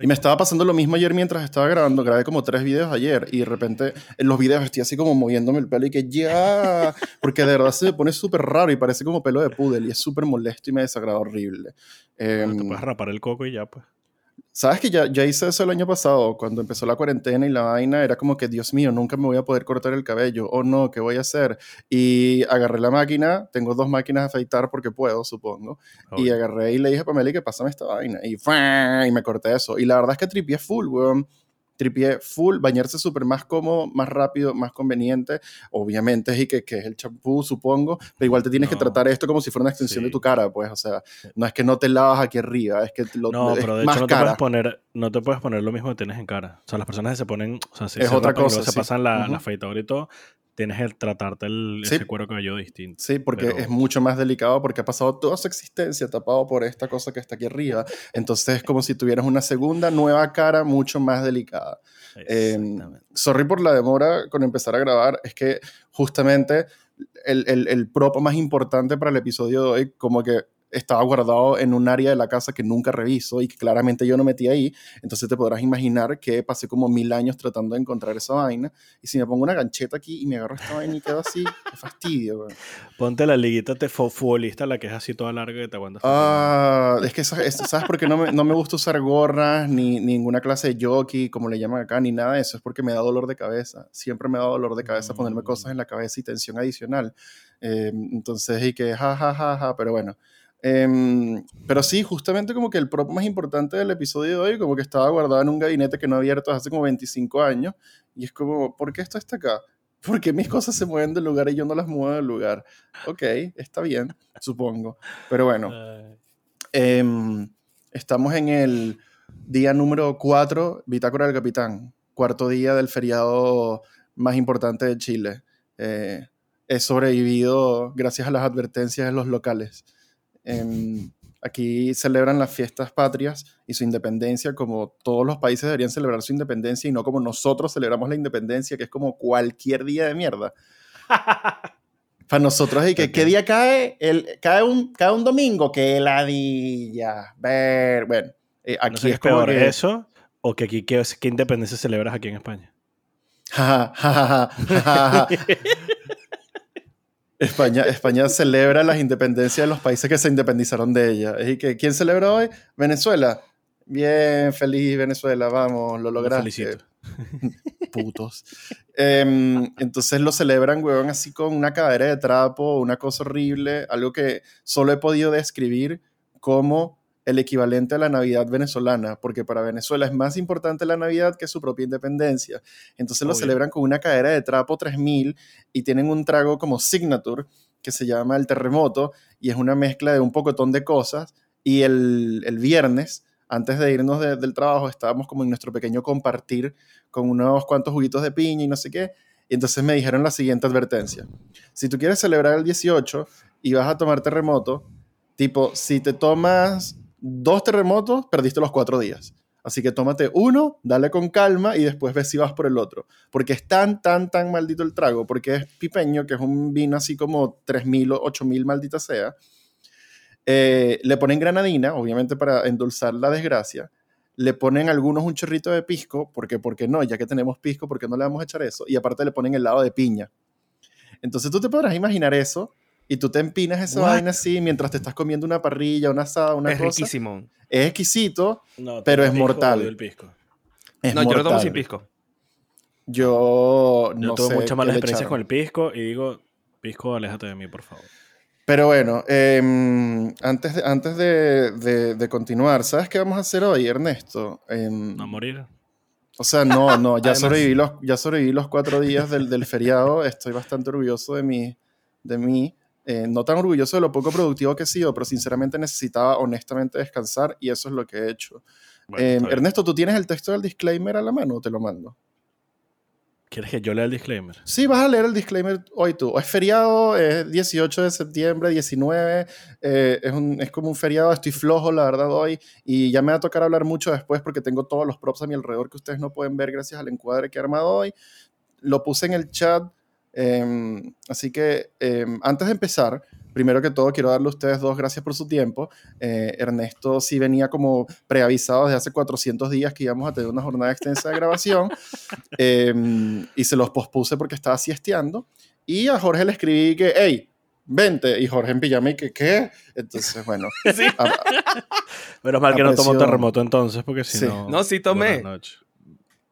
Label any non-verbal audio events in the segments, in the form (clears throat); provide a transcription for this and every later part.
Y me estaba pasando lo mismo ayer mientras estaba grabando. Grabé como tres videos ayer y de repente en los videos estoy así como moviéndome el pelo y que ya. Porque de verdad se me pone súper raro y parece como pelo de poodle y es súper molesto y me desagrada horrible. Te puedes rapar el coco y ya, pues. Sabes que ya, ya hice eso el año pasado, cuando empezó la cuarentena y la vaina, era como que, Dios mío, nunca me voy a poder cortar el cabello, oh no, ¿qué voy a hacer? Y agarré la máquina, tengo dos máquinas de afeitar porque puedo, supongo, y agarré y le dije a Pamela que pásame esta vaina, y, y me corté eso. Y la verdad es que tripié full, weón. Tripié full, bañarse súper más cómodo, más rápido, más conveniente. Obviamente es y que, que es el champú, supongo, pero igual te tienes que tratar esto como si fuera una extensión de tu cara, pues, o sea, no es que no te lavas aquí arriba, es que lo, No, pero de hecho no te, cara. puedes poner, no te puedes poner lo mismo que tienes en cara. O sea, las personas que se ponen, o sea, si Es se otra cosa, se sí. pasan la, Ujú. la afeitadora y todo, tienes que tratarte el, Sí. ese cuero cabelludo distinto. Sí, porque Pero- es mucho más delicado porque ha pasado toda su existencia tapado por esta cosa que está aquí arriba. Entonces es como si tuvieras una segunda nueva cara mucho más delicada. Eh, sorry por la demora con empezar a grabar. Es que justamente el, el, el prop más importante para el episodio de hoy, como que estaba guardado en un área de la casa que nunca reviso y que claramente yo no metí ahí. Entonces te podrás imaginar que pasé como mil años tratando de encontrar esa vaina. Y si me pongo una gancheta aquí y me agarro esta vaina y quedo así, qué fastidio. Ponte la liguita de fu- futbolista, la que es así toda larga que te aguantas. Ah, es que esa- es- sabes por qué no me, no me gusta usar gorras ni ninguna clase de jockey, como le llaman acá, ni nada de eso. Es porque me da dolor de cabeza. Siempre me da dolor de cabeza ponerme Mm. cosas en la cabeza y tensión adicional. Eh, entonces, y que ja, ja, ja, ja, pero bueno. Em, pero sí, justamente como que el prop más importante del episodio de hoy, como que estaba guardado en un gabinete que no abierto hace como 25 años. Y es como, ¿por qué esto está acá? (laughs) ¿Por qué mis cosas se mueven del lugar y yo no las muevo del lugar? Ok, está bien, supongo. Pero bueno. Em, estamos en el día número 4, Bitácora del Capitán, cuarto día del feriado más importante de Chile. Eh, he sobrevivido gracias a las advertencias de los locales. Em, aquí celebran las fiestas patrias y su independencia como todos los países deberían celebrar su independencia y no como nosotros celebramos la independencia, que es como cualquier día de mierda. (laughs) Para nosotros, ¿y que. ¿qué día cae? El, cae, un, cae un domingo, que ladilla. Ver, bueno, eh, aquí no sé es es como peor, que... eso o que aquí, ¿qué, qué independencia celebras aquí en España? Ja, ja, ja, ja, ja, ja. España, España celebra las independencias de los países que se independizaron de ella. ¿Y que, quién celebra hoy? Venezuela. Bien, feliz Venezuela, vamos, lo Lo lograste. felicito. (laughs) Putos. Em, entonces lo celebran, huevón, así con una cadera de trapo, una cosa horrible, algo que solo he podido describir como el equivalente a la Navidad venezolana, porque para Venezuela es más importante la Navidad que su propia independencia. Entonces lo celebran con una cadera de trapo 3000 y tienen un trago como signature que se llama el terremoto y es una mezcla de un pocotón de cosas. Y el, el viernes, antes de irnos de- del trabajo, estábamos como en nuestro pequeño compartir con unos cuantos juguitos de piña y no sé qué. Y entonces me dijeron la siguiente advertencia. Si tú quieres celebrar el 18 y vas a tomar terremoto, tipo, si te tomas dos terremotos, perdiste los cuatro días. Así que tómate uno, dale con calma y después ves si vas por el otro. Porque es tan, tan, tan maldito el trago, porque es pipeño, que es un vino así como 3.000 o 8.000 maldita sea. Eh, le ponen granadina, obviamente para endulzar la desgracia. Le ponen algunos un chorrito de pisco, porque, ¿por qué no? Ya que tenemos pisco, ¿por qué no le vamos a echar eso? Y aparte le ponen helado de piña. Entonces tú te podrás imaginar eso y tú te empinas esa What? vaina así mientras te estás comiendo una parrilla, una asada, una es cosa. riquísimo. Es exquisito, No, Pero es pisco, mortal. odio el pisco. es no, yo lo tomo sin pisco. Yo Yo no tuve sé muchas malas experiencias echaron. con el pisco y digo, pisco, aléjate de mí, por favor. Pero bueno, em, antes, de, antes de, de- de continuar, ¿sabes qué vamos a hacer hoy, Ernesto? Em, No morir. o sea, no, no, ya (laughs) Además- sobreviví, los, ya sobreviví los cuatro días del, del feriado, estoy bastante orgulloso de mí, de mí. Eh, no tan orgulloso de lo poco productivo que he sido, pero sinceramente necesitaba honestamente descansar y eso es lo que he hecho. Bueno, bien. Ernesto, ¿tú tienes el texto del disclaimer a la mano o te lo mando? ¿Quieres que yo lea el disclaimer? Sí, vas a leer el disclaimer hoy tú. Es feriado, es 18 de septiembre, 19, eh, es, un- es como un feriado, estoy flojo la verdad hoy y ya me va a tocar hablar mucho después porque tengo todos los props a mi alrededor que ustedes no pueden ver gracias al encuadre que he armado hoy. Lo puse en el chat Em, así que em, antes de empezar, primero que todo quiero darle a ustedes dos gracias por su tiempo. Eh, Ernesto sí venía como preavisado desde hace 400 días que íbamos a tener una jornada extensa de grabación (laughs) em, y se los pospuse porque estaba siesteando. Y a Jorge le escribí que, hey, vente. Y Jorge en pijama y que, ¿qué? Entonces, bueno. (laughs) Sí. Menos mal que no tomó terremoto entonces, porque si Sí. no... No, sí tomé.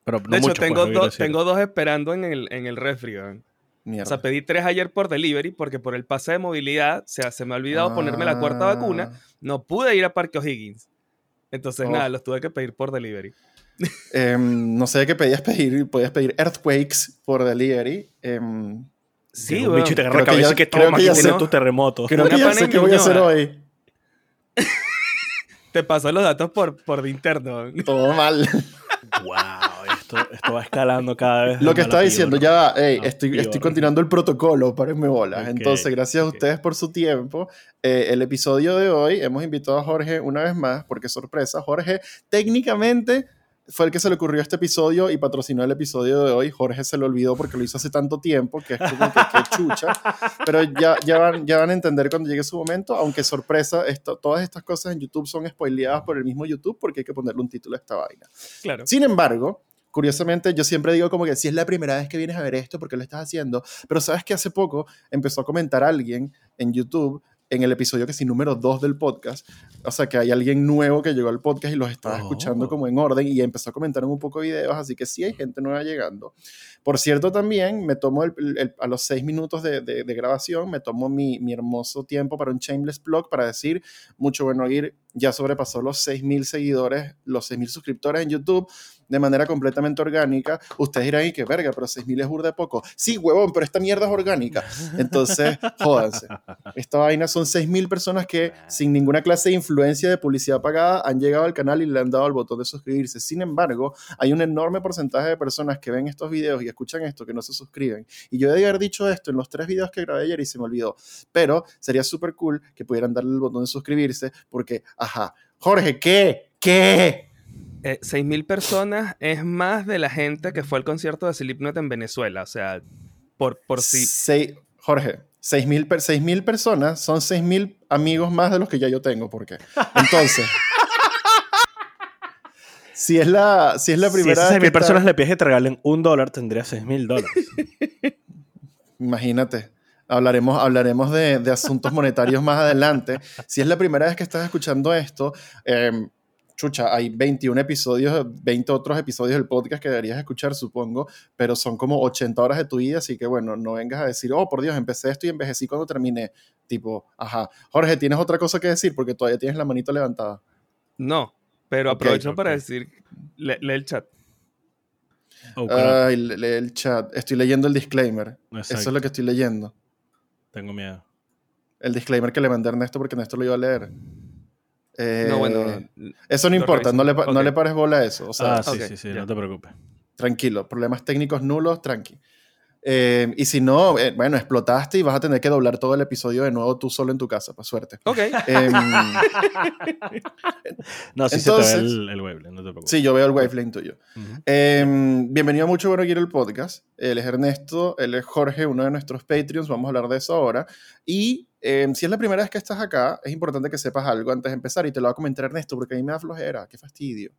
Pero no De hecho, mucho, tengo, pues, no dos, decir. tengo dos esperando en el, en el refri. O sea, pedí tres ayer por delivery porque por el pase de movilidad o sea, se me ha olvidado ponerme la cuarta Ah. vacuna. No pude ir a Parque O'Higgins. Entonces, Oh. nada, los tuve que pedir por delivery. (laughs) Em, no sé qué pedías pedir. Podías pedir Earthquakes por delivery. Em, Sí, weón. bicho te agarra la que cabeza ya- y que creo toma, que ya que sé. tu terremoto. creo que ya sé qué voy a hacer hoy. (laughs) Te paso los datos por, por de interno. Todo mal. wow, esto, esto va escalando cada vez. Lo que estaba diciendo, ya va, ey, Ah, estoy, estoy continuando el protocolo, párenme bolas. Ok, Entonces, gracias a ok. ustedes por su tiempo. Eh, el episodio de hoy hemos invitado a Jorge una vez más, porque sorpresa, Jorge técnicamente fue el que se le ocurrió este episodio y patrocinó el episodio de hoy. Jorge se lo olvidó porque lo hizo hace tanto tiempo que es como que, que (laughs) chucha. Pero ya, ya, van, ya van a entender cuando llegue su momento, aunque sorpresa, esto, todas estas cosas en YouTube son spoileadas por el mismo YouTube porque hay que ponerle un título a esta vaina. Claro. Sin embargo, curiosamente, yo siempre digo como que si es la primera vez que vienes a ver esto, ¿por qué lo estás haciendo? Pero sabes que hace poco empezó a comentar alguien en YouTube en el episodio que sí número 2 del podcast, o sea que hay alguien nuevo que llegó al podcast y los estaba Oh. escuchando como en orden y empezó a comentar un poco videos, así que sí hay gente nueva llegando. Por cierto, también me tomo el- el- a los seis minutos de, de- de grabación, me tomo mi, mi hermoso tiempo para un shameless blog para decir, mucho bueno ir, ya sobrepasó los 6.000 seguidores, los 6.000 suscriptores en YouTube de manera completamente orgánica. Ustedes dirán, y qué verga, pero 6.000 es burda de poco. Sí, huevón, pero esta mierda es orgánica. Entonces, (laughs) jódanse. Esta vaina son 6.000 personas que sin ninguna clase de influencia de publicidad pagada han llegado al canal y le han dado al botón de suscribirse. Sin embargo, hay un enorme porcentaje de personas que ven estos videos y escuchan esto que no se suscriben. Y yo debí haber dicho esto en los tres videos que grabé ayer y se me olvidó. Pero sería súper cool que pudieran darle el botón de suscribirse porque, ajá, Jorge, ¿qué? ¿Qué? Eh, 6.000 personas es más de la gente que fue al concierto de Slipknot en Venezuela. O sea, por, por si... Jorge, 6.000 per- 6.000 personas son 6.000 amigos más de los que ya yo tengo. ¿Por qué? Entonces, (laughs) si es la, si es la Si primera esas vez que 6.000 personas le pides que te regalen un dólar, tendría 6.000 dólares. (laughs) Imagínate. Hablaremos, hablaremos de, de asuntos monetarios más adelante. Si es la primera vez que estás escuchando esto, em, chucha, hay 21 episodios, 20 otros episodios del podcast que deberías escuchar, supongo, pero son como 80 horas de tu vida, así que bueno, no vengas a decir, oh, por Dios, empecé esto y envejecí cuando terminé. Tipo, ajá. Jorge, ¿tienes otra cosa que decir? Porque todavía tienes la manito levantada. No, pero aprovecho para decir... le- lee el chat. Oh, claro. Ay, le- lee el chat. Estoy leyendo el disclaimer. Eso es lo que estoy leyendo. Tengo miedo. El disclaimer que le mandé a Ernesto porque Ernesto lo iba a leer. Eh, No, bueno... Eso no importa, no le, pa- no le pares bola a eso. O sea, ah, sí, sí, sí, no te preocupes. tranquilo, problemas técnicos nulos, tranqui. Eh, y si no, eh, bueno, explotaste y vas a tener que doblar todo el episodio de nuevo tú solo en tu casa, pues suerte. Ok. Em, No, sí Entonces- se te ve el, el wavelength, no te preocupes. sí, yo veo el wavelength tuyo. Ujú. Em, bienvenido a Mucho Bueno Quiero el podcast. Él es Ernesto, él es Jorge, uno de nuestros Patreons. Vamos a hablar de eso ahora. Y si es la primera vez que estás acá, es importante que sepas algo antes de empezar. Y te lo va a comentar Ernesto porque a mí me da flojera. Qué fastidio.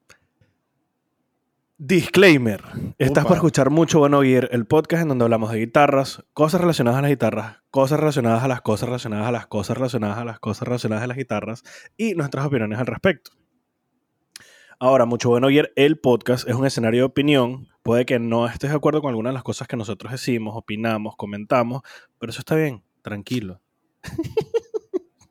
Disclaimer. Estás Upa. por escuchar mucho Bueno Gear, el podcast en donde hablamos de guitarras, cosas relacionadas a las guitarras, cosas relacionadas a las cosas relacionadas a las cosas relacionadas a las cosas relacionadas a las guitarras y nuestras opiniones al respecto. Ahora, mucho Bueno Gear, el podcast es un escenario de opinión. Puede que no estés de acuerdo con algunas de las cosas que nosotros decimos, opinamos, comentamos, pero eso está bien, tranquilo. (laughs)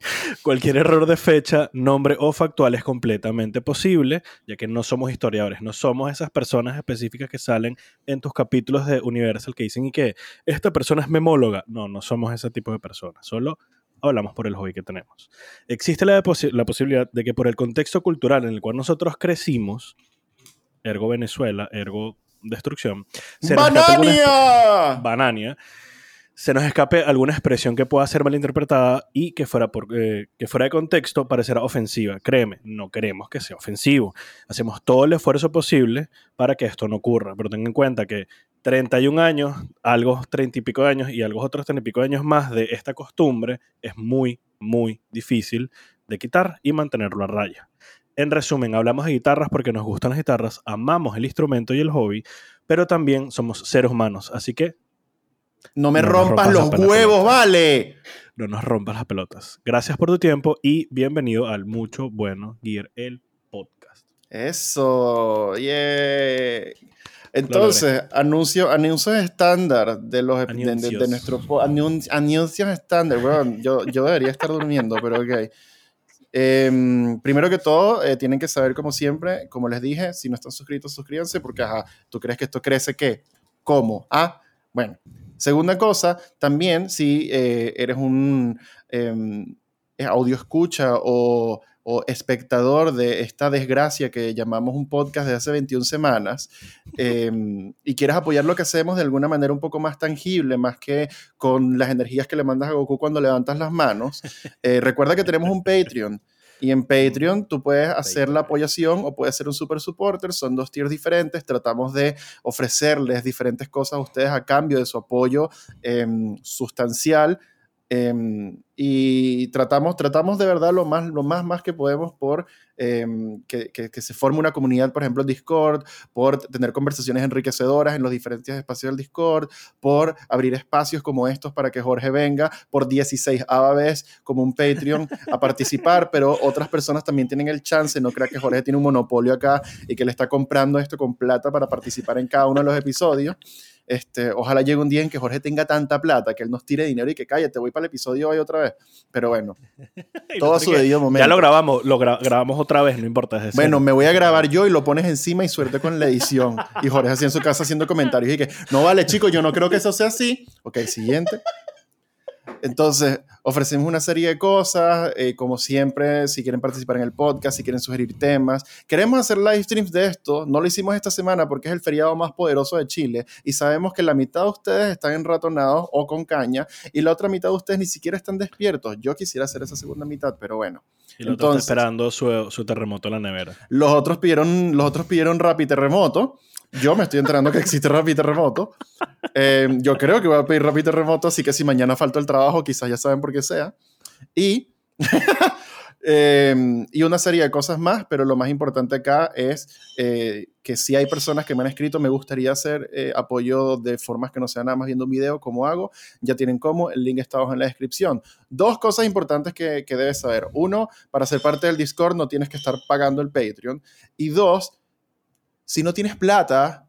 (laughs) Cualquier error de fecha, nombre o factual es completamente posible, ya que no somos historiadores, no somos esas personas específicas que salen en tus capítulos de Universal que dicen y que esta persona es memóloga. No, no somos ese tipo de personas, solo hablamos por el hobby que tenemos. Existe la, posi- la posibilidad de que por el contexto cultural en el cual nosotros crecimos, ergo Venezuela, ergo destrucción, se ¡Banania! Banania, se nos escape alguna expresión que pueda ser malinterpretada y que fuera, eh, que fuera de contexto parecerá ofensiva. Créeme, no queremos que sea ofensivo. Hacemos todo el esfuerzo posible para que esto no ocurra, pero ten en cuenta que 31 años, algo 30 y pico de años y algo otros 30 y pico de años más de esta costumbre es muy, muy difícil de quitar y mantenerlo a raya. En resumen, hablamos de guitarras porque nos gustan las guitarras, amamos el instrumento y el hobby, pero también somos seres humanos, así que... No me No rompas rompas los huevos, vale. No nos rompas las pelotas. Gracias por tu tiempo y bienvenido al Mucho Bueno Gear, el podcast. Eso, yeah. Entonces, anuncio, anuncios estándar de los de, de- de Anuncios. nuestro po- anun- anuncios estándar. weón. yo, yo debería estar durmiendo, pero ok. Em, primero que todo, eh, tienen que saber, como siempre, como les dije, si no están suscritos, suscríbanse, porque ajá, tú crees que esto crece, ¿qué? ¿Cómo? Ah, bueno. Segunda cosa, también si eh, eres un em, audio escucha o, o espectador de esta desgracia que llamamos un podcast de hace 21 semanas em, y quieres apoyar lo que hacemos de alguna manera un poco más tangible, más que con las energías que le mandas a Goku cuando levantas las manos, eh, recuerda que tenemos un Patreon. Y en Patreon tú puedes hacer la apoyación o puedes ser un super supporter. Son dos tiers diferentes. Tratamos de ofrecerles diferentes cosas a ustedes a cambio de su apoyo em, sustancial. Em, y tratamos, tratamos de verdad lo más, lo más, más que podemos por em, que, que- que se forme una comunidad, por ejemplo, Discord, por tener conversaciones enriquecedoras en los diferentes espacios del Discord, por abrir espacios como estos para que Jorge venga, por 16 vez como un Patreon a participar, (laughs) pero otras personas también tienen el chance, no crea que Jorge tiene un monopolio acá y que le está comprando esto con plata para participar en cada uno de los episodios. Este, ojalá llegue un día en que Jorge tenga tanta plata que él nos tire dinero y que cállate, voy para el episodio hoy otra vez. Pero bueno, (laughs) todo a su debido momento. Ya lo grabamos, lo gra- grabamos otra vez, no importa. es Bueno, me voy a grabar yo y lo pones encima y suerte con la edición. Y Jorge así en su casa haciendo comentarios y que, no vale, chicos, yo no creo que eso sea así. Ok, siguiente. Entonces, ofrecemos una serie de cosas, eh, como siempre, si quieren participar en el podcast, si quieren sugerir temas. Queremos hacer live streams de esto, no lo hicimos esta semana porque es el feriado más poderoso de Chile y sabemos que la mitad de ustedes están enratonados o con caña y la otra mitad de ustedes ni siquiera están despiertos. Yo quisiera hacer esa segunda mitad, pero bueno. Y otro entonces- esperando su, su terremoto en la nevera. Los otros pidieron, los otros pidieron Rappi Terremoto. Yo me estoy enterando que existe Rappi Terremoto. Eh, yo creo que voy a pedir Rappi Terremoto, así que si mañana falta el trabajo, quizás ya saben por qué sea. Y, (laughs) eh, y una serie de cosas más, pero lo más importante acá es eh, que si hay personas que me han escrito, me gustaría hacer eh, apoyo de formas que no sean nada más viendo un video, como hago. Ya tienen cómo, el link está abajo en la descripción. Dos cosas importantes que, que debes saber. Uno, para ser parte del Discord no tienes que estar pagando el Patreon. Y dos, si no tienes plata,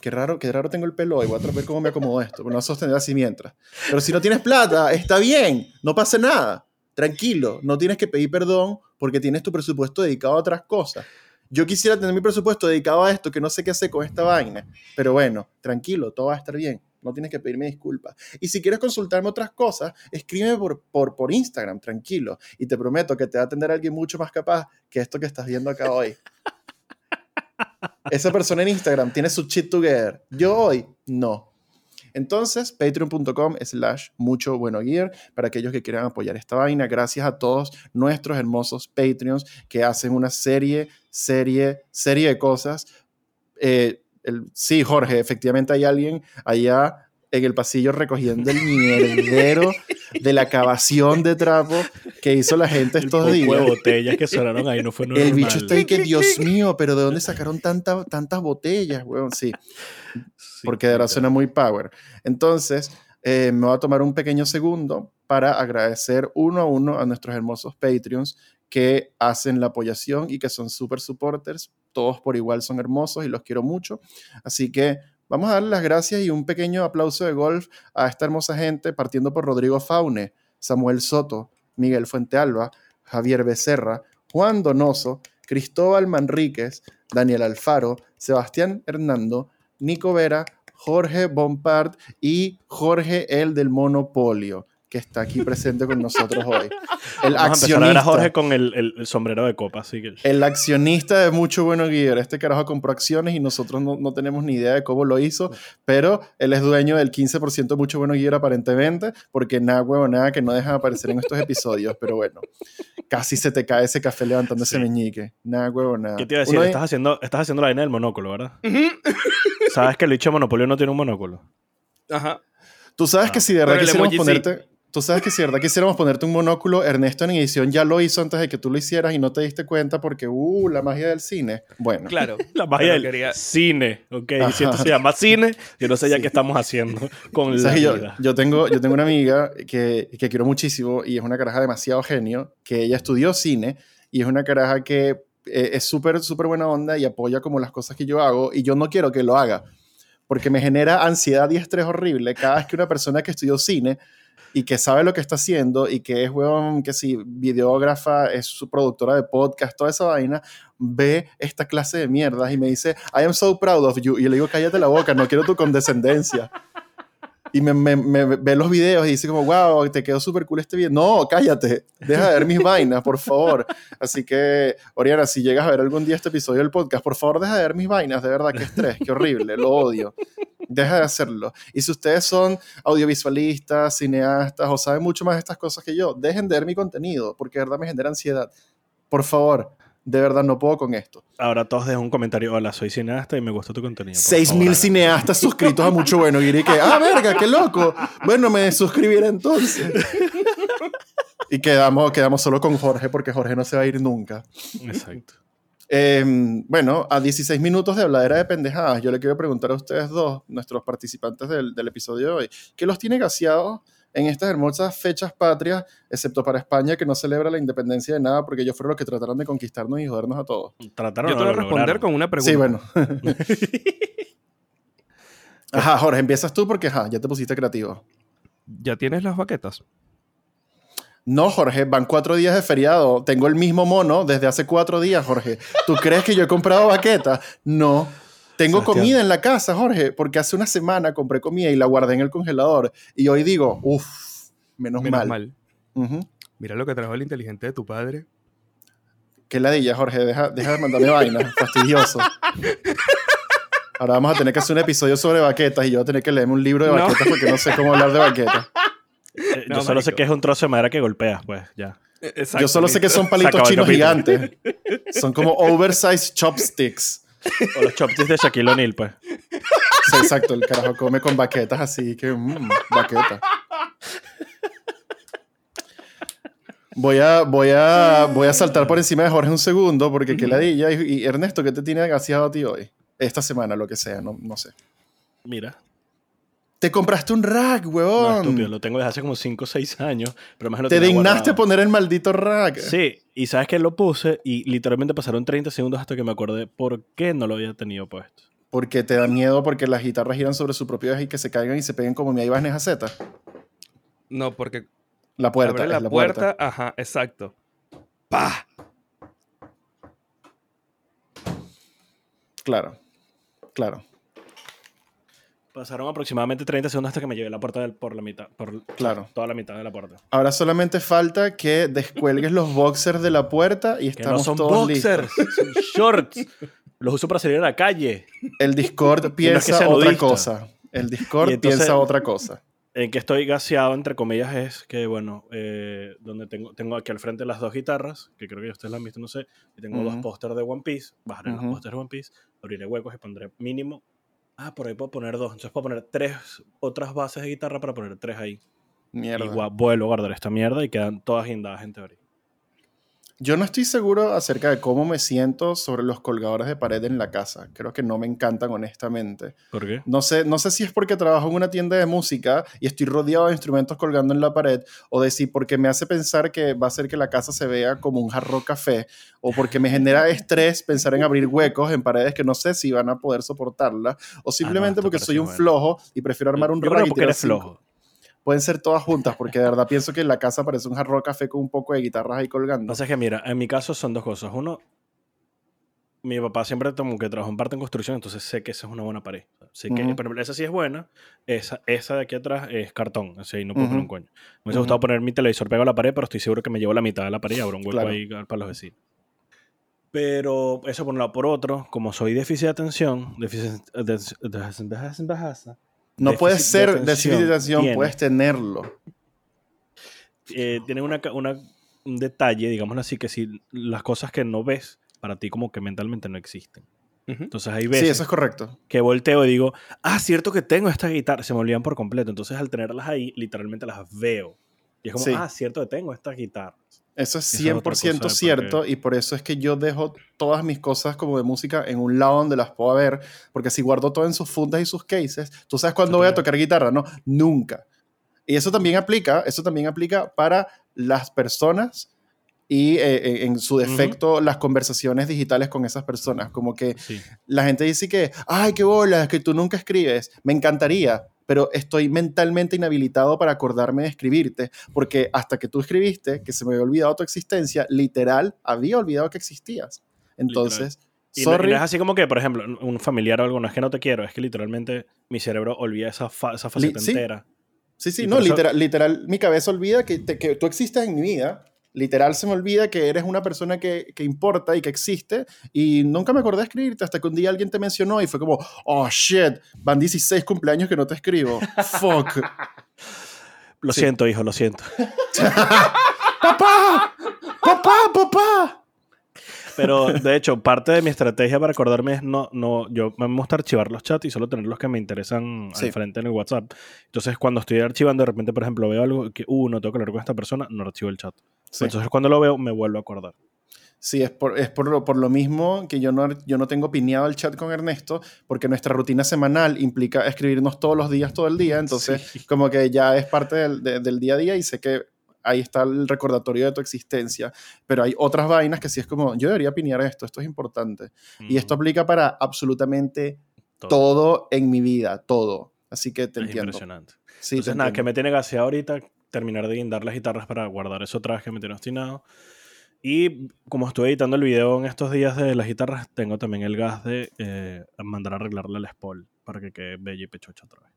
qué raro, qué raro tengo el pelo hoy, voy a ver cómo me acomodo esto, pero no sostener así mientras. Pero si no tienes plata, está bien, no pasa nada, tranquilo, no tienes que pedir perdón porque tienes tu presupuesto dedicado a otras cosas. Yo quisiera tener mi presupuesto dedicado a esto, que no sé qué hacer con esta vaina, pero bueno, tranquilo, todo va a estar bien. No tienes que pedirme disculpas. Y si quieres consultarme otras cosas, escríbeme por, por, por Instagram, tranquilo. Y te prometo que te va a atender alguien mucho más capaz que esto que estás viendo acá hoy. Esa persona en Instagram tiene su shit together. Yo hoy no. Entonces, patreon.com slash mucho bueno gear para aquellos que quieran apoyar esta vaina. Gracias a todos nuestros hermosos Patreons que hacen una serie, serie, serie de cosas. Eh, sí, Jorge, efectivamente hay alguien allá en el pasillo recogiendo el mierdero de la cavación de trapo que hizo la gente El estos poco días. de botellas que sonaron ahí no fue normal. El bicho está ahí que, Dios mío, pero ¿de dónde sacaron tanta, tantas botellas, weón? Sí, Sí, porque de verdad suena muy power. Entonces, eh, me voy a tomar un pequeño segundo para agradecer uno a uno a nuestros hermosos Patreons que hacen la apoyación y que son super supporters. Todos por igual son hermosos y los quiero mucho. Así que vamos a darle las gracias y un pequeño aplauso de golf a esta hermosa gente, partiendo por Rodrigo Faune, Samuel Soto, Miguel Fuentealba, Javier Becerra, Juan Donoso, Cristóbal Manríquez, Daniel Alfaro, Sebastián Hernando, Nico Vera, Jorge Bompard y Jorge el del Monopolio. Que está aquí presente con nosotros hoy. El (laughs) Vamos a a ver a accionista. Jorge con el, el- el sombrero de copa, así que... El accionista de Mucho Bueno Gear. Este carajo compró acciones y nosotros no, no tenemos ni idea de cómo lo hizo, pero él es dueño del 15% de Mucho Bueno Gear aparentemente, porque nada, huevo, nada que no deja de aparecer en estos episodios. Pero bueno, casi se te cae ese café levantando ese Sí. meñique. Nada, huevo, nada. ¿Qué te iba a decir? Uno- Estás haciendo, estás haciendo la vaina del monóculo, ¿verdad? Sabes que el bicho de Monopolio no tiene un monóculo. Ajá. Tú sabes que si de verdad quisiéramos sí. Tú sabes que si verdad quisiéramos ponerte un monóculo, Ernesto en edición ya lo hizo antes de que tú lo hicieras y no te diste cuenta porque, uh, la magia del cine. Bueno, Claro. (laughs) La magia del quería- cine, ¿ok? Y si esto Ajá. se llama cine, yo no sé ya Sí. qué estamos haciendo con la ¿Sabes que yo, vida. yo tengo, yo tengo una amiga que, que quiero muchísimo y es una caraja demasiado genio, que ella estudió cine y es una caraja que eh, es súper, súper buena onda y apoya como las cosas que yo hago y yo no quiero que lo haga porque me genera ansiedad y estrés horrible cada vez que una persona que estudió cine y que sabe lo que está haciendo y que es, huevón, que si videógrafa, es su productora de podcast, toda esa vaina, ve esta clase de mierdas y me dice, I am so proud of you. Y le digo, cállate la boca, no quiero tu condescendencia. Y me ve los videos y dice como, wow, te quedó súper cool este video. No, cállate, deja de ver mis vainas, por favor. Así que, Oriana, si llegas a ver algún día este episodio del podcast, por favor, deja de ver mis vainas, de verdad, qué estrés, qué horrible, lo odio. Deja de hacerlo. Y si ustedes son audiovisualistas, cineastas o saben mucho más de estas cosas que yo, dejen de ver mi contenido, porque de verdad me genera ansiedad. Por favor, de verdad no puedo con esto. Ahora todos dejan un comentario. Hola, soy cineasta y me gusta tu contenido. por Seis favor, mil háganlo. cineastas suscritos a Mucho Bueno. Y diré que, ah, verga, qué loco. Bueno, me suscribiré entonces. (laughs) Y quedamos, quedamos solo con Jorge porque Jorge no se va a ir nunca. Exacto. Eh, bueno, a 16 minutos de habladera de pendejadas, yo le quiero preguntar a ustedes dos, nuestros participantes del, del episodio de hoy, ¿qué los tiene gaseados en estas hermosas fechas patrias, excepto para España, que no celebra la independencia de nada, porque ellos fueron los que trataron de conquistarnos y jodernos a todos? Trataron Yo te voy a responder con una pregunta. Sí, bueno. (laughs) Ajá, Jorge, empiezas tú porque ajá, ya te pusiste creativo. ¿Ya tienes las baquetas? No, Jorge, van cuatro días de feriado. Tengo el mismo mono desde hace cuatro días, Jorge. ¿Tú crees que yo he comprado baquetas? No. Tengo Sebastián. comida en la casa, Jorge, porque hace una semana compré comida y la guardé en el congelador. Y hoy digo, uff, menos, Menos mal. Mira lo que trajo el inteligente de tu padre. Qué ladilla, Jorge. Deja, deja de mandarme vainas. (laughs) Fastidioso. Ahora vamos a tener que hacer un episodio sobre baquetas y yo voy a tener que leerme un libro de No. baquetas porque no sé cómo hablar de baquetas. Eh, No, yo solo sé que es un trozo de madera que golpeas, pues, ya. Yo solo sé que son palitos chinos gigantes. Son como oversized chopsticks. O los chopsticks de Shaquille O'Neal, pues. Sí, exacto, el carajo come con baquetas así que, mmm, baqueta. Voy a, voy, a, voy a saltar por encima de Jorge un segundo porque qué ladilla. Y, y Ernesto, ¿qué te tiene gaseado a ti hoy? Esta semana, lo que sea, no, no sé. Mira. Te compraste un rack, No, huevón. estúpido. Lo tengo desde hace como 5 o 6 años. Pero más lo te dignaste a poner el maldito rack. Sí, y sabes que lo puse y literalmente pasaron 30 segundos hasta que me acordé por qué no lo había tenido puesto. Porque te da miedo porque las guitarras giran sobre su propio eje y que se caigan y se peguen como mi Ibáñez Z. No, porque La puerta, la, la puerta. puerta. Ajá, exacto. ¡Pah! Claro, claro. Pasaron aproximadamente 30 segundos hasta que me llevé la puerta del- por la mitad, por Claro. toda la mitad de la puerta. Ahora solamente falta que descuelgues los boxers de la puerta y Que no estamos son todos boxers, listos. son shorts. Los uso para salir a la calle. El Discord piensa otra nudista. cosa. El Discord entonces- piensa otra cosa. En que estoy gaseado, entre comillas, es que, bueno, eh, donde tengo, tengo aquí al frente las dos guitarras, que creo que ustedes las han visto, no sé, y tengo dos pósters de One Piece, bajaré los pósters de One Piece, abriré huecos y pondré mínimo. Ah, por ahí puedo poner dos. Entonces puedo poner tres otras bases de guitarra para poner tres ahí. Mierda. Y vuelvo a guardar esta mierda y quedan todas guindadas en teoría. Yo no estoy seguro acerca de cómo me siento sobre los colgadores de pared en la casa. Creo que no me encantan honestamente. ¿Por qué? No sé, no sé si es porque trabajo en una tienda de música y estoy rodeado de instrumentos colgando en la pared, o de si porque me hace pensar que va a hacer que la casa se vea como un jarro café, o porque me genera (laughs) estrés pensar en abrir huecos en paredes que no sé si van a poder soportarla, o simplemente esto porque soy un bueno. flojo y prefiero armar un Yo rack porque eres flojo. Pueden ser todas juntas, porque de verdad pienso que la casa parece un jarro café con un poco de guitarras ahí colgando. Pasa que, mira, en mi caso son dos cosas. Uno, mi papá siempre como que trabajó en parte en construcción, entonces sé que esa es una buena pared. Sé que, Ujú. pero esa sí es buena. Esa, esa de aquí atrás es cartón, así ahí no puedo poner Ujú. un coño. Me hubiese Ujú. gustado poner mi televisor pegado a la pared, pero estoy seguro que me llevo la mitad de la pared y abro un hueco Claro. ahí para los vecinos. Pero eso por un lado. Por otro, como soy déficit de atención, déficit de- de- de- No puedes ser déficit de tiene. puedes tenerlo. eh, tienen una, un detalle, digámoslo así, que si las cosas que no ves, para ti como que mentalmente no existen. Entonces hay Sí, veces eso es correcto. que volteo y digo, ah, cierto que tengo esta guitarra, se me olvidan por completo. Entonces al tenerlas ahí, literalmente las veo. Y es como, Sí. ah, cierto que tengo esta guitarra. Eso es Esa es 100% otra cosa de por qué- cierto y por eso es que yo dejo todas mis cosas como de música en un lado donde las puedo ver, porque si guardo todo en sus fundas y sus cases, ¿tú sabes cuándo voy a tocar guitarra? No, nunca. Y eso también aplica, eso también aplica para las personas y eh, en su defecto las conversaciones digitales con esas personas, como que Sí. la gente dice que, ay, qué bola, que tú nunca escribes. Me encantaría, pero estoy mentalmente inhabilitado para acordarme de escribirte, porque hasta que tú escribiste, que se me había olvidado tu existencia, literal, había olvidado que existías. Entonces, Y no, y no es así como que, por ejemplo, un familiar o algo, no es que no te quiero, es que literalmente mi cerebro olvida esa, fa- esa faceta sí. entera. Sí, sí, y no, eso- literal, literal, mi cabeza olvida que, te- que tú existes en mi vida. Literal se me olvida que eres una persona que, que importa y que existe y nunca me acordé de escribirte hasta que un día alguien te mencionó y fue como, oh shit, van 16 cumpleaños que no te escribo. (laughs) Fuck. Lo Sí. siento, hijo, lo siento. (laughs) ¡Papá! ¡Papá! ¡Papá! Pero de hecho, parte de mi estrategia para acordarme es no, no, yo me gusta archivar los chats y solo tener los que me interesan Sí. al frente en el WhatsApp. Entonces, cuando estoy archivando, de repente, por ejemplo, veo algo que, uh, no tengo que hablar con esta persona, no archivo el chat. Sí, Entonces, cuando lo veo, me vuelvo a acordar. sí es, por, es por, lo, por lo mismo que yo no, yo no tengo pineado el chat con Ernesto, porque nuestra rutina semanal implica escribirnos todos los días, todo el día, entonces Sí. (laughs) como que ya es parte del, de- del día a día y sé que ahí está el recordatorio de tu existencia, pero hay otras vainas que sí es como, yo debería pinear esto, esto es importante. Y esto Mm, aplica para absolutamente todo. todo en mi vida, todo. Así que te Es entiendo. impresionante. Sí, Entonces, nada, que entiendo. me tiene gaseado ahorita, terminar de guindar las guitarras para guardar eso atrás que me tiene obstinado. Y como estuve editando el video en estos días de las guitarras, tengo también el gas de eh, mandar a arreglarle la Paul para que quede bella y pechocha otra vez.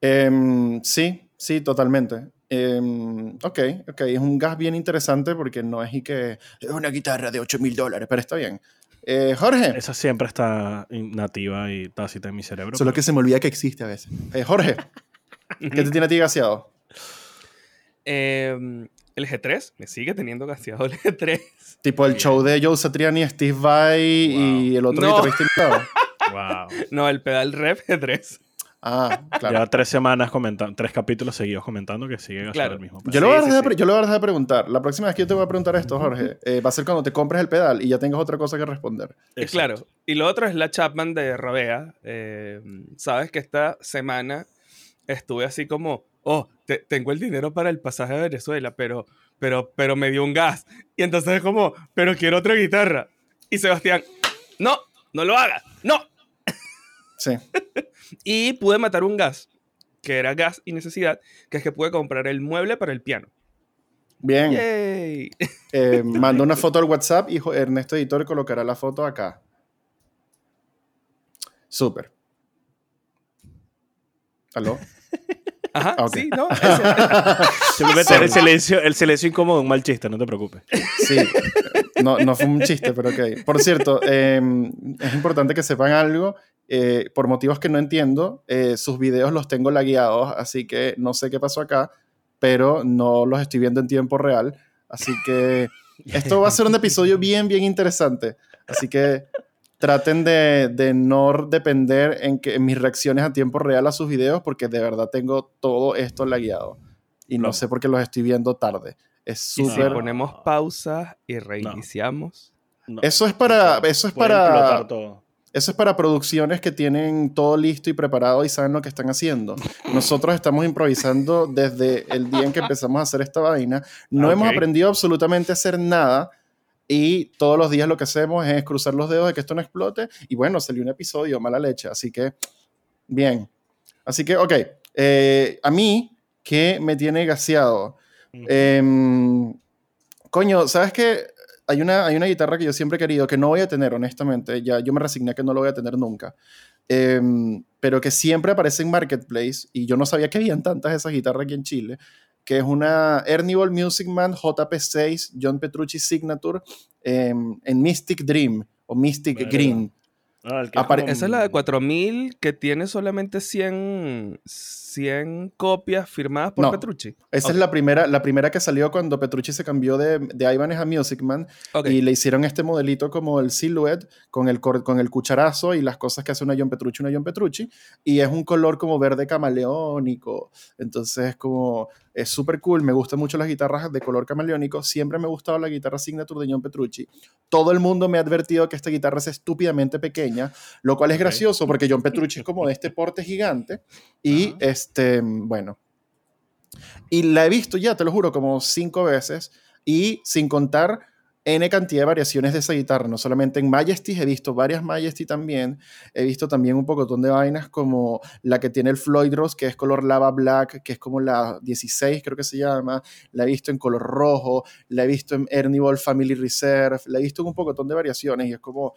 Em, sí, sí, totalmente. Em, ok, ok, es un gas bien interesante porque no es y que es una guitarra de 8 mil dólares, pero está bien. Eh, Jorge, Esa siempre está nativa y tácita en mi cerebro. solo pero- que se me olvida que existe a veces. Eh, Jorge, (laughs) ¿qué te tiene a ti gaseado? Em, el G3, me sigue teniendo gaseado el G3. Tipo el Bien. show de Joe Satriani, Steve Vai y el otro No. guitarrista. Wow. (laughs) No, el pedal rep G3. Ah, claro. Lleva tres semanas comentando, tres capítulos seguidos comentando que sigue gaseado Claro. el mismo. Yo, lo voy a sí, dejar de sí. yo lo voy a dejar de preguntar. La próxima vez que yo te voy a preguntar esto, Jorge, eh, va a ser cuando te compres el pedal y ya tengas otra cosa que responder. Eh. Claro. Y lo otro es la Chapman de Rabea. Eh, Sabes que esta semana estuve así como, oh, te- tengo el dinero para el pasaje a Venezuela, pero, pero, pero me dio un gas. Y entonces es como, pero quiero otra guitarra. Y Sebastián, no, no lo hagas, no. Sí. (laughs) Y pude matar un gas, que era gas y necesidad, que es que pude comprar el mueble para el piano. Bien. Eh, manda una foto al WhatsApp y Ernesto Editor colocará la foto acá. Súper. ¿Aló? Ajá, Ah, ok. sí, ¿no? (laughs) Simplemente el silencio, el silencio incómodo un mal chiste, no te preocupes. Sí. No, no fue un chiste, pero ok. Por cierto, eh, es importante que sepan algo. eh, por motivos que no entiendo, eh, sus videos los tengo lagueados, así que no sé qué pasó acá, pero no los estoy viendo en tiempo real. Así que esto va a ser un episodio bien, bien interesante. Así que traten de, de no depender en, que, en mis reacciones a tiempo real a sus videos, porque de verdad tengo todo esto lagueado. Y no Claro. sé por qué los estoy viendo tarde. Es Y si súper... ponemos pausa y reiniciamos. No. Eso es para, eso es para, todo. eso es para producciones que tienen todo listo y preparado y saben lo que están haciendo. Nosotros estamos improvisando desde el día en que empezamos a hacer esta vaina. No Ok. hemos aprendido absolutamente a hacer nada y todos los días lo que hacemos es cruzar los dedos de que esto no explote y bueno, salió un episodio, mala leche. Así que, bien. Así que, ok. eh, a mí, que me tiene gaseado. Em, coño, ¿sabes qué? hay una, hay una guitarra que yo siempre he querido, que no voy a tener, honestamente, ya yo me resigné a que no lo voy a tener nunca, em, pero que siempre aparece en Marketplace, y yo no sabía que habían tantas de esas guitarras aquí en Chile, que es una Ernival Music Man JP6 John Petrucci Signature em, en Mystic Dream o Mystic. Green. Ah, el que es Apare- como- Esa es la de 4000 que tiene solamente 100, 100 copias firmadas por No. Petrucci. Esa Ok. es la primera, la primera que salió cuando Petrucci se cambió de, de Ibanez a Music Man Ok. y le hicieron este modelito como el silhouette con el, con el cucharazo y las cosas que hace una John Petrucci, una John Petrucci, y es un color como verde camaleónico, entonces como es súper cool, me gustan mucho las guitarras de color camaleónico, siempre me ha gustado la guitarra signature de John Petrucci, todo el mundo me ha advertido que esta guitarra es estúpidamente pequeña, lo cual es gracioso porque John Petrucci es (laughs) como de este porte gigante y Ajá. Este, bueno, y la he visto ya, te lo juro, como cinco veces. Y sin contar N cantidad de variaciones de esa guitarra. No solamente en Majesty, he visto varias Majesty también. He visto también un pocotón de vainas como la que tiene el Floyd Rose, que es color lava black, que es como la 16, creo que se llama. La he visto en color rojo. La he visto en Ernie Ball Family Reserve. La he visto en un pocotón de variaciones. Y es como.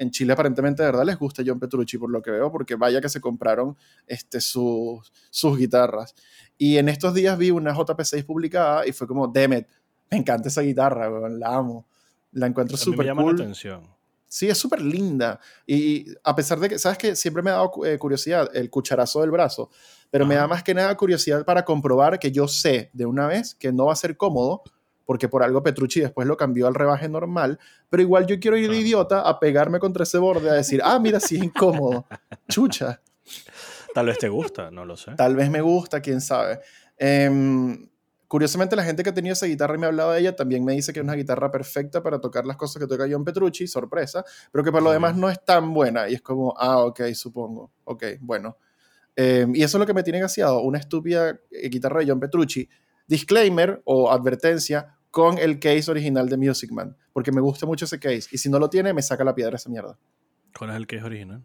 En Chile aparentemente de verdad les gusta John Petrucci por lo que veo, porque vaya que se compraron este, sus, sus guitarras. Y en estos días vi una JP6 publicada y fue como, Demet, me encanta esa guitarra, weón, la amo. La encuentro súper llama la cool. atención. Sí, es súper linda. Y a pesar de que, ¿sabes que Siempre me ha dado eh, curiosidad el cucharazo del brazo, pero me da más que nada curiosidad para comprobar que yo sé de una vez que no va a ser cómodo, porque por algo Petrucci después lo cambió al rebaje normal, pero igual yo quiero ir de idiota a pegarme contra ese borde, a decir, ah, mira, sí es incómodo. (laughs) Chucha. Tal vez te gusta, no lo sé. Tal vez me gusta, quién sabe. Em, curiosamente, la gente que ha tenido esa guitarra y me ha hablado de ella también me dice que es una guitarra perfecta para tocar las cosas que toca John Petrucci, sorpresa, pero que por lo demás no es tan buena. Y es como, ah, ok, supongo. Ok, bueno. Em, y eso es lo que me tiene gaseado, una estúpida eh, guitarra de John Petrucci. Disclaimer o advertencia con el case original de Music Man, porque me gusta mucho ese case. Y si no lo tiene, me saca la piedra esa mierda. ¿Cuál es el que es original?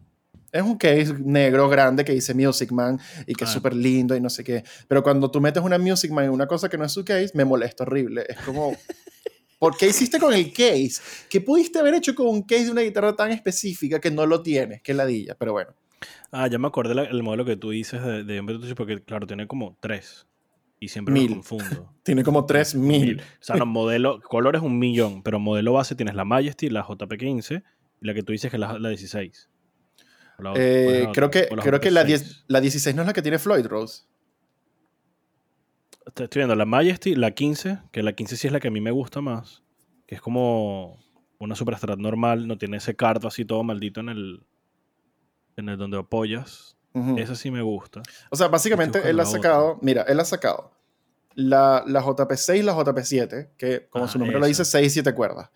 Es un case negro grande que dice Music Man y que es Ah. súper lindo y no sé qué. Pero cuando tú metes una Music Man en una cosa que no es su case, me molesta horrible. Es como, (laughs) ¿por qué hiciste con el case? ¿Qué pudiste haber hecho con un case de una guitarra tan específica que no lo tienes? Qué ladilla, pero bueno. Ah, ya me acordé la- el modelo que tú dices de, de porque claro, tiene como tres. Y siempre Mil. me confundo. (laughs) Tiene como 3000. O sea, no, (laughs) modelo, color es un millón, pero modelo base tienes la Majesty, la JP15 y la que tú dices que es la, la 16. O la- Eh, ¿cuál es la creo otra? que, creo que la, JP6. 10, la 16 no es la que tiene Floyd Rose. Estoy estoy viendo la Majesty, la 15, que la 15 sí es la que a mí me gusta más, que es como una Superstrat normal, no tiene ese cardo así todo maldito en el, en el donde apoyas. Ujú. Esa sí me gusta. O sea, básicamente él ha sacado, mira, él ha sacado la, la JP6 y la JP7, que como Ah, su nombre lo dice, esa. 6 y 7 cuerdas.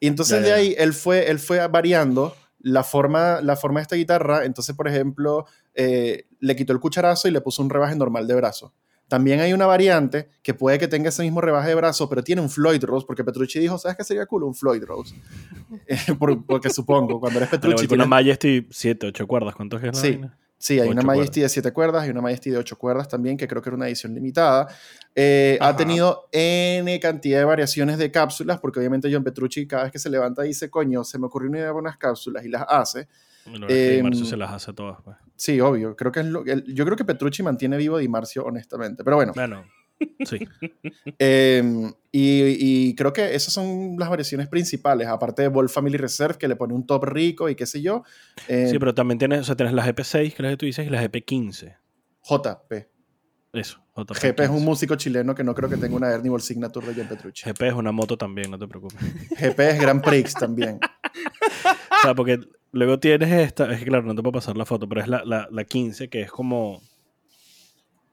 Y entonces Ya, de ya, ahí él fue, él fue variando la forma, la forma de esta guitarra. Entonces, por ejemplo, eh, le quitó el cucharazo y le puso un rebaje normal de brazo. También hay una variante que puede que tenga ese mismo rebaje de brazo, pero tiene un Floyd Rose, porque Petrucci dijo, ¿sabes qué sería cool? Un Floyd Rose. (laughs) Eh, por- porque supongo, cuando eres (laughs) Petrucci... igual que una tienes- Majesty 7, 8 cuerdas. ¿Cuántos es la Sí. vaina? Sí, hay una Majesty de 7 cuerdas y una Majesty de 8 cuerdas también, que creo que era una edición limitada. Eh, ha tenido N cantidad de variaciones de cápsulas, porque obviamente John Petrucci cada vez que se levanta dice, coño, se me ocurrió una idea para unas cápsulas y las hace. Bueno, Di Marcio Em, se las hace todas. Pues. Sí, obvio. Creo que es lo- el- yo creo que Petrucci mantiene vivo a Di Marcio, honestamente. Pero bueno, Bueno, sí. (laughs) eh, y, y creo que esas son las variaciones principales, aparte de Ball Family Reserve, que le pone un top rico y qué sé yo. Eh, Sí, pero también tienes, o sea, tienes las GP6, que es la que tú dices, y las GP15. JP. Eso. JP GP es un músico chileno que no creo que tenga una Ernie Ball Signature de John Petrucci. GP es una moto también, no te preocupes. GP es Grand Prix también. (laughs) O sea, porque luego tienes esta, es que claro, no te puedo pasar la foto, pero es la, la, la 15, que es como.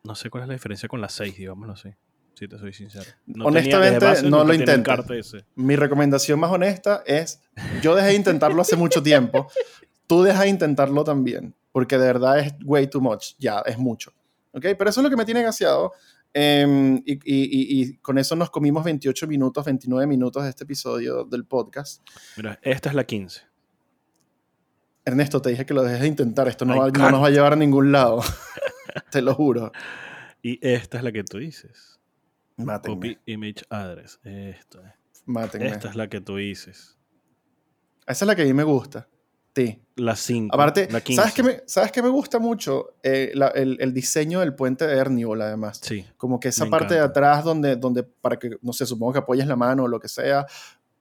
No sé cuál es la diferencia con la 6, digámoslo así. Si te soy sincero. No Honestamente, base no lo ese. Mi recomendación más honesta es, yo dejé de intentarlo hace mucho tiempo, tú deja de intentarlo también, porque de verdad es way too much, ya, es mucho. ¿Ok? Pero eso es lo que me tiene gaseado. em, y, y- y- y con eso nos comimos 28 minutos, 29 minutos de este episodio del podcast. Mira, esta es la 15. Ernesto, te dije que lo dejes de intentar, esto no, va- no nos va a llevar a ningún lado. (laughs) (laughs) te lo juro. Y esta es la que tú dices. Mátenme. Copy image address. Esto es. Mátenme. Esta es la que tú dices. Esa es la que a mí me gusta. Sí. La 5. Aparte, la 15. ¿sabes qué me, ¿sabes qué me gusta mucho? Eh, la- el, el diseño del puente de Erniol, además. Sí. Como que esa parte de atrás donde, donde, para que, no sé, supongo que apoyes la mano o lo que sea,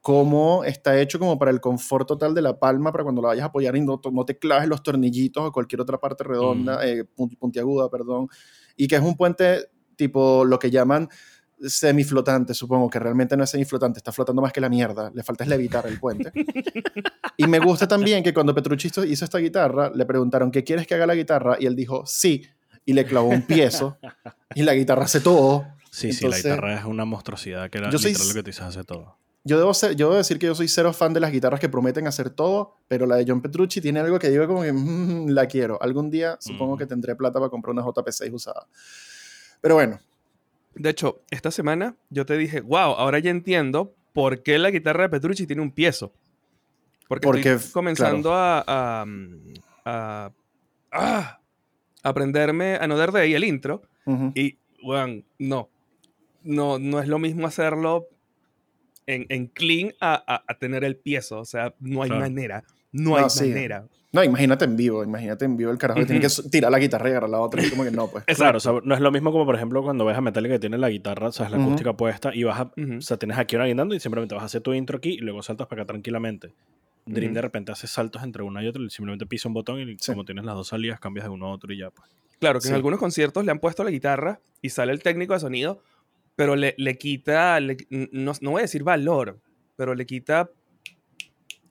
cómo está hecho como para el confort total de la palma, para cuando la vayas a apoyar y no, no te claves los tornillitos o cualquier otra parte redonda, Ujú. eh, punti- puntiaguda, perdón. Y que es un puente tipo lo que llaman semiflotante, supongo que realmente no es semiflotante, está flotando más que la mierda, le falta es levitar el puente. (laughs) y me gusta también que cuando Petrucci hizo esta guitarra, le preguntaron, ¿qué quieres que haga la guitarra? Y él dijo, sí, y le clavó un piezo, y la guitarra hace todo. Sí, sí, Entonces- la guitarra es una monstruosidad que era Yo soy lo que te dices hace todo. Yo debo, ser, yo debo decir que yo soy cero fan de las guitarras que prometen hacer todo, pero la de John Petrucci tiene algo que digo como que "Mm, la quiero. Algún día supongo Mm. que tendré plata para comprar una JP6 usada. Pero bueno, De hecho, esta semana yo te dije, wow, ahora ya entiendo por qué la guitarra de Petrucci tiene un piezo. Porque, Porque, estoy comenzando a, a, a- a aprenderme Another Day, el intro, ujú. y, bueno, no. No, no es lo mismo hacerlo en, en clean a, a- a tener el piezo. O sea, no hay Claro. manera. No, No, hay sí. manera. no, imagínate en vivo, imagínate en vivo el carajo que tiene que tirar la guitarra y agarrar la otra. y como que no, pues. Claro, o sea, no es lo mismo como por ejemplo cuando ves a Metallica que tiene la guitarra, o sea, es la Ujú. acústica puesta y vas a, Ujú. o sea, tienes aquí una guindando y simplemente vas a hacer tu intro aquí y luego saltas para acá tranquilamente. Dream de repente hace saltos entre una y otra y simplemente pisa un botón y Sí. como tienes las dos salidas cambias de uno a otro y ya pues. Claro, que Sí. en algunos conciertos le han puesto la guitarra y sale el técnico de sonido, pero le, le quita, le- no, no voy a decir valor, pero le quita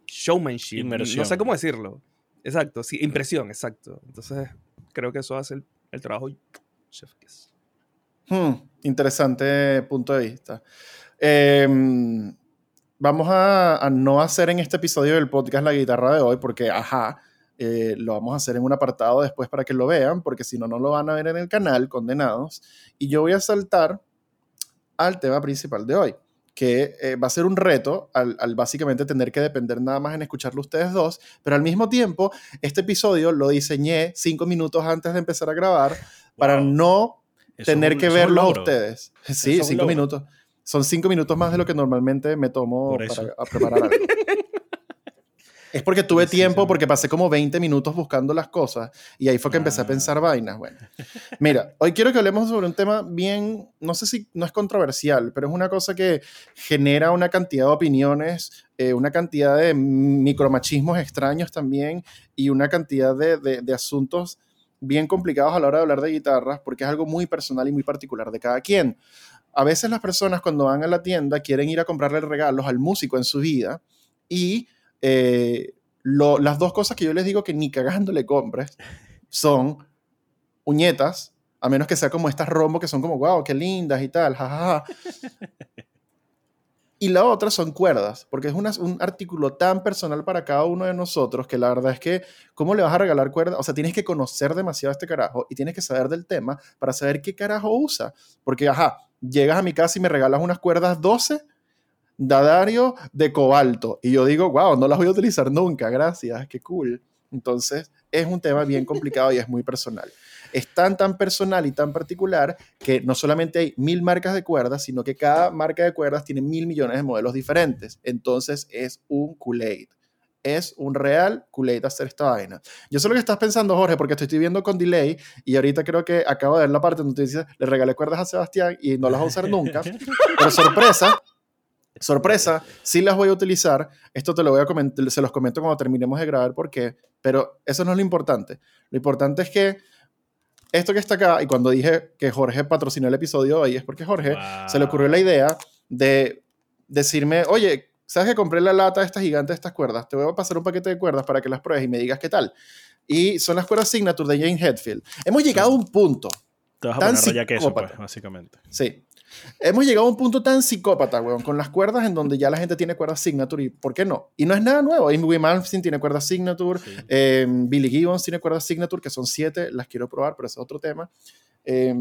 showmanship. Inmersión. No sé cómo decirlo. Exacto, sí, impresión, exacto. Entonces, creo que eso hace el, el trabajo. Chef Kiss. Hmm, interesante punto de vista. Em, vamos a, a no hacer en este episodio del podcast la guitarra de hoy porque, ajá, eh, lo vamos a hacer en un apartado después para que lo vean, porque si no, no lo van a ver en el canal, condenados. Y yo voy a saltar al tema principal de hoy, que eh, va a ser un reto al, al básicamente tener que depender nada más en escucharlo ustedes dos, pero al mismo tiempo, este episodio lo diseñé cinco minutos antes de empezar a grabar para no Eso tener un- que verlos a ustedes. Sí, cinco minutos. Son cinco minutos más de lo que normalmente me tomo para a preparar algo. (laughs) es porque tuve tiempo, porque pasé como 20 minutos buscando las cosas y ahí fue que empecé a Ah. pensar vainas. Bueno, mira, hoy quiero que hablemos sobre un tema bien, no sé si no es controversial, pero es una cosa que genera una cantidad de opiniones, eh, una cantidad de micromachismos extraños también y una cantidad de, de- de asuntos bien complicados a la hora de hablar de guitarras porque es algo muy personal y muy particular de cada quien. A veces las personas cuando van a la tienda quieren ir a comprarle regalos al músico en su vida y eh, las dos cosas que yo les digo que ni cagando le compres son uñetas, a menos que sea como estas rombo que son como, wow, qué lindas y tal, jajaja. Y la otra son cuerdas, porque es una- un artículo tan personal para cada uno de nosotros que la verdad es que, ¿cómo le vas a regalar cuerdas? O sea, tienes que conocer demasiado este carajo y tienes que saber del tema para saber qué carajo usa. Porque, ajá, llegas a mi casa y me regalas unas cuerdas 12 Dadario de cobalto. Y yo digo, wow, no las voy a utilizar nunca, gracias, qué cool. Entonces, es un tema bien complicado y es muy personal. Es tan, tan personal y tan particular que no solamente hay mil marcas de cuerdas, sino que cada marca de cuerdas tiene mil millones de modelos diferentes. Entonces, es un Kool-Aid. Es un real Kool-Aid hacer esta vaina. Yo sé lo que estás pensando, Jorge, porque te estoy viendo con delay y ahorita creo que acabo de ver la parte donde tú dices, le regalé cuerdas a Sebastián y no las va a usar nunca. (laughs) Pero sorpresa, sorpresa, sí las voy a utilizar. Esto te lo voy a comentar, se los comento cuando terminemos de grabar por qué, pero eso no es lo importante. Lo importante es que esto que está acá, y cuando dije que Jorge patrocinó el episodio hoy, es porque Jorge se le ocurrió la idea de decirme, oye, ¿sabes que compré la lata de esta gigante de estas cuerdas? Te voy a pasar un paquete de cuerdas para que las pruebes y me digas qué tal. Y son las cuerdas Signature de Jane Hetfield. Hemos llegado a un punto Te vas a tan poner raya queso, pues, básicamente. Sí. Hemos llegado a un punto tan psicópata, weón, con las cuerdas en donde ya la gente tiene cuerdas signature y ¿por qué no? Y no es nada nuevo. Amy Malmsteen tiene cuerdas signature, Sí. eh, Billy Gibbons tiene cuerdas signature, que son siete, las quiero probar, pero ese es otro tema. Eh,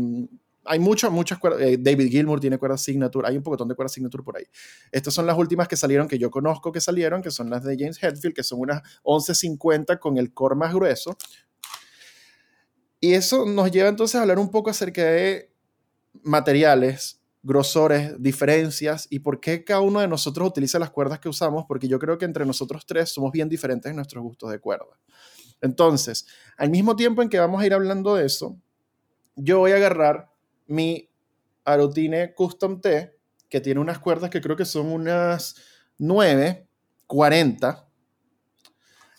hay muchas, muchas cuerdas. eh, David Gilmour tiene cuerdas signature, hay un poquitón de cuerdas signature por ahí. Estas son las últimas que salieron, que yo conozco que salieron, que son las de James Hetfield, que son unas 1150 con el core más grueso. Y eso nos lleva entonces a hablar un poco acerca de materiales grosores, diferencias y por qué cada uno de nosotros utiliza las cuerdas que usamos, porque yo creo que entre nosotros tres somos bien diferentes en nuestros gustos de cuerda. Entonces, al mismo tiempo en que vamos a ir hablando de eso, yo voy a agarrar mi Arutine Custom T, que tiene unas cuerdas que creo que son unas 9, 40,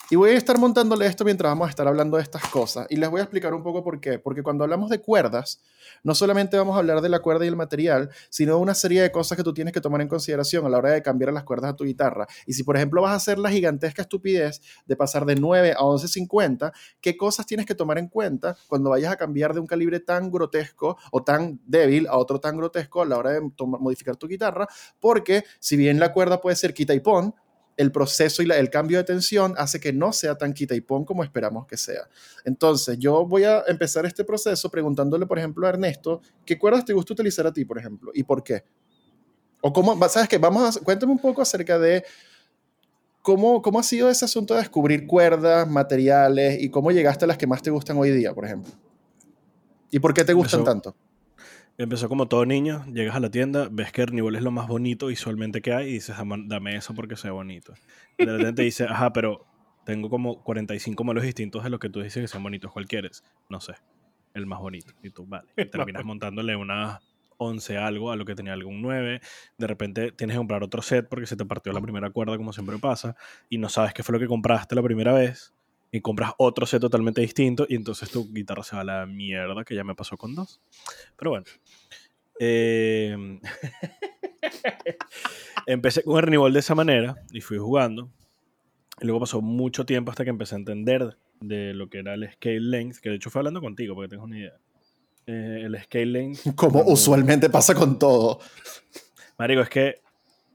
y voy a estar montándole esto mientras vamos a estar hablando de estas cosas. Y les voy a explicar un poco por qué. Porque cuando hablamos de cuerdas, no solamente vamos a hablar de la cuerda y el material, sino de una serie de cosas que tú tienes que tomar en consideración a la hora de cambiar las cuerdas a tu guitarra. Y si, por ejemplo, vas a hacer la gigantesca estupidez de pasar de 9 a 11.50, ¿qué cosas tienes que tomar en cuenta cuando vayas a cambiar de un calibre tan grotesco o tan débil a otro tan grotesco a la hora de modificar tu guitarra? Porque si bien la cuerda puede ser quita y pon, el proceso y el cambio de tensión hace que no sea tan quita y pon como esperamos que sea. Entonces, yo voy a empezar este proceso preguntándole, por ejemplo, a Ernesto, ¿qué cuerdas te gusta utilizar a ti, por ejemplo? ¿Y por qué? O cómo, ¿sabes qué? Vamos a, cuéntame un poco acerca de cómo, cómo ha sido ese asunto de descubrir cuerdas, materiales y cómo llegaste a las que más te gustan hoy día, por ejemplo. ¿Y por qué te gustan tanto? Empezó como todo niño, llegas a la tienda, ves que el nivel es lo más bonito visualmente que hay y dices, dame eso porque sea bonito. De repente (laughs) dices, ajá, pero tengo como 45 modelos distintos de lo que tú dices que sean bonitos. ¿Cuál quieres? No sé, el más bonito. Y tú, vale. Y terminas montándole unas 11 algo a lo que tenía algún 9. De repente tienes que comprar otro set porque se te partió la primera cuerda, como siempre pasa, y no sabes qué fue lo que compraste la primera vez. Y compras otro set totalmente distinto y entonces tu guitarra se va a la mierda, que ya me pasó con dos. Pero bueno, eh, (laughs) empecé con el Renewal de esa manera y fui jugando. Y luego pasó mucho tiempo hasta que empecé a entender de lo que era el scale length, que de hecho fue hablando contigo porque tengo una idea. Eh, el scale length. (laughs) Como usualmente pasa con todo. Marico, es que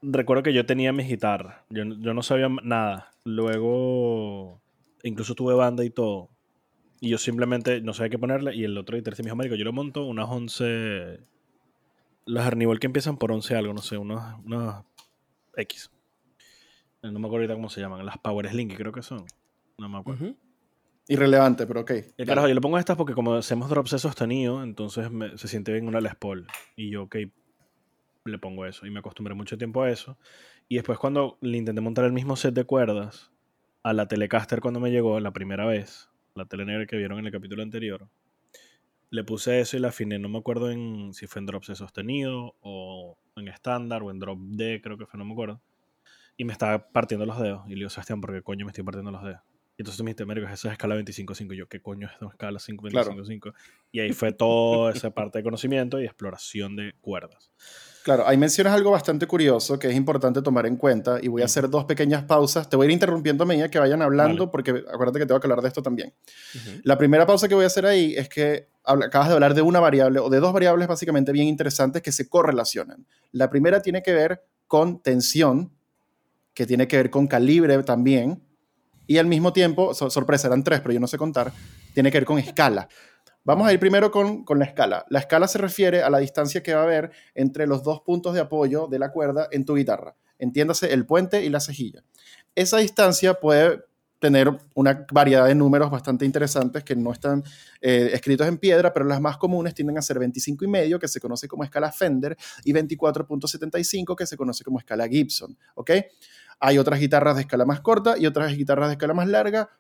recuerdo que yo tenía mi guitarra. Yo, yo no sabía nada. Luego, incluso tuve banda y todo. Y yo simplemente no sabía qué ponerle. Y el otro día me dijo, Marico, yo lo monto unas 11 los Arnibol que empiezan por 11 algo, no sé, unos, unos X. No me acuerdo ahorita cómo se llaman. Las Power Slinky creo que son. No me acuerdo. Irrelevante, pero ok. Claro, yo le pongo estas porque como hacemos drops de sostenido, entonces se siente bien una Les Paul. Y yo, ok, le pongo eso. Y me acostumbré mucho tiempo a eso. Y después cuando le intenté montar el mismo set de cuerdas a la Telecaster cuando me llegó la primera vez, la tele negra que vieron en el capítulo anterior, le puse eso y la afiné. No me acuerdo en si fue en drop C sostenido o en estándar o en drop D, creo que fue, no me acuerdo. Y me estaba partiendo los dedos. Y le digo, Sebastián, ¿por qué coño me estoy partiendo los dedos? Y entonces me dijiste, esa es escala 25.5. Yo, ¿qué coño es esa escala 5.25.5? Y ahí fue toda esa parte de conocimiento y exploración de cuerdas. Claro, ahí mencionas algo bastante curioso que es importante tomar en cuenta y voy a hacer dos pequeñas pausas. Te voy a ir interrumpiendo a medida que vayan hablando porque acuérdate que tengo que hablar de esto también. La primera pausa que voy a hacer ahí es que acabas de hablar de una variable o de dos variables básicamente bien interesantes que se correlacionan. La primera tiene que ver con tensión, que tiene que ver con calibre también, y al mismo tiempo, sorpresa, eran tres, pero yo no sé contar, tiene que ver con escala. Vamos a ir primero con, la escala. La escala se refiere a la distancia que va a haber entre los dos puntos de apoyo de la cuerda en tu guitarra. Entiéndase el puente y la cejilla. Esa distancia puede tener una variedad de números bastante interesantes que no están eh, escritos en piedra, pero las más comunes tienden a ser 25 y medio, que se conoce como escala Fender, y 24.75, que se conoce como escala Gibson. ¿ok? Hay otras guitarras de escala más corta y otras guitarras de escala más larga.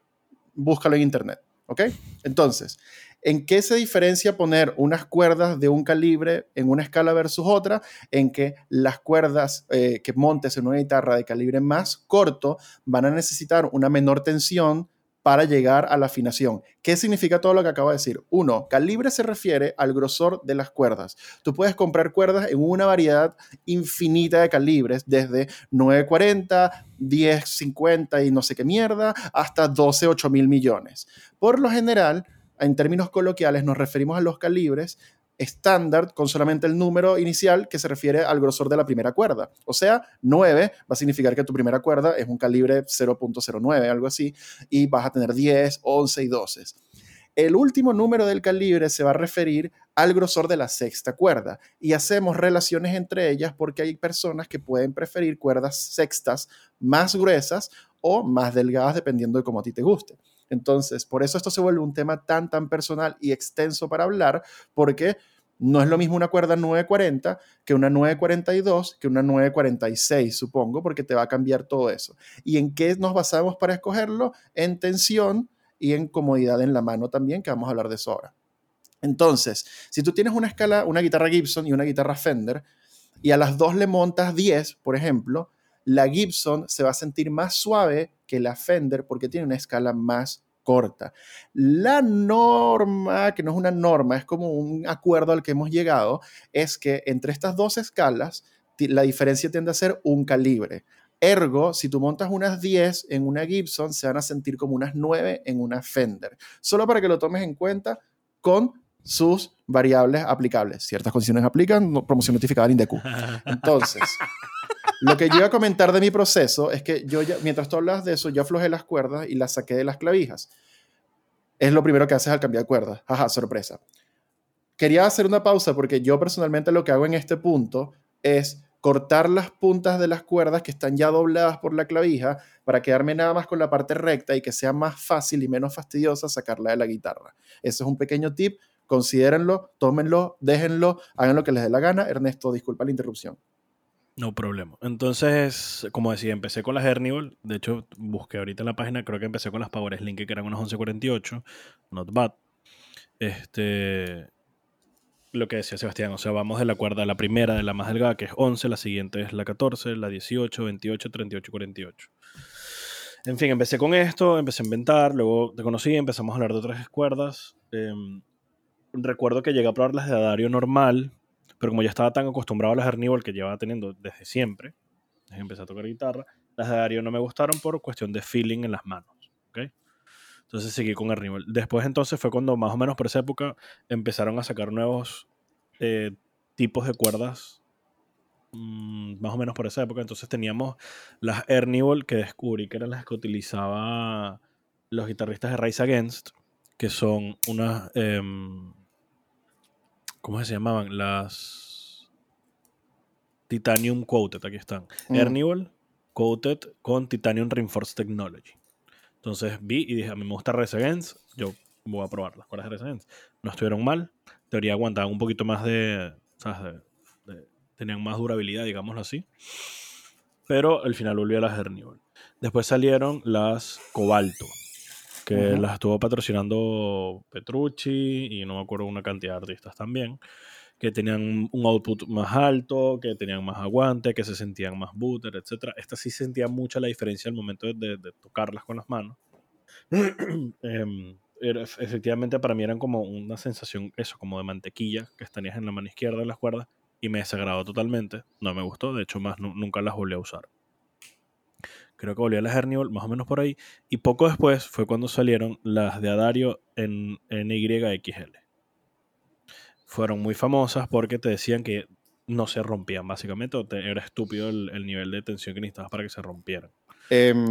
Búscalo en internet. ¿ok? Entonces, ¿En qué se diferencia poner unas cuerdas de un calibre en una escala versus otra? En que las cuerdas eh, que montes en una guitarra de calibre más corto van a necesitar una menor tensión para llegar a la afinación. ¿Qué significa todo lo que acabo de decir? Uno, calibre se refiere al grosor de las cuerdas. Tú puedes comprar cuerdas en una variedad infinita de calibres, desde 940, 1050 y no sé qué mierda, hasta 12, 8 mil millones. Por lo general, en términos coloquiales nos referimos a los calibres estándar con solamente el número inicial que se refiere al grosor de la primera cuerda. O sea, 9 va a significar que tu primera cuerda es un calibre 0.09, algo así, y vas a tener 10, 11 y 12. El último número del calibre se va a referir al grosor de la sexta cuerda y hacemos relaciones entre ellas porque hay personas que pueden preferir cuerdas sextas más gruesas o más delgadas dependiendo de cómo a ti te guste. Entonces, por eso esto se vuelve un tema tan, tan personal y extenso para hablar, porque No es lo mismo una cuerda 940 que una 942, que una 946, supongo, porque te va a cambiar todo eso. ¿Y en qué nos basamos para escogerlo? En tensión y en comodidad en la mano también, que vamos a hablar de eso ahora. Entonces, si tú tienes una escala, una guitarra Gibson y una guitarra Fender, y a las dos le montas 10, por ejemplo, la Gibson se va a sentir más suave que la Fender porque tiene una escala más corta. La norma, que no es una norma, es como un acuerdo al que hemos llegado, es que entre estas dos escalas la diferencia tiende a ser un calibre. Ergo, si tú montas unas 10 en una Gibson, se van a sentir como unas 9 en una Fender. Solo para que lo tomes en cuenta con sus variables aplicables. Ciertas condiciones aplican, promoción notificada en INDECU. (laughs) Entonces, lo que yo iba a comentar de mi proceso es que yo, mientras tú hablas de eso, yo aflojé las cuerdas y las saqué de las clavijas. Es lo primero que haces al cambiar cuerdas. Ajá, sorpresa. Quería hacer una pausa porque yo personalmente lo que hago en este punto es cortar las puntas de las cuerdas que están ya dobladas por la clavija para quedarme nada más con la parte recta y que sea más fácil y menos fastidiosa sacarla de la guitarra. Ese es un pequeño tip, considérenlo, tómenlo, déjenlo, hagan lo que les dé la gana. Ernesto, disculpa la interrupción. No problema. Entonces, como decía, empecé con las Hernibal. De hecho, busqué ahorita en la página, creo que empecé con las Power Link, que eran unas 1148. Not bad. Este. Lo que decía Sebastián, o sea, vamos de la cuerda, la primera, de la más delgada, que es 11, la siguiente es la 14, la 18, 28, 38, 48. En fin, empecé con esto, empecé a inventar, luego te conocí, empezamos a hablar de otras cuerdas. Em, recuerdo que llegué a probar las de Adario normal, pero como ya estaba tan acostumbrado a las Hernibal que llevaba teniendo desde siempre, desde empecé a tocar guitarra, las de Dario no me gustaron por cuestión de feeling en las manos. ¿okay? Entonces seguí con Hernibal. Después entonces fue cuando más o menos por esa época empezaron a sacar nuevos eh, tipos de cuerdas. Mm, más o menos por esa época. Entonces teníamos las Hernibal que descubrí que eran las que utilizaba los guitarristas de Rise Against, que son unas... Em, ¿Cómo se llamaban? Las Titanium Coated, aquí están. Mm. Coated con Titanium Reinforced Technology. Entonces vi y dije, a mí me gusta Against, yo voy a probar las cuerdas de Against. No estuvieron mal, teoría aguantaban un poquito más de, ¿sabes? tenían más durabilidad, digámoslo así. Pero al final volví a las Hernibal. Después salieron las Cobalto que las estuvo patrocinando Petrucci y no me acuerdo una cantidad de artistas también, que tenían un output más alto, que tenían más aguante, que se sentían más booter, etc. Estas sí sentían mucha la diferencia al momento de, tocarlas con las manos. (clears throat) Em, efectivamente para mí eran como una sensación, eso, como de mantequilla que estarías en la mano izquierda de las cuerdas y me desagradó totalmente, no me gustó, de hecho más nunca las volví a usar creo que volvió a las Hernibal, más o menos por ahí, y poco después fue cuando salieron las de Adario en NYXL. Fueron muy famosas porque te decían que no se rompían, básicamente, o era estúpido el, nivel de tensión que necesitabas para que se rompieran. Em,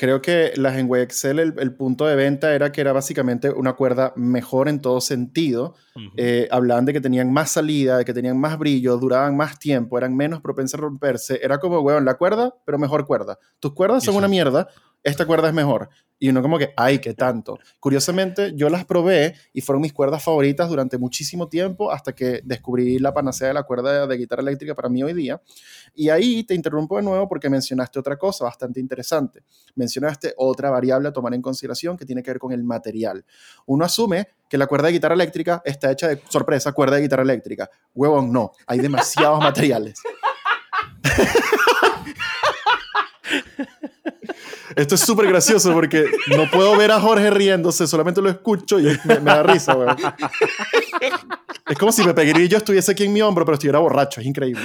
creo que las en Excel el, punto de venta era que era básicamente una cuerda mejor en todo sentido. Eh, hablaban de que tenían más salida, de que tenían más brillo, duraban más tiempo, eran menos propensas a romperse. Era como, weón, la cuerda, pero mejor cuerda. Tus cuerdas son una mierda, esta cuerda es mejor. Y uno como que, ay, qué tanto. Curiosamente, yo las probé y fueron mis cuerdas favoritas durante muchísimo tiempo hasta que descubrí la panacea de la cuerda de, guitarra eléctrica para mí hoy día. Y ahí te interrumpo de nuevo porque mencionaste otra cosa bastante interesante. Mencionaste otra variable a tomar en consideración que tiene que ver con el material. Uno asume que la cuerda de guitarra eléctrica está hecha de sorpresa, cuerda de guitarra eléctrica. Huevón, no. Hay demasiados (laughs) materiales. Esto es súper gracioso porque no puedo ver a Jorge riéndose, solamente lo escucho y me, da risa, weón. Es como si Pepe yo estuviese aquí en mi hombro, pero estuviera borracho. Es increíble.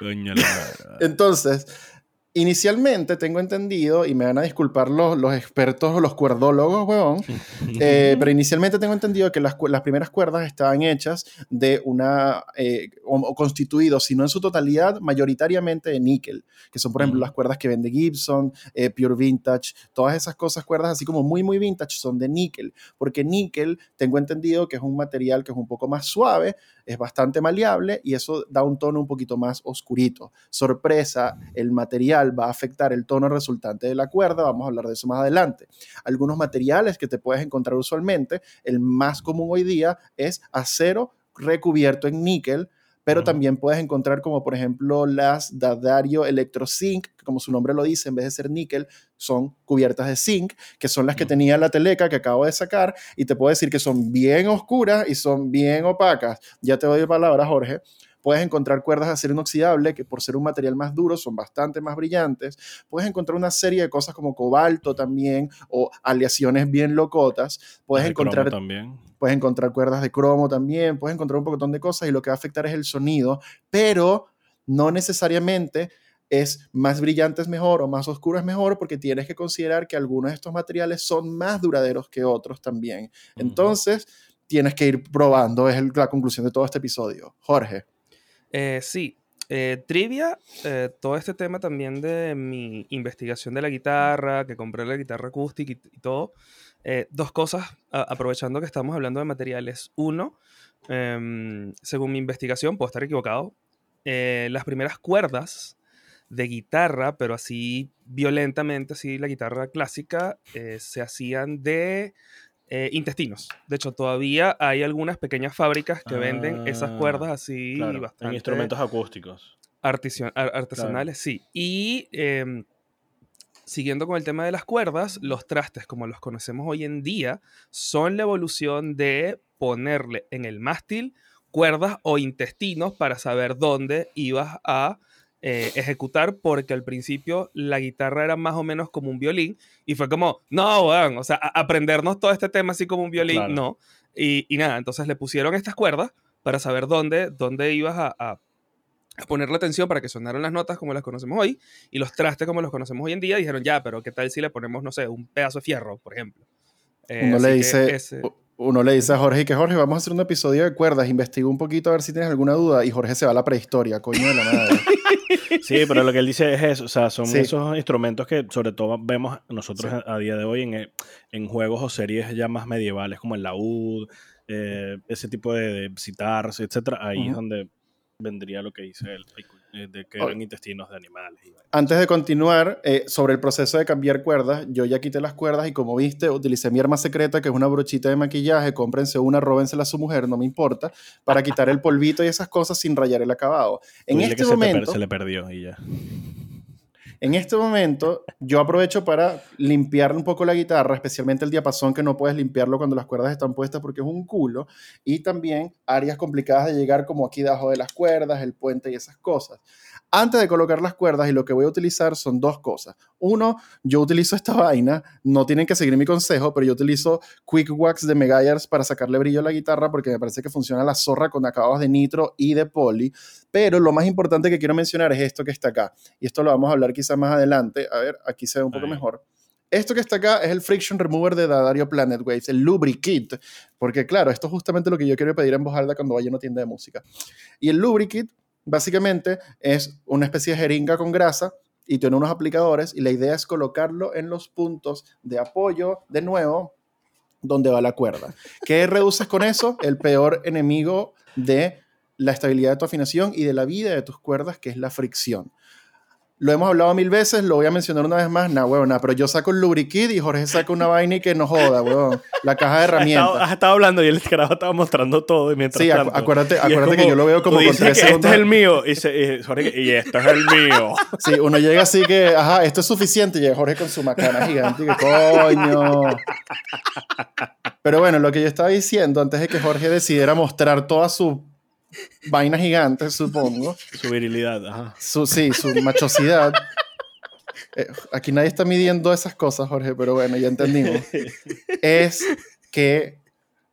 (laughs) Entonces, Inicialmente tengo entendido, y me van a disculpar los, los expertos o los cuerdólogos, weón, (laughs) eh, pero inicialmente tengo entendido que las, las primeras cuerdas estaban hechas de una, eh, o, constituidos, si no en su totalidad, mayoritariamente de níquel, que son, por ejemplo, las cuerdas que vende Gibson, eh, Pure Vintage, todas esas cosas, cuerdas así como muy, muy vintage, son de níquel, porque níquel tengo entendido que es un material que es un poco más suave, es bastante maleable y eso da un tono un poquito más oscurito. Sorpresa, el material va a afectar el tono resultante de la cuerda, vamos a hablar de eso más adelante. Algunos materiales que te puedes encontrar usualmente, el más común hoy día es acero recubierto en níquel, pero también puedes encontrar como por ejemplo las Dadario Electrozinc, que como su nombre lo dice, en vez de ser níquel, son cubiertas de zinc, que son las que tenía la teleca que acabo de sacar, y te puedo decir que son bien oscuras y son bien opacas. Ya te doy palabra, Jorge. Puedes encontrar cuerdas de acero inoxidable que por ser un material más duro son bastante más brillantes. Puedes encontrar una serie de cosas como cobalto también o aleaciones bien locotas. Puedes encontrar también. Puedes encontrar cuerdas de cromo también. Puedes encontrar un montón de cosas y lo que va a afectar es el sonido, pero no necesariamente es más brillante es mejor o más oscuro es mejor porque tienes que considerar que algunos de estos materiales son más duraderos que otros también. Entonces, tienes que ir probando, es la conclusión de todo este episodio. Jorge. Eh, sí, eh, trivia, eh, todo este tema también de mi investigación de la guitarra, que compré la guitarra acústica y, todo. dos cosas, aprovechando que estamos hablando de materiales. Uno, em, según mi investigación, puedo estar equivocado, las primeras cuerdas de guitarra, pero así violentamente, así la guitarra clásica, se hacían de eh, intestinos. De hecho, todavía hay algunas pequeñas fábricas que venden esas ah, cuerdas así En instrumentos acústicos. artesanales, sí. Y em, siguiendo con el tema de las cuerdas, los trastes, como los conocemos hoy en día, son la evolución de ponerle en el mástil cuerdas o intestinos para saber dónde ibas a eh, ejecutar porque al principio la guitarra era más o menos como un violín y fue como, no, weón, o sea, aprendernos todo este tema así como un violín, no. Y, nada, entonces le pusieron estas cuerdas para saber dónde, dónde ibas a, a, ponerle atención para que sonaran las notas como las conocemos hoy y los trastes como los conocemos hoy en día. Dijeron, ya, pero ¿qué tal si le ponemos, no sé, un pedazo de fierro, por ejemplo? Eh, Uno le dice, uno le dice a Jorge que Jorge, vamos a hacer un episodio de cuerdas, investiga un poquito a ver si tienes alguna duda y Jorge se va a la prehistoria, coño de la madre. (laughs) (laughs) Sí, pero lo que él dice es eso, o sea, son esos instrumentos que sobre todo vemos nosotros a, día de hoy en, en, juegos o series ya más medievales como el laúd, eh, ese tipo de, citar, etcétera, ahí es donde vendría lo que dice él, eh, de que eran intestinos de animales. Antes de continuar, eh, sobre el proceso de cambiar cuerdas, yo ya quité las cuerdas y como viste, utilicé mi arma secreta, que es una brochita de maquillaje, cómprense una, róbensela a su mujer, no me importa, para quitar el polvito y esas cosas sin rayar el acabado. En este momento... se le perdió y ya. En este momento, yo aprovecho para limpiar un poco la guitarra, especialmente el diapasón, que no puedes limpiarlo cuando las cuerdas están puestas porque es un culo, y también áreas complicadas de llegar, como aquí debajo de las cuerdas, el puente y esas cosas. Antes de colocar las cuerdas, y lo que voy a utilizar son dos cosas. Uno, yo utilizo esta vaina, no tienen que seguir mi consejo, pero yo utilizo Quick Wax de Megayars para sacarle brillo a la guitarra porque me parece que funciona la zorra con acabados de nitro y de poli. Pero lo más importante que quiero mencionar es esto que está acá. Y esto lo vamos a hablar quizá más adelante. A ver, aquí se ve un poco mejor. Esto que está acá es el Friction Remover de Dadario Planet Waves, el Lubrikit, porque claro, esto es justamente lo que yo quiero pedir en voz alta cuando vaya a una tienda de música. Y el Lubrikit básicamente es una especie de jeringa con grasa y tiene unos aplicadores y la idea es colocarlo en los puntos de apoyo, de nuevo, donde va la cuerda. ¿Qué reduces con eso? El peor enemigo de la estabilidad de tu afinación y de la vida de tus cuerdas, que es la fricción. Lo hemos hablado mil veces, lo voy a mencionar una vez más. Nah, huevona, pero yo saco el lubrikit y Jorge saca una vaina y que no joda, huevón. La caja de (laughs) herramientas. Has estado, hablando y el carajo estaba mostrando todo. Y mientras sí, acuérdate, acuérdate que yo lo veo como con tres Este es el mío. Y, Jorge, y este es el mío. (laughs) Sí, uno llega así que, ajá, esto es suficiente. Y llega Jorge con su macana gigante y que, coño. Pero bueno, lo que yo estaba diciendo antes de que Jorge decidiera mostrar toda su vaina gigante, supongo. Su virilidad, ajá. Su, sí, su machosidad. Eh, aquí nadie está midiendo esas cosas, Jorge, pero bueno, ya entendimos. es que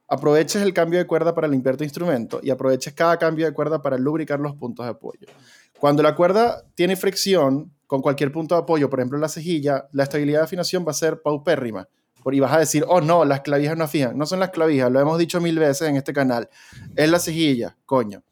aproveches el cambio de cuerda para limpiar tu instrumento y aproveches cada cambio de cuerda para lubricar los puntos de apoyo. Cuando la cuerda tiene fricción con cualquier punto de apoyo, por ejemplo la cejilla, la estabilidad de afinación va a ser paupérrima y vas a decir, oh no, las clavijas no afijan. No son las clavijas, lo hemos dicho mil veces en este canal. Es la cejilla, coño.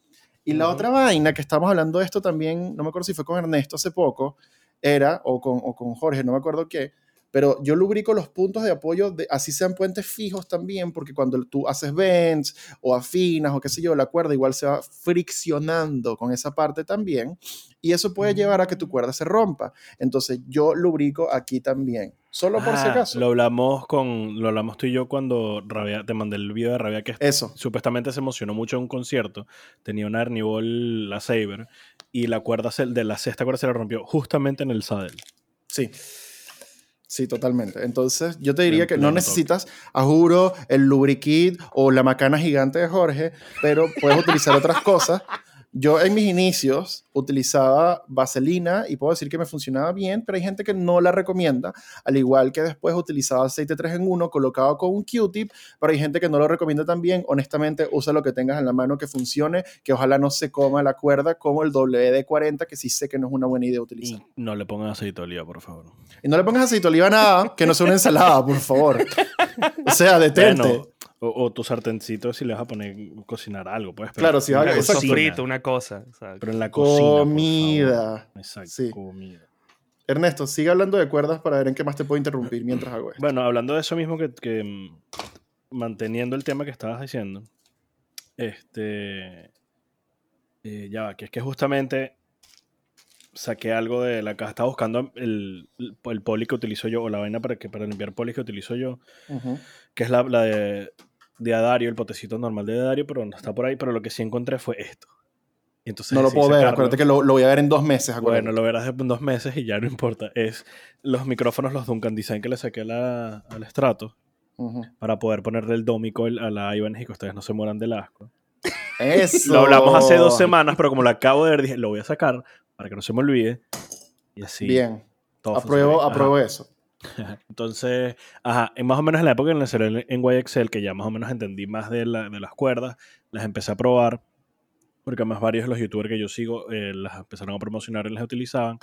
Y la otra vaina que estamos hablando de esto también, no me acuerdo si fue con Ernesto hace poco, era, o con, o con Jorge, no me acuerdo qué, pero yo lubrico los puntos de apoyo, de, así sean puentes fijos también, porque cuando tú haces bends o afinas o qué sé yo, la cuerda igual se va friccionando con esa parte también, y eso puede llevar a que tu cuerda se rompa. Entonces yo lubrico aquí también. Solo por si acaso. Lo hablamos con, lo hablamos tú y yo cuando Rabia, te mandé el video de Rabia que Eso. supuestamente se emocionó mucho en un concierto. Tenía una Ernie Ball, la Saber, y la cuerda se- de la sexta cuerda se le rompió justamente en el saddle. Sí. Sí, totalmente. Entonces, yo te diría que no necesitas, a juro, el lubriquit o la macana gigante de Jorge, pero puedes utilizar otras cosas. Yo en mis inicios utilizaba vaselina y puedo decir que me funcionaba bien, pero hay gente que no la recomienda, al igual que después utilizaba aceite 3 en 1 colocado con un Q-tip, pero hay gente que no lo recomienda también. Honestamente, usa lo que tengas en la mano que funcione, que ojalá no se coma la cuerda como el WD-40, que sí sé que no es una buena idea utilizar. Y no le pongan aceite de oliva, por favor. Y no le pongas aceite de oliva a nada, que no sea una ensalada, por favor. O sea, detente. Bueno, o, o tu sartencito si le vas a poner cocinar algo, pues. pero Claro, si vas a- sofrito, una cosa. exacto. Pero en la cocina. Comida. Exacto, Sí. comida. Ernesto, sigue hablando de cuerdas para ver en qué más te puedo interrumpir mientras hago esto. Bueno, hablando de eso mismo que, que, mm, manteniendo el tema que estabas diciendo, este eh, ya va, que es que justamente saqué algo de la caja, estaba buscando el, el, poli que utilizo yo, o la vaina para, que, para limpiar poli que utilizo yo, que es la, la de, de Adario, el potecito normal de Adario, pero no está por ahí, pero lo que sí encontré fue esto. Y entonces No lo puedo ver, acuérdate que lo, lo voy a ver en dos meses. acuérdate. Bueno, lo verás en dos meses y ya no importa. Es los micrófonos, los Duncan Design que le saqué la- al estrato para poder ponerle el Domicoil a la Ibanez y que ustedes no se mueran del asco. Eso. Lo hablamos hace dos semanas, pero como lo acabo de ver, dije, lo voy a sacar para que no se me olvide. Y así. Bien. todo Apruebo, apruebo eso. (laughs) Entonces, ajá, en más o menos en la época en la en en YXL, que ya más o menos entendí más de, la- de las cuerdas, las empecé a probar, porque además varios de los youtubers que yo sigo eh, las empezaron a promocionar y las utilizaban.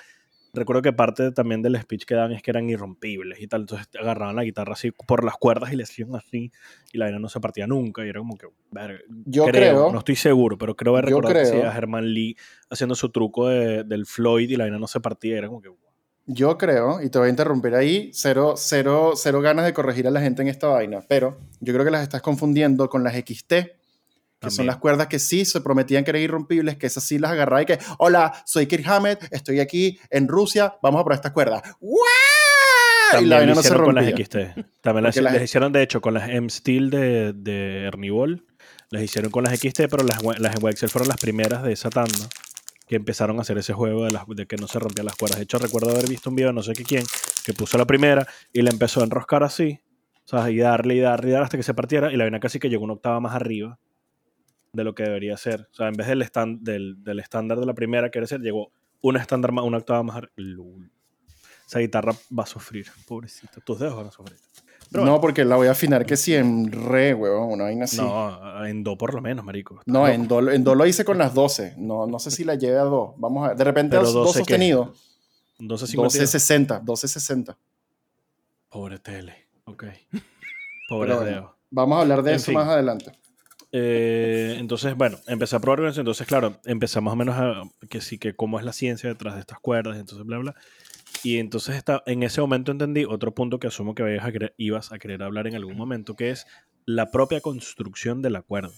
Recuerdo que parte también del speech que dan es que eran irrompibles y tal, entonces agarraban la guitarra así por las cuerdas y le hacían así y la vaina no se partía nunca y era como que, verga, Yo creo- no estoy seguro, pero creo haber recordado que sí, creo- a Herman Lee haciendo su truco de- del Floyd y la vaina no se partía, era como que, Yo creo, y te voy a interrumpir ahí, cero, cero, cero ganas de corregir a la gente en esta vaina, pero yo creo que las estás confundiendo con las XT, que son las cuerdas que sí se prometían que eran irrompibles, que esas sí las agarraba y que, hola, soy Kirk Hammett, estoy aquí en Rusia, vamos a probar estas cuerdas. ¡Guau! Y la vaina no se hicieron con las rompía. XT. También las, hicieron, de hecho, con las M-Steel de, de Ernie Ball. Las hicieron con las XT, pero las, las Wexel fueron las primeras de esa tanda que empezaron a hacer ese juego de, las, de que no se rompían las cuerdas. De hecho, recuerdo haber visto un video de no sé qué quién que puso la primera y la empezó a enroscar así. O sea, y darle y darle y darle hasta que se partiera. Y la vaina casi que llegó una octava más arriba de lo que debería ser. O sea, en vez del, estan- del, del estándar de la primera que era ser, llegó una estándar más, una octava más arriba. Esa guitarra va a sufrir, pobrecito. Tus dedos van a sufrir. Pero no, porque la voy a afinar que sí en re, huevón, una vaina así. No, No, en do por lo menos, marico. Loco. en, do, en do lo hice con las 12. No, no sé si la lleve a do. Vamos a ver. De repente Pero dos, 12 dos qué? sostenido. 12.52. 12.60. 12.60. Pobre tele. Ok. (laughs) Pobre Pero. Vamos a hablar de En eso fin. más adelante. Eh, entonces, bueno, empecé a probar con eso. Entonces, claro, empecé más o menos a que sí, que cómo es la ciencia detrás de estas cuerdas, entonces, bla, bla. Y entonces está, en ese momento entendí otro punto que asumo que ibas a, querer, ibas a querer hablar en algún momento, que es la propia construcción de la cuerda.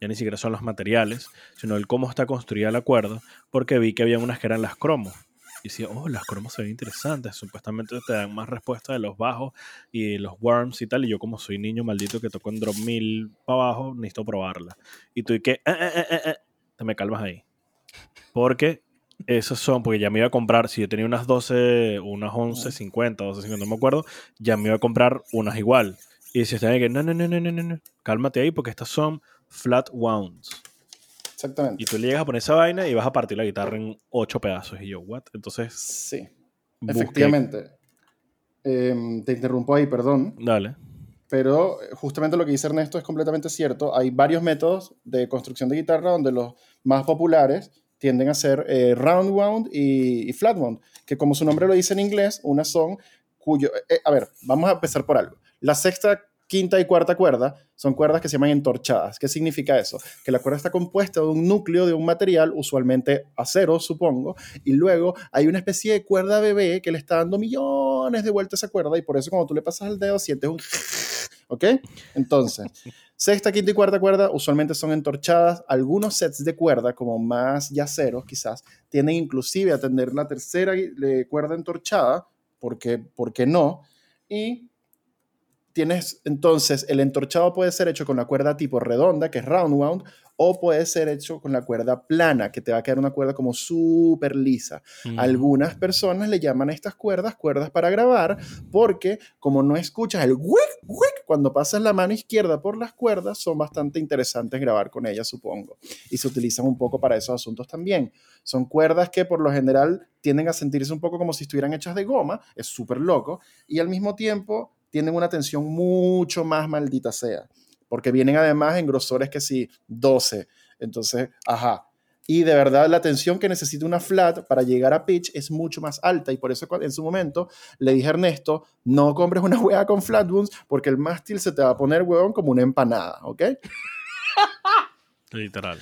Ya ni siquiera son los materiales, sino el cómo está construida la cuerda, porque vi que había unas que eran las cromos. Y decía, oh, las cromos se ven interesantes, supuestamente te dan más respuesta de los bajos y los worms y tal. Y yo, como soy niño maldito que tocó en drop 1000 para abajo, necesito probarla. Y tú, y que, eh, eh, eh, eh, eh, te me calmas ahí. Porque esas son, porque ya me iba a comprar, si yo tenía unas 12, unas 11, 50, 12, 50, no me acuerdo, ya me iba a comprar unas igual. Y decías, que no, no, no, no, no, no, no, cálmate ahí porque estas son flat wounds. Exactamente. Y tú le llegas a poner esa vaina y vas a partir la guitarra en ocho pedazos. Y yo, ¿what? Entonces, Sí, busqué- efectivamente. Em, te interrumpo ahí, perdón. Dale. Pero eh, justamente lo que dice Ernesto es completamente cierto. Hay varios métodos de construcción de guitarra donde los más populares tienden a ser eh, round wound y, flat wound, que como su nombre lo dice en inglés, unas son cuyo... eh, a ver, vamos a empezar por algo. La sexta quinta y cuarta cuerda son cuerdas que se llaman entorchadas. ¿Qué significa eso? Que la cuerda está compuesta de un núcleo de un material, usualmente acero, supongo, y luego hay una especie de cuerda bebé que le está dando millones de vueltas a esa cuerda y por eso cuando tú le pasas el dedo sientes un... (laughs) ¿Ok? Entonces, sexta, quinta y cuarta cuerda usualmente son entorchadas. Algunos sets de cuerda, como más yaceros quizás, tienden inclusive a tener la tercera cuerda entorchada, porque, ¿por qué no? Y tienes entonces el entorchado puede ser hecho con la cuerda tipo redonda, que es round wound, o puede ser hecho con la cuerda plana, que te va a quedar una cuerda como súper lisa. Algunas personas le llaman a estas cuerdas cuerdas para grabar, porque como no escuchas el wick, wick, cuando pasas la mano izquierda por las cuerdas, son bastante interesantes grabar con ellas, supongo. Y se utilizan un poco para esos asuntos también. Son cuerdas que por lo general tienden a sentirse un poco como si estuvieran hechas de goma, es súper loco, y al mismo tiempo tienen una tensión mucho más maldita sea, porque vienen además en grosores que sí, 12. Entonces, ajá. Y de verdad la tensión que necesita una flat para llegar a pitch es mucho más alta y por eso en su momento le dije a Ernesto, no compres una (laughs) hueá con flat wounds porque el mástil se te va a poner huevón como una empanada, ¿ok? (laughs) Literal.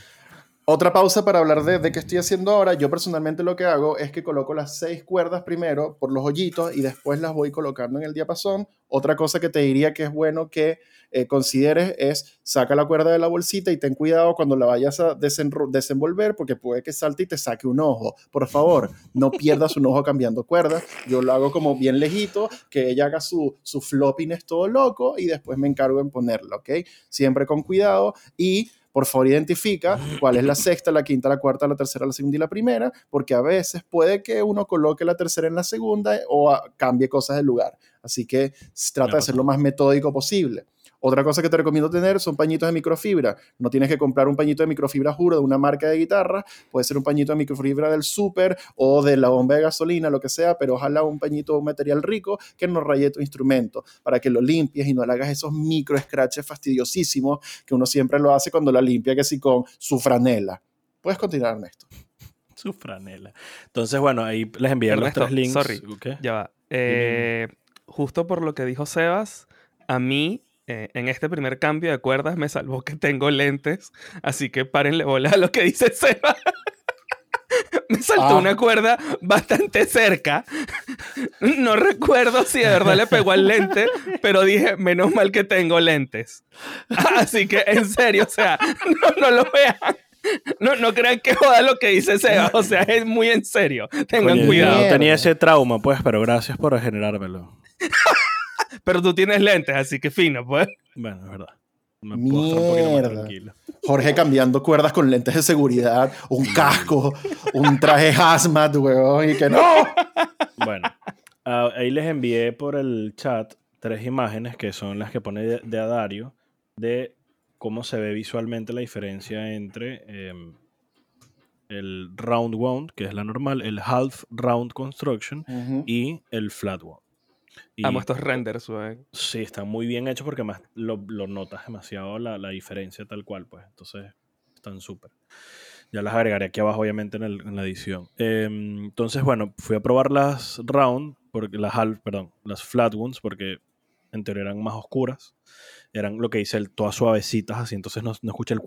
Otra pausa para hablar de, de qué estoy haciendo ahora. Yo personalmente lo que hago es que coloco las seis cuerdas primero por los hoyitos y después las voy colocando en el diapasón. Otra cosa que te diría que es bueno que eh, consideres es saca la cuerda de la bolsita y ten cuidado cuando la vayas a desenvolver porque puede que salte y te saque un ojo. Por favor, no pierdas un ojo cambiando cuerdas. Yo lo hago como bien lejito, que ella haga su, su floppiness todo loco y después me encargo en ponerlo, ¿ok? Siempre con cuidado y por favor identifica cuál es la sexta, la quinta, la cuarta, la tercera, la segunda y la primera, porque a veces puede que uno coloque la tercera en la segunda o cambie cosas de lugar. Así que trata de ser lo más metódico posible. Otra cosa que te recomiendo tener son pañitos de microfibra. No tienes que comprar un pañito de microfibra juro de una marca de guitarra, puede ser un pañito de microfibra del súper o de la bomba de gasolina, lo que sea, pero ojalá un pañito de un material rico que no raye tu instrumento para que lo limpies y no le hagas esos micro scratches fastidiosísimos que uno siempre lo hace cuando la limpia, que sí con su franela. Puedes continuar, Ernesto. (laughs) Su franela. Entonces, bueno, ahí les envié los tres links. Sorry, ya va. Eh, justo por lo que dijo Sebas, a mí eh, en este primer cambio de cuerdas me salvó que tengo lentes, así que párenle bola a lo que dice Seba. (laughs) me saltó una ah. cuerda bastante cerca. No recuerdo si de verdad le pegó al lente, pero dije, menos mal que tengo lentes. (laughs) Así que en serio, o sea, no, no lo vean. No, no crean que joda lo que dice Seba, o sea, es muy en serio. Tengan cuidado. tenía ese trauma, pues, pero gracias por generármelo. (laughs) Pero tú tienes lentes, así que fino, pues. Bueno, es verdad. Me Mierda. Jorge cambiando cuerdas con lentes de seguridad, un casco, un traje hazmat, weón, y que no. Bueno, ah, ahí les envié por el chat tres imágenes que son las que pone de, Adario de cómo se ve visualmente la diferencia entre em, el round wound, que es la normal, el half round construction y el flat wound. Y, Amo estos renders, güey. Sí, están muy bien hechos porque más lo, notas demasiado la, la, diferencia tal cual, pues. Entonces, están súper. Ya las agregaré aquí abajo, obviamente, en, el, en la edición. Em, entonces, bueno, fui a probar las round, porque, las half, perdón, las flat ones, porque en teoría eran más oscuras. Eran lo que dice el todas suavecitas, así. Entonces no, no escucha el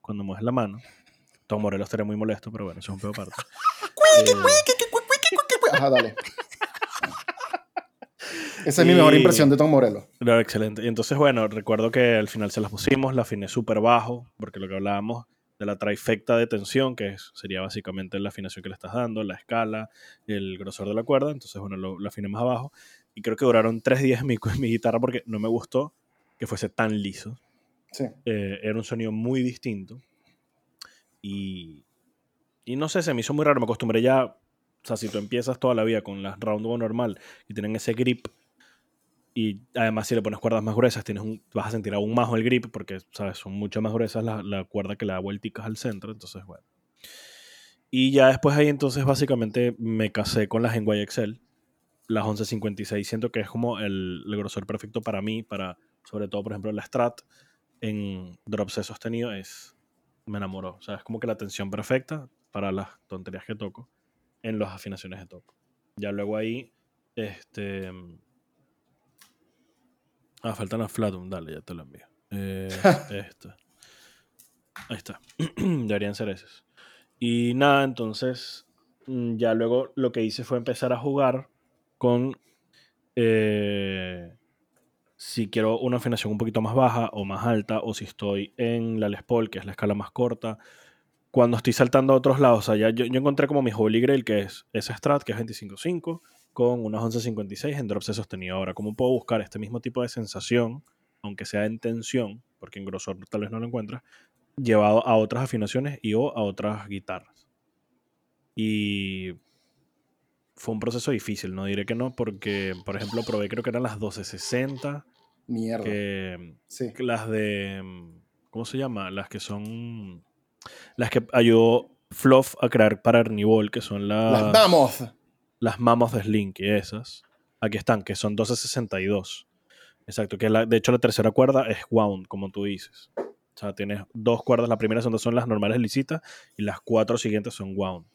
cuando mueves la mano. Tom Morelos estaría muy molesto, pero bueno, eso es un pedo aparte. Ajá, dale. Esa es mi mejor impresión de Tom Morello. Claro, excelente. Y entonces, bueno, recuerdo que al final se las pusimos, la afiné súper bajo, porque lo que hablábamos de la trifecta de tensión, que sería básicamente la afinación que le estás dando, la escala, el grosor de la cuerda. Entonces, bueno, lo, afiné más abajo. Y creo que duraron tres días mi, mi guitarra porque no me gustó que fuese tan liso. Sí. Eh, era un sonido muy distinto. Y, y no sé, se me hizo muy raro. Me acostumbré ya o sea, si tú empiezas toda la vida con las round normal y tienen ese grip, y además si le pones cuerdas más gruesas, tienes un, vas a sentir aún más el grip porque, ¿sabes? Son mucho más gruesas la, la cuerda que le da vuelticas al centro, entonces, bueno. Y ya después ahí entonces básicamente me casé con las en Excel, las 1156, siento que es como el, el, grosor perfecto para mí, para sobre todo, por ejemplo, la Strat en drop C sostenido es, me enamoró, o sea, es como que la tensión perfecta para las tonterías que toco en las afinaciones de toco. Ya luego ahí, este, Ah, faltan las Flatum, dale, ya te lo envío. Eh, (laughs) esto. Ahí está. Deberían ser esos. Y nada, entonces mm, ya luego lo que hice fue empezar a jugar con eh, si quiero una afinación un poquito más baja o más alta, o si estoy en la Les Paul, que es la escala más corta. Cuando estoy saltando a otros lados, o sea, yo, yo, encontré como mi Holy Grail, que es ese Strat, que es 25.5, con unas 11.56 en drops he sostenido. Ahora, ¿cómo puedo buscar este mismo tipo de sensación, aunque sea en tensión, porque en grosor tal vez no lo encuentras, llevado a otras afinaciones y o a otras guitarras? Y fue un proceso difícil, no diré que no, porque, por ejemplo, probé creo que eran las 1260. Mierda. Que, Las de. ¿Cómo se llama? Las que son. Las que ayudó Fluff a crear para Ernibol, que son las. Las Mammoth. Las Mammoth de Slink y esas. Aquí están, que son 1262. Exacto, que la, de hecho la tercera cuerda es wound, como tú dices. O sea, tienes dos cuerdas, la primera son, son las normales lisitas y las cuatro siguientes son wound.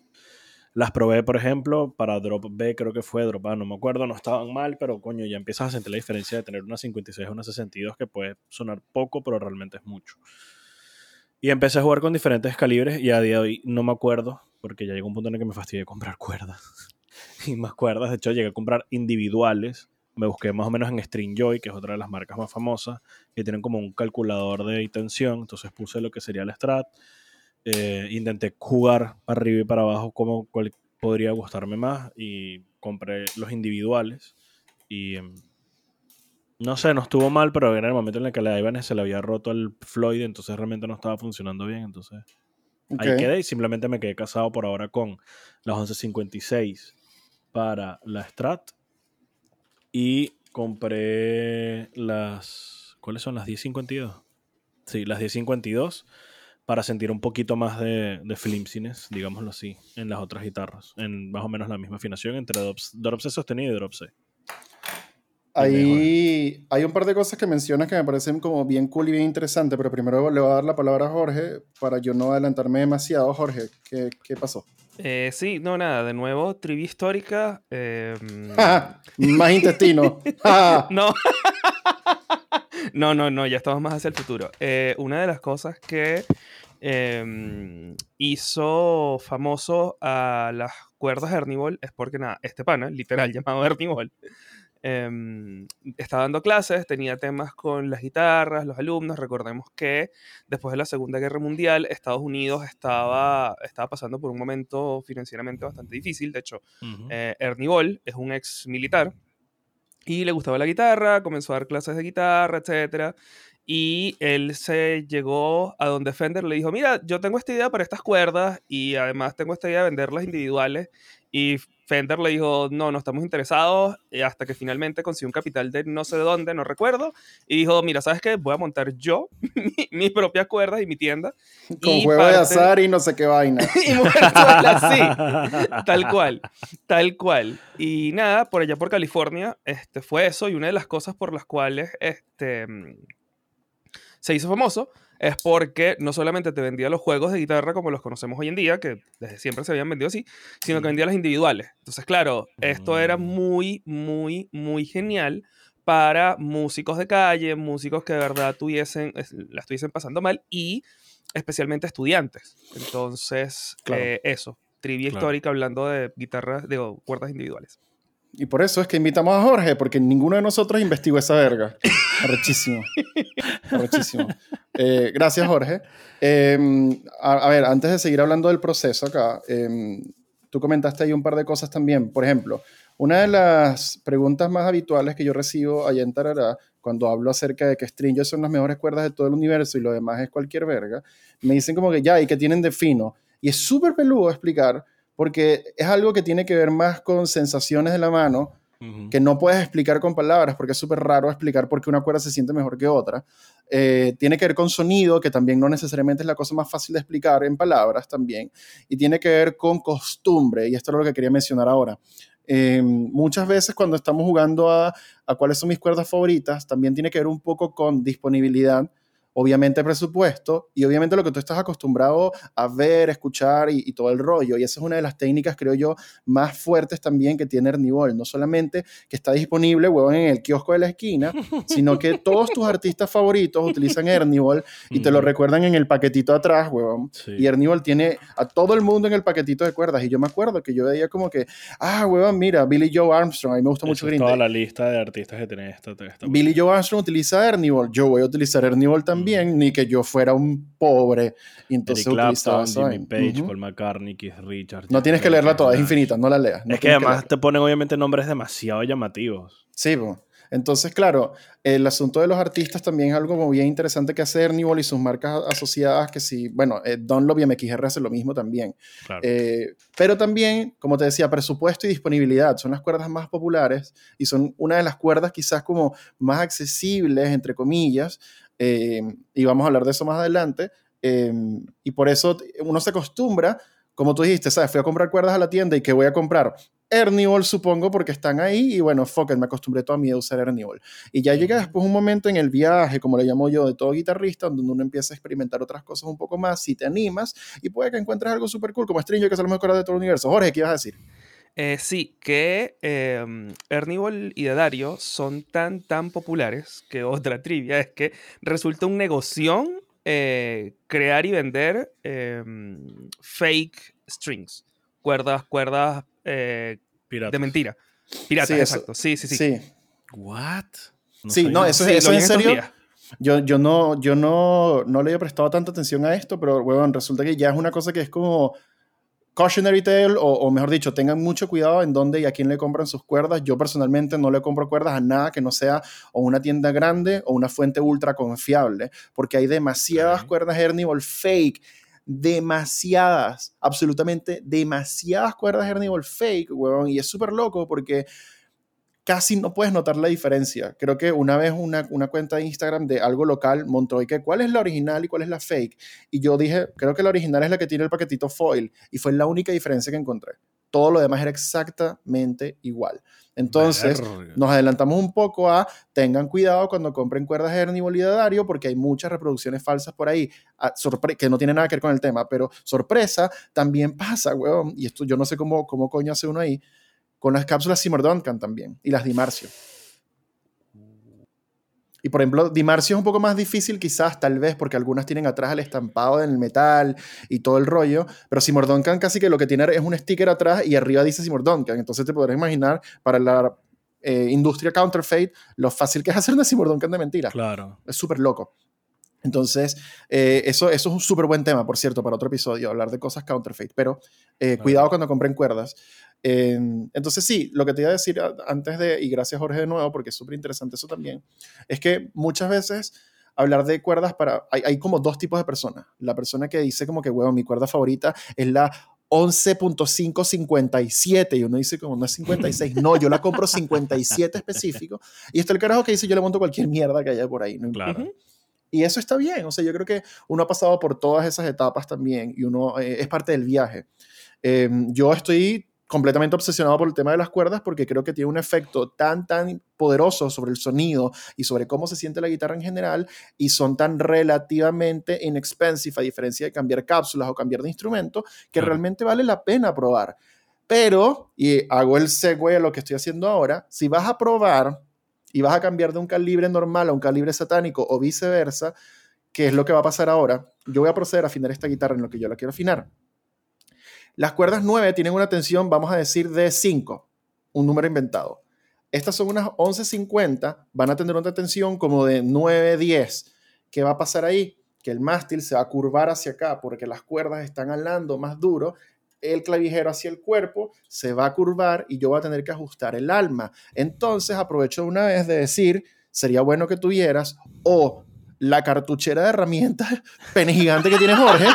Las probé, por ejemplo, para Drop B, creo que fue Drop A, no me acuerdo, no estaban mal, pero coño, ya empiezas a sentir la diferencia de tener una 56 a una 62, que puede sonar poco, pero realmente es mucho. Y empecé a jugar con diferentes calibres y a día de hoy no me acuerdo, porque ya llegó un punto en el que me fastidié comprar cuerdas. (laughs) y más cuerdas, de hecho llegué a comprar individuales. Me busqué más o menos en Stringjoy, que es otra de las marcas más famosas, que tienen como un calculador de tensión. Entonces puse lo que sería el Strat. Eh, intenté jugar para arriba y para abajo como cuál podría gustarme más y compré los individuales. Y em, no sé, no estuvo mal, pero era el momento en el que la Ibanez se le había roto el Floyd, entonces realmente no estaba funcionando bien, entonces ahí quedé y simplemente me quedé casado por ahora con las 1156 para la Strat y compré las ¿cuáles son las 1052? Sí, las 1052 para sentir un poquito más de, de flimsiness, digámoslo así, en las otras guitarras, en más o menos la misma afinación entre drop, C sostenido y drop C. Ahí hay un par de cosas que mencionas que me parecen como bien cool y bien interesante, pero primero le voy a dar la palabra a Jorge para yo no adelantarme demasiado. Jorge, ¿qué, qué pasó? Eh, sí, no, nada, de nuevo, trivia histórica. Eh, (laughs) más intestino. (laughs) no. (laughs) no, no, no, ya estamos más hacia el futuro. Eh, una de las cosas que em, hizo famoso a las cuerdas de Ernibol es porque, nada, este pana, literal llamado Ernibol, em, estaba dando clases, tenía temas con las guitarras, los alumnos. Recordemos que después de la Segunda Guerra Mundial, Estados Unidos estaba, estaba pasando por un momento financieramente bastante difícil. De hecho, uh Ernie es un ex militar y le gustaba la guitarra, comenzó a dar clases de guitarra, etc. Y él se llegó a donde Fender le dijo, mira, yo tengo esta idea para estas cuerdas y además tengo esta idea de venderlas individuales. Y Fender le dijo, no, no estamos interesados, hasta que finalmente consiguió un capital de no sé de dónde, no recuerdo, y dijo, mira, ¿sabes qué? Voy a montar yo (laughs) mis propias cuerdas y mi tienda. Con juego de azar y no sé qué vaina. (laughs) y mujer sí, tal cual, tal cual. Y nada, por allá por California, este, fue eso, y una de las cosas por las cuales este, se hizo famoso es porque no solamente te vendía los juegos de guitarra como los conocemos hoy en día, que desde siempre se habían vendido así, sino que vendía las individuales. Entonces, claro, esto era mm. muy, muy, muy genial para músicos de calle, músicos que de verdad tuviesen, la estuviesen pasando mal y especialmente estudiantes. Entonces, eh, eso, trivia histórica hablando de guitarras, de cuerdas individuales. Y por eso es que invitamos a Jorge, porque ninguno de nosotros investigó esa verga. Arrechísimo. Arrechísimo. Eh, gracias, Jorge. Em, a, ver, antes de seguir hablando del proceso acá, em, tú comentaste ahí un par de cosas también. Por ejemplo, una de las preguntas más habituales que yo recibo allá en Tarará, cuando hablo acerca de que Stringers son las mejores cuerdas de todo el universo y lo demás es cualquier verga, me dicen como que ya, ¿y que tienen de fino? Y es súper peludo explicar porque es algo que tiene que ver más con sensaciones de la mano, que no puedes explicar con palabras, porque es súper raro explicar por qué una cuerda se siente mejor que otra. Eh, tiene que ver con sonido, que también no necesariamente es la cosa más fácil de explicar en palabras también. Y tiene que ver con costumbre, y esto es lo que quería mencionar ahora. Eh, muchas veces cuando estamos jugando a, a cuáles son mis cuerdas favoritas, también tiene que ver un poco con disponibilidad obviamente presupuesto y obviamente lo que tú estás acostumbrado a ver, escuchar y, todo el rollo. Y esa es una de las técnicas, creo yo, más fuertes también que tiene Ernibol. No solamente que está disponible, huevón, en el kiosco de la esquina, sino que (laughs) todos tus artistas favoritos utilizan Ernibol y te lo recuerdan en el paquetito atrás, huevón. Y Ernibol tiene a todo el mundo en el paquetito de cuerdas. Y yo me acuerdo que yo veía como que, ah, huevón, mira, Billy Joe Armstrong, a mí me gusta mucho Green Toda la lista de artistas que tiene esta. Billy Joe Armstrong utiliza Ernibol, yo voy a utilizar Ernibol también bien, ni que yo fuera un pobre. Y entonces Eric Clapton, Jimmy Page, Paul McCartney, Keith Richards. No tienes que leerla toda, es infinita, no la leas. es que además te ponen obviamente nombres demasiado llamativos. Sí, entonces, claro, el asunto de los artistas también es algo muy bien interesante que hacer Nibol y sus marcas asociadas, que sí, bueno, eh, Dunlop y MXR hacen lo mismo también. Eh, pero también, como te decía, presupuesto y disponibilidad son las cuerdas más populares y son una de las cuerdas quizás como más accesibles, entre comillas, eh, y vamos a hablar de eso más adelante. Eh, y por eso uno se acostumbra, como tú dijiste, ¿sabes? Fui a comprar cuerdas a la tienda y que voy a comprar Erniol, supongo, porque están ahí. Y bueno, fuck it, me acostumbré toda mi vida a usar Erniol. Y ya llega después un momento en el viaje, como le llamo yo, de todo guitarrista, donde uno empieza a experimentar otras cosas un poco más, si te animas, y puede que encuentres algo súper cool, como Stringer, que es lo mejor de todo el universo. Jorge, ¿qué ibas a decir? Eh, sí, que eh, y Dario son tan, tan populares que otra (laughs) trivia es que resulta un negocio eh, crear y vender em, fake strings, cuerdas, cuerdas eh, de mentira. Piratas, exacto. Sí, sí, sí. ¿What? sí, no, eso, es en serio. Yo, yo, no, yo no, no le he prestado tanta atención a esto, pero bueno, resulta que ya es una cosa que es como cautionary tale, o, mejor dicho, tengan mucho cuidado en dónde y a quién le compran sus cuerdas. Yo personalmente no le compro cuerdas a nada que no sea o una tienda grande o una fuente ultra confiable, porque hay demasiadas cuerdas Hernibol fake, demasiadas, absolutamente demasiadas cuerdas Hernibol fake, weón, y es súper loco porque casi no puedes notar la diferencia. Creo que una vez una, cuenta de Instagram de algo local montó y que cuál es la original y cuál es la fake. Y yo dije, creo que la original es la que tiene el paquetito foil. Y fue la única diferencia que encontré. Todo lo demás era exactamente igual. Entonces, nos adelantamos un poco a tengan cuidado cuando compren cuerdas Ernie Dario porque hay muchas reproducciones falsas por ahí, ah, que no tiene nada que ver con el tema, pero sorpresa, también pasa, weón. Y esto yo no sé cómo, cómo coño hace uno ahí con las cápsulas Seymour Duncan también y las Dimarcio. Y por ejemplo, Dimarcio es un poco más difícil quizás, tal vez, porque algunas tienen atrás el estampado del metal y todo el rollo, pero Seymour Duncan casi que lo que tiene es un sticker atrás y arriba dice Seymour Duncan. Entonces te podrás imaginar para la eh, industria counterfeit lo fácil que es hacer una Seymour Duncan de mentira. Claro. Es súper loco. Entonces, eh, eso, eso es un súper buen tema, por cierto, para otro episodio, hablar de cosas counterfeit. Pero eh, cuidado cuando compren cuerdas. Entonces, sí, lo que te iba a decir antes de, y gracias Jorge de nuevo, porque es súper interesante eso también, es que muchas veces hablar de cuerdas para, hay, hay, como dos tipos de personas. La persona que dice como que, huevo, mi cuerda favorita es la 11.557 y uno dice como no es 56, no, yo la compro 57 específico y está el carajo que dice yo le monto cualquier mierda que haya por ahí, ¿no? Claro. Y eso está bien, o sea, yo creo que uno ha pasado por todas esas etapas también y uno eh, es parte del viaje. Em, yo estoy completamente obsesionado por el tema de las cuerdas porque creo que tiene un efecto tan, tan poderoso sobre el sonido y sobre cómo se siente la guitarra en general y son tan relativamente inexpensive a diferencia de cambiar cápsulas o cambiar de instrumento que realmente vale la pena probar. Pero, y hago el segue a lo que estoy haciendo ahora, si vas a probar y vas a cambiar de un calibre normal a un calibre satánico o viceversa, ¿qué es lo que va a pasar ahora? Yo voy a proceder a afinar esta guitarra en lo que yo la quiero afinar. Las cuerdas 9 tienen una tensión, vamos a decir, de 5, un número inventado. Estas son unas 11.50, van a tener una tensión como de 9, 10. ¿Qué va a pasar ahí? Que el mástil se va a curvar hacia acá porque las cuerdas están alando más duro el clavijero hacia el cuerpo, se va a curvar y yo voy a tener que ajustar el alma. Entonces aprovecho una vez de decir, sería bueno que tuvieras o la cartuchera de herramientas (laughs) pene gigante que tiene Jorge.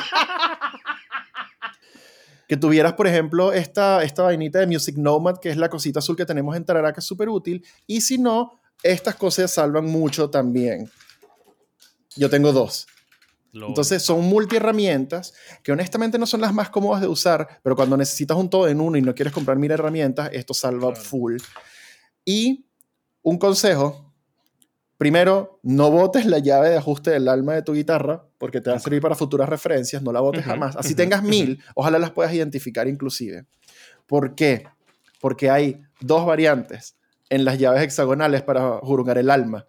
Que tuvieras, por ejemplo, esta, esta vainita de Music Nomad, que es la cosita azul que tenemos en Tarara, que es súper útil. Y si no, estas cosas salvan mucho también. Yo tengo dos. Entonces son multi-herramientas que honestamente no son las más cómodas de usar, pero cuando necesitas un todo en uno y no quieres comprar mil herramientas, esto salva full. Y un consejo, Primero, no botes la llave de ajuste del alma de tu guitarra, porque te va a servir para futuras referencias, no la botes jamás. Así tengas mil, ojalá las puedas identificar inclusive. ¿Por qué? Porque hay dos variantes en las llaves hexagonales para jurungar el alma.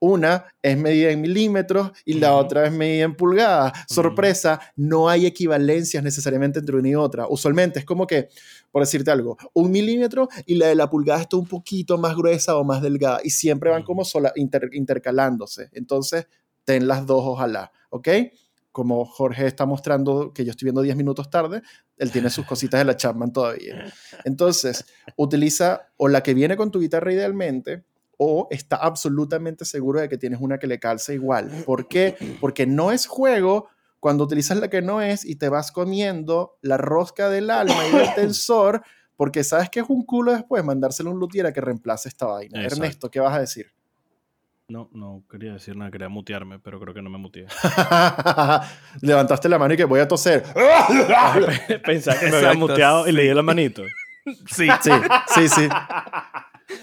Una es medida en milímetros y la otra es medida en pulgadas. Sorpresa, no hay equivalencias necesariamente entre una y otra. Usualmente es como que, por decirte algo, un milímetro y la de la pulgada está un poquito más gruesa o más delgada y siempre van como sola, inter- intercalándose. Entonces, ten las dos, ojalá, ¿ok? Como Jorge está mostrando que yo estoy viendo 10 minutos tarde, él tiene sus (laughs) cositas de la Chapman todavía. Entonces, (laughs) utiliza o la que viene con tu guitarra idealmente o está absolutamente seguro de que tienes una que le calce igual. ¿Por qué? Porque no es juego cuando utilizas la que no es y te vas comiendo la rosca del alma y del (coughs) tensor, porque sabes que es un culo después mandárselo a un luthier a que reemplace esta vaina. Exacto. Ernesto, ¿qué vas a decir? No, no quería decir nada, quería mutearme, pero creo que no me muteé. (laughs) Levantaste la mano y que voy a toser. (laughs) Pensaba que me había muteado y le di la manito. (laughs) Sí. Sí, sí, sí.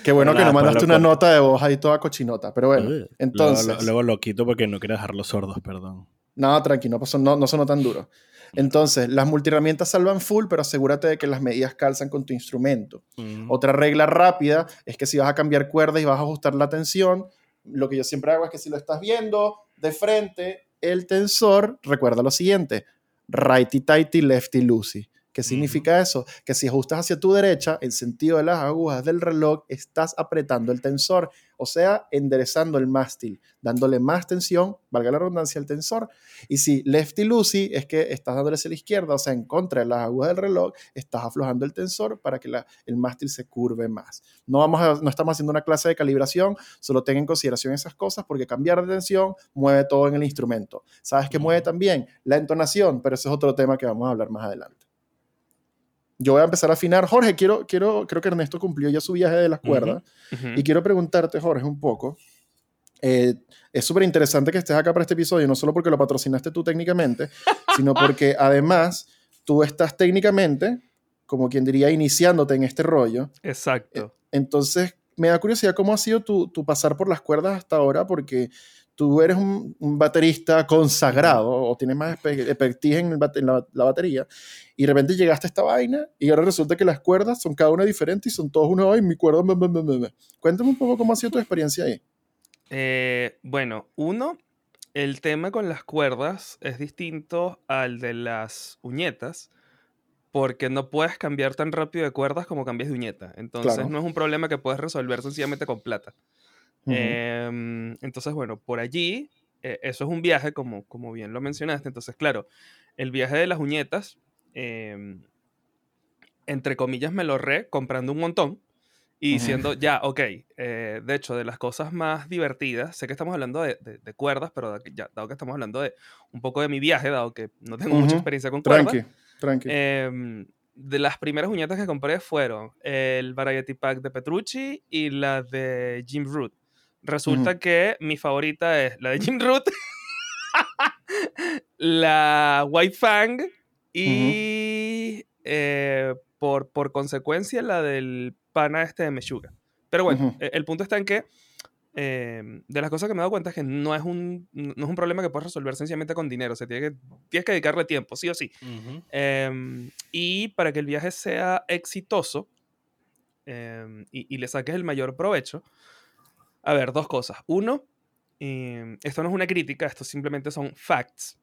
Qué bueno que no pues, mandaste una nota de voz ahí toda cochinota. Pero bueno, entonces. Luego, luego lo quito porque no quería dejarlos sordos, perdón. No, tranquilo, no, pasó- no, no sonó tan duro. Entonces, las multiherramientas salvan full, pero asegúrate de que las medidas calzan con tu instrumento. Mm. Otra regla rápida es que si vas a cambiar cuerdas y vas a ajustar la tensión, lo que yo siempre hago es que si lo estás viendo de frente, el tensor, recuerda lo siguiente, righty tighty, lefty loosey. ¿Qué significa eso? Que si ajustas hacia tu derecha, en sentido de las agujas del reloj, estás apretando el tensor, o sea, enderezando el mástil, dándole más tensión, valga la redundancia, al tensor. Y si lefty loosey es que estás dándole hacia la izquierda, o sea, en contra de las agujas del reloj, estás aflojando el tensor para que la- el mástil se curve más. No, vamos a- no estamos haciendo una clase de calibración, solo ten en consideración esas cosas porque cambiar de tensión mueve todo en el instrumento. ¿Sabes qué mueve también? La entonación, pero ese es otro tema que vamos a hablar más adelante. Yo voy a empezar a afinar. Jorge, quiero, quiero, creo que Ernesto cumplió ya su viaje de las cuerdas. Y quiero preguntarte, Jorge, un poco. eh, es súper interesante que estés acá para este episodio, no solo porque lo patrocinaste tú técnicamente, (laughs) sino porque además tú estás técnicamente, como quien diría, iniciándote en este rollo. Exacto. Entonces, me da curiosidad cómo ha sido tu, tu pasar por las cuerdas hasta ahora, porque tú eres un, un baterista consagrado o tienes más expertise en, el en la, la batería, y de repente llegaste a esta vaina y ahora resulta que las cuerdas son cada una diferente y son todos uno, ay, mi cuerda, me, me, me, me, me". Cuéntame un poco cómo ha sido tu experiencia ahí. Eh, bueno, uno, el tema con las cuerdas es distinto al de las uñetas, porque no puedes cambiar tan rápido de cuerdas como cambias de uñeta. Entonces Claro. no es un problema que puedes resolver sencillamente con plata. Ujú. Em, entonces, bueno, por allí, eh, eso es un viaje, como, como bien lo mencionaste. Entonces, claro, el viaje de las uñetas, em, entre comillas, me lo ahorré comprando un montón y diciendo, ya, ok, eh, de hecho, de las cosas más divertidas, sé que estamos hablando de, de- de cuerdas, pero ya, dado que estamos hablando de un poco de mi viaje, dado que no tengo mucha Ujú. experiencia con cuerdas, Tranqui, tranqui. Em, de las primeras uñetas que compré fueron el Variety Pack de Petrucci y la de Jim Root. Resulta que mi favorita es la de Jim Root, (laughs) la White Fang y eh, por, por consecuencia la del pana este de Meshuga. Pero bueno, e- el punto está en que em, de las cosas que me he dado cuenta es que no es un, no es un problema que puedes resolver sencillamente con dinero. O sea, tiene que, tienes que dedicarle tiempo, sí o sí. Em, y para que el viaje sea exitoso em, y, y le saques el mayor provecho, a ver, dos cosas. Uno, em, esto no es una crítica, esto simplemente son facts.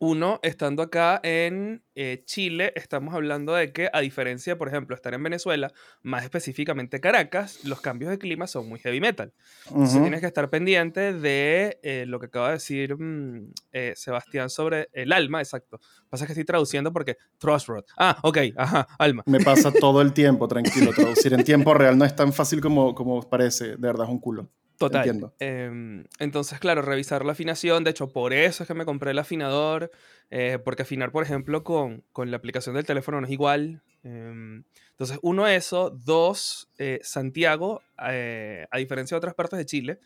Uno, estando acá en eh, Chile, estamos hablando de que, a diferencia, por ejemplo, estar en Venezuela, más específicamente Caracas, los cambios de clima son muy heavy metal. Entonces tienes que estar pendiente de eh, lo que acaba de decir mm, eh, Sebastián sobre el alma, exacto. Pasa que estoy traduciendo porque Crossroad. Ah, ok, ajá, alma. Me pasa todo el tiempo, (laughs) tranquilo. Traducir en tiempo real no es tan fácil como, como parece. De verdad es un culo. Total. Entiendo. Em, entonces, claro, revisar la afinación. De hecho, por eso es que me compré el afinador. eh, porque afinar, por ejemplo, con, con la aplicación del teléfono no es igual. Em, entonces, uno, eso. Dos, eh, Santiago, eh, a diferencia de otras partes de Chile,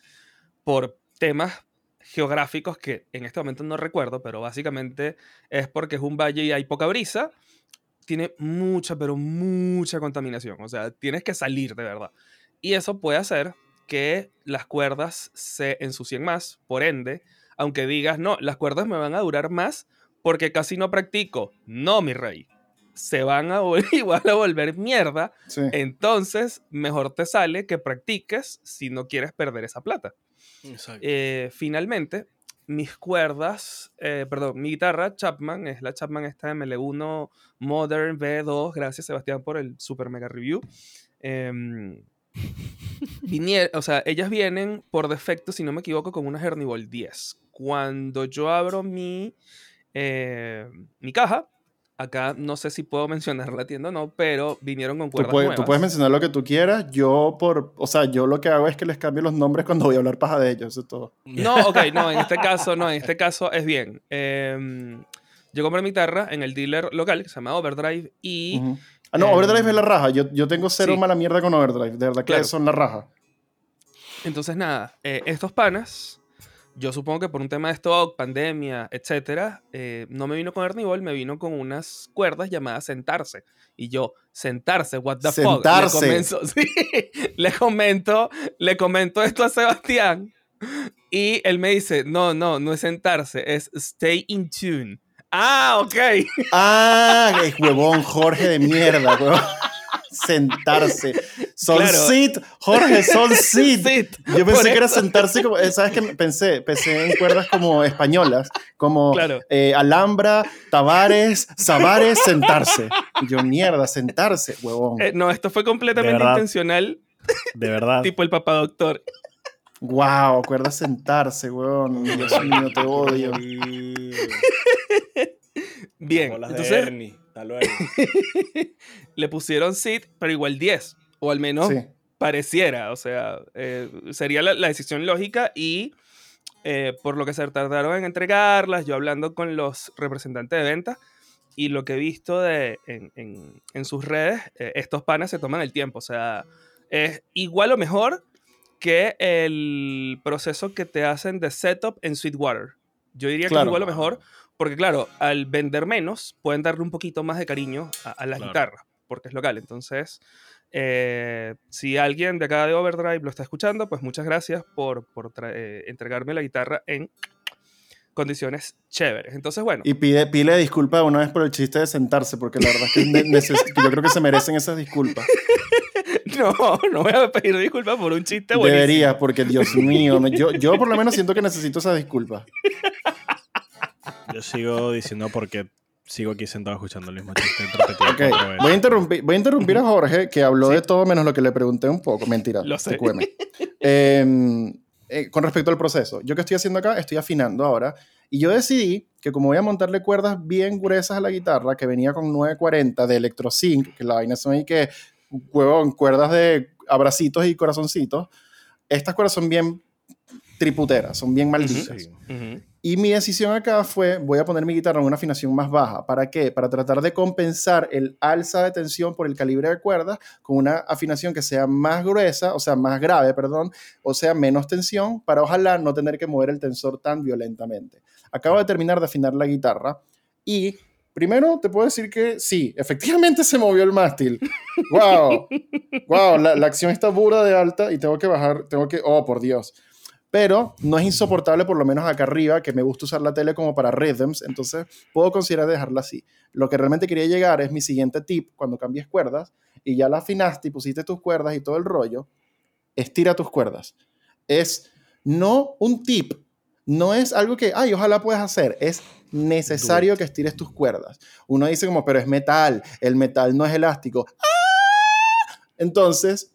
por temas geográficos que en este momento no recuerdo, pero básicamente es porque es un valle y hay poca brisa, tiene mucha, pero mucha contaminación. O sea, tienes que salir de verdad. Y eso puede hacer que las cuerdas se ensucien más, por ende, aunque digas, no, las cuerdas me van a durar más porque casi no practico. No, mi rey. Se van a (laughs) igual a volver mierda. Entonces, mejor te sale que practiques si no quieres perder esa plata. Eh, finalmente, mis cuerdas, eh, perdón, mi guitarra Chapman, es la Chapman esta ML1 Modern V2, gracias Sebastián por el super mega review. Eh, o sea, ellas vienen por defecto, si no me equivoco, con una Hernibol 10. Cuando yo abro mi, eh, mi caja, acá no sé si puedo mencionar la tienda o no, pero vinieron con cuerdas tú puedes, nuevas. Tú puedes mencionar lo que tú quieras. Yo, por, o sea, yo lo que hago es que les cambio los nombres cuando voy a hablar paja de ellos, eso es todo. No, ok, no, en este caso, no, en este caso es bien. Em, yo compré mi guitarra en el dealer local que se llama Overdrive y... Ah, no, Overdrive es la raja. Yo, yo tengo cero mala mierda con Overdrive. De verdad que son la raja. Entonces, nada, eh, estos panas, yo supongo que por un tema de stock, pandemia, etcétera, eh, no me vino con Ernibol, me vino con unas cuerdas llamadas sentarse. Y yo, sentarse, what the fuck. Le comento, (laughs) sí, le comento, le comento esto a Sebastián. Y él me dice, no, no, no es sentarse, es stay in tune. Ah, ok. Ah, es huevón, Jorge de mierda, huevón. Sentarse. Son sit, Jorge, son (laughs) sit. Yo pensé que era sentarse como, eh, ¿sabes qué? Pensé, pensé en cuerdas como españolas, como eh, Alhambra, Tavares, Savares, sentarse. Y yo, mierda, sentarse, huevón. Eh, no, esto fue completamente intencional. De verdad. (laughs) tipo el papá doctor. Wow, acuerda sentarse, weón. Dios mío, te odio. (laughs) Bien, entonces (laughs) le pusieron sit, pero igual 10, o al menos pareciera, o sea, eh, sería la, decisión lógica y eh, por lo que se tardaron en entregarlas, yo hablando con los representantes de venta y lo que he visto de, en, sus redes, eh, estos panes se toman el tiempo, o sea, es igual o mejor que el proceso que te hacen de setup en Sweetwater. Yo diría que es igual o mejor, porque claro, al vender menos, pueden darle un poquito más de cariño a, la guitarra, porque es local. Entonces, eh, si alguien de acá de Overdrive lo está escuchando, pues muchas gracias por, por eh, entregarme la guitarra en condiciones chéveres. Entonces, bueno. Y pide, pide disculpas una vez por el chiste de sentarse, porque la verdad es que yo creo que se merecen esas disculpas. (laughs) (laughs) No, no voy a pedir disculpas por un chiste buenísimo. Debería, porque Dios mío, yo, yo por lo menos siento que necesito esa disculpa. Yo sigo diciendo porque sigo aquí sentado escuchando el mismo chiste okay. voy, a interrumpir, voy a interrumpir a Jorge, que habló de todo menos lo que le pregunté un poco. Mentira. Lo sé. Em, eh, con respecto al proceso, yo que estoy haciendo acá, estoy afinando ahora. Y yo decidí que como voy a montarle cuerdas bien gruesas a la guitarra, que venía con 940 de ElectroSync, que la vaina son ahí que huevón, cuerdas de abracitos y corazoncitos. Estas cuerdas son bien triputeras, son bien malditas. Y mi decisión acá fue, voy a poner mi guitarra en una afinación más baja. ¿Para qué? Para tratar de compensar el alza de tensión por el calibre de cuerdas con una afinación que sea más gruesa, o sea, más grave, perdón, o sea, menos tensión, para ojalá no tener que mover el tensor tan violentamente. Acabo de terminar de afinar la guitarra y Primero, te puedo decir que sí, efectivamente se movió el mástil. ¡Wow! ¡Wow! La, acción está burda de alta y tengo que bajar, tengo que... ¡Oh, por Dios! Pero no es insoportable, por lo menos acá arriba, que me gusta usar la tele como para rhythms, entonces puedo considerar dejarla así. Lo que realmente quería llegar es mi siguiente tip, cuando cambies cuerdas y ya la afinaste y pusiste tus cuerdas y todo el rollo, estira tus cuerdas. Es no un tip, no es algo que, ay, ojalá puedas hacer, es necesario que estires tus cuerdas. Uno dice como, pero es metal, el metal no es elástico. ¡Ah! Entonces,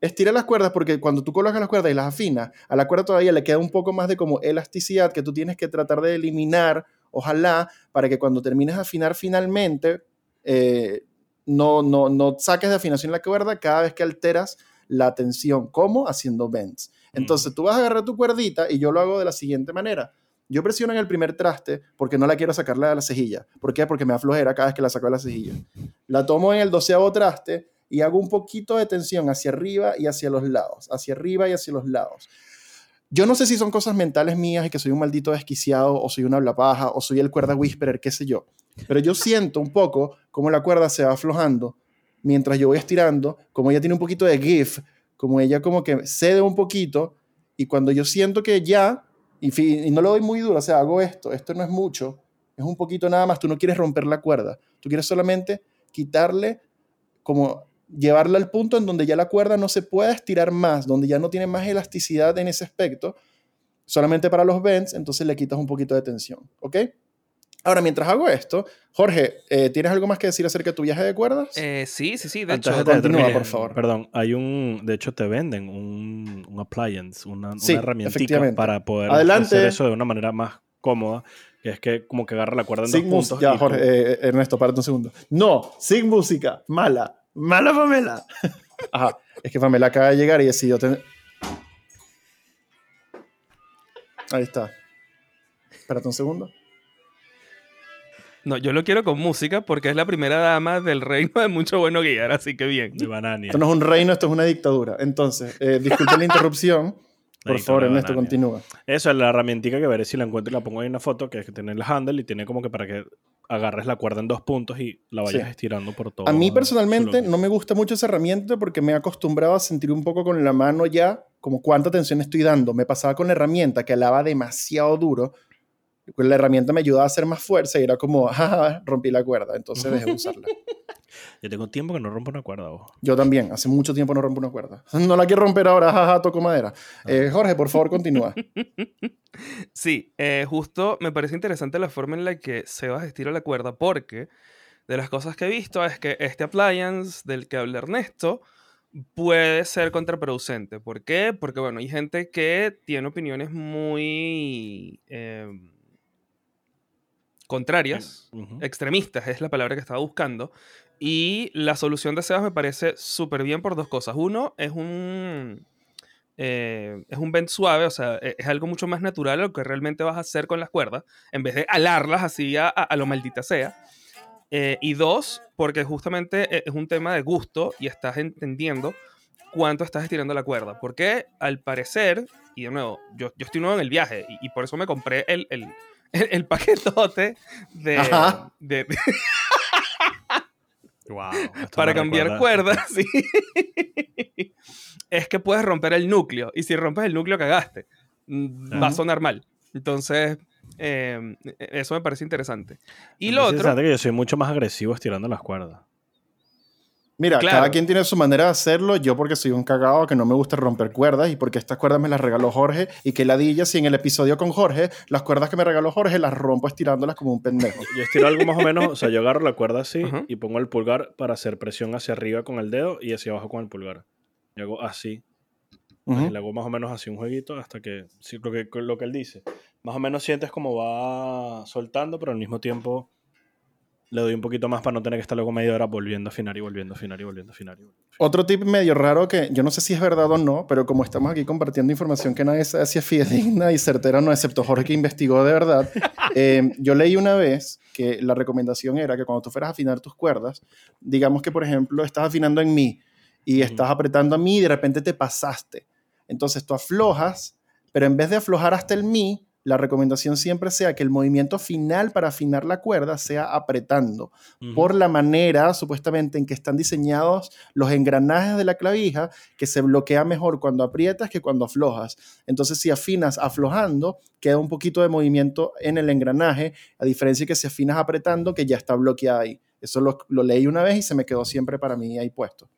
estira las cuerdas porque cuando tú colocas las cuerdas y las afinas, a la cuerda todavía le queda un poco más de como elasticidad que tú tienes que tratar de eliminar, ojalá, para que cuando termines de afinar finalmente, eh, no, no, no saques de afinación la cuerda cada vez que alteras la tensión. ¿Cómo? Haciendo bends. Entonces tú vas a agarrar tu cuerdita y yo lo hago de la siguiente manera. Yo presiono en el primer traste porque no la quiero sacarla de la cejilla. ¿Por qué? Porque me aflojera cada vez que la saco de la cejilla. La tomo en el doceavo traste y hago un poquito de tensión hacia arriba y hacia los lados, hacia arriba y hacia los lados. Yo no sé si son cosas mentales mías y que soy un maldito desquiciado o soy una blapaja o soy el cuerda whisperer, qué sé yo. Pero yo siento un poco como la cuerda se va aflojando mientras yo voy estirando, como ella tiene un poquito de give, como ella como que cede un poquito y cuando yo siento que ya, y, no lo doy muy duro, o sea, hago esto, esto no es mucho, es un poquito nada más, tú no quieres romper la cuerda, tú quieres solamente quitarle, como llevarla al punto en donde ya la cuerda no se pueda estirar más, donde ya no tiene más elasticidad en ese aspecto, solamente para los bends, entonces le quitas un poquito de tensión, ¿ok? Ahora, mientras hago esto, Jorge, eh, ¿tienes algo más que decir acerca de tu viaje de cuerdas? Eh, sí, sí, sí. De Antes hecho, de continúa, por favor. Perdón, hay un. De hecho, te venden un, un appliance, una, Sí, efectivamente. para poder Adelante. hacer eso de una manera más cómoda, que es que como que agarra la cuerda en dos puntos. ya, y Jorge, eh, Ernesto, párate un segundo. No, sin música, mala. Mala Pamela. (laughs) Ajá, es que Pamela acaba de llegar y decidió tener... Ahí está. Espérate un segundo. No, yo lo quiero con música porque es la primera dama del reino de mucho bueno guiar, así que bien. de Banania. Esto no es un reino, esto es una dictadura. Entonces, eh, disculpe la interrupción. (laughs) Por favor, Ernesto, continúa. Eso es la herramientica que veré si la encuentro y la pongo ahí en una foto, que es que tiene el handle y tiene como que para que agarres la cuerda en dos puntos y la vayas Sí. estirando por todo. A mí personalmente no me gusta mucho esa herramienta porque me he acostumbrado a sentir un poco con la mano ya como cuánta tensión estoy dando. Me pasaba con la herramienta que alaba demasiado duro. Pues La herramienta me ayudaba a hacer más fuerza y era como, (laughs) "Ah, rompí la cuerda, entonces dejé de usarla. (laughs) Yo tengo tiempo que no rompo una cuerda, ojo. Yo también, hace mucho tiempo no rompo una cuerda. (laughs) No la quiero romper ahora, jaja, toco madera. Eh, Jorge, por favor, continúa. Sí, eh, justo me parece interesante la forma en la que Sebas estira la cuerda porque de las cosas que he visto es que este appliance del que habla Ernesto puede ser contraproducente. ¿Por qué? Porque, bueno, hay gente que tiene opiniones muy em, contrarias, extremistas es la palabra que estaba buscando. Y la solución de Sebas me parece súper bien por dos cosas. Uno, es un, eh, es un bend suave, o sea, e- es algo mucho más natural a lo que realmente vas a hacer con las cuerdas, en vez de alarlas así a, a- a lo maldita sea. Eh, y dos, porque justamente eh, es un tema de gusto y estás entendiendo cuánto estás estirando la cuerda. Porque al parecer, y de nuevo, yo, yo estoy nuevo en el viaje y, y por eso me compré el, el, el- el paquetote de, Ajá. de- de- Wow, para cambiar recuerda- cuerdas, (laughs) sí. es que puedes romper el núcleo. Y si rompes el núcleo, cagaste. Mm, Va a Ajá. sonar mal. Entonces, eh, eso me parece interesante. Y Me lo otro, interesante que yo soy mucho más agresivo estirando las cuerdas. Mira, Claro. cada quien tiene su manera de hacerlo. Yo porque soy un cagado que no me gusta romper cuerdas y porque estas cuerdas me las regaló Jorge y que ladilla si en el episodio con Jorge las cuerdas que me regaló Jorge las rompo estirándolas como un pendejo. Yo estiro algo más o menos, o sea, yo agarro la cuerda así y pongo el pulgar para hacer presión hacia arriba con el dedo y hacia abajo con el pulgar. Yo hago así. Y le hago más o menos así un jueguito hasta que, sí, lo que, lo que él dice. Más o menos sientes como va soltando, pero al mismo tiempo le doy un poquito más para no tener que estar luego media hora volviendo a afinar y volviendo a afinar y volviendo a afinar. y volviendo a afinar. Otro tip medio raro que yo no sé si es verdad o no, pero como estamos aquí compartiendo información que nadie sabe si es fidedigna y certera o no, excepto Jorge que investigó de verdad, (laughs) eh, yo leí una vez que la recomendación era que cuando tú fueras a afinar tus cuerdas, digamos que por ejemplo estás afinando en mi y estás apretando a mi y de repente te pasaste. Entonces tú aflojas, pero en vez de aflojar hasta el mi, la recomendación siempre sea que el movimiento final para afinar la cuerda sea apretando por la manera supuestamente en que están diseñados los engranajes de la clavija, que se bloquea mejor cuando aprietas que cuando aflojas. Entonces, si afinas aflojando, queda un poquito de movimiento en el engranaje, a diferencia de que si afinas apretando, que ya está bloqueado ahí. Eso lo, lo leí una vez y se me quedó siempre para mí ahí puesto.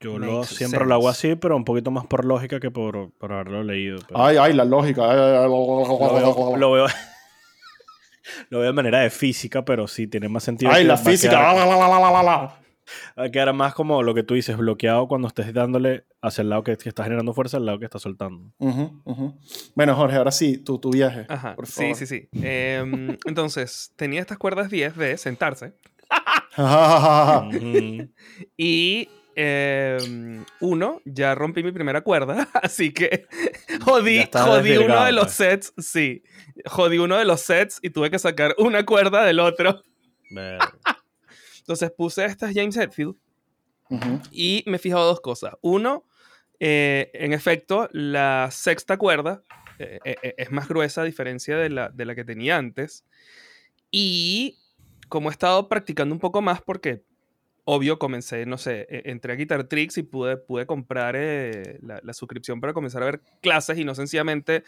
Yo lo, siempre lo hago sense. así, pero un poquito más por lógica que por, por haberlo leído. pero- Ay, ay, la lógica. Ay, ay, ay, lo veo, lo veo, (laughs) lo veo de manera de física, pero sí tiene más sentido. Ay, que la a física. Va a quedar más como lo que tú dices, bloqueado cuando estés dándole hacia el lado que, que está generando fuerza, al lado que está soltando. Ujú, ujú. Bueno, Jorge, ahora sí, tu, tu viaje. Ajá, por sí, favor. sí, sí. Em, (laughs) entonces, tenía estas cuerdas 10 de sentarse. (laughs) Y em, uno, ya rompí mi primera cuerda, (laughs) así que (laughs) jodí, jodí uno de los sets, sí. Jodí uno de los sets y tuve que sacar una cuerda del otro. Entonces puse estas James Hetfield y me he fijado dos cosas. Uno, eh, en efecto, la sexta cuerda eh, eh, es más gruesa a diferencia de la, de la que tenía antes. Y como he estado practicando un poco más, porque obvio, comencé, no sé, e- entré a Guitar Tricks y pude, pude comprar eh, la, la suscripción para comenzar a ver clases y no sencillamente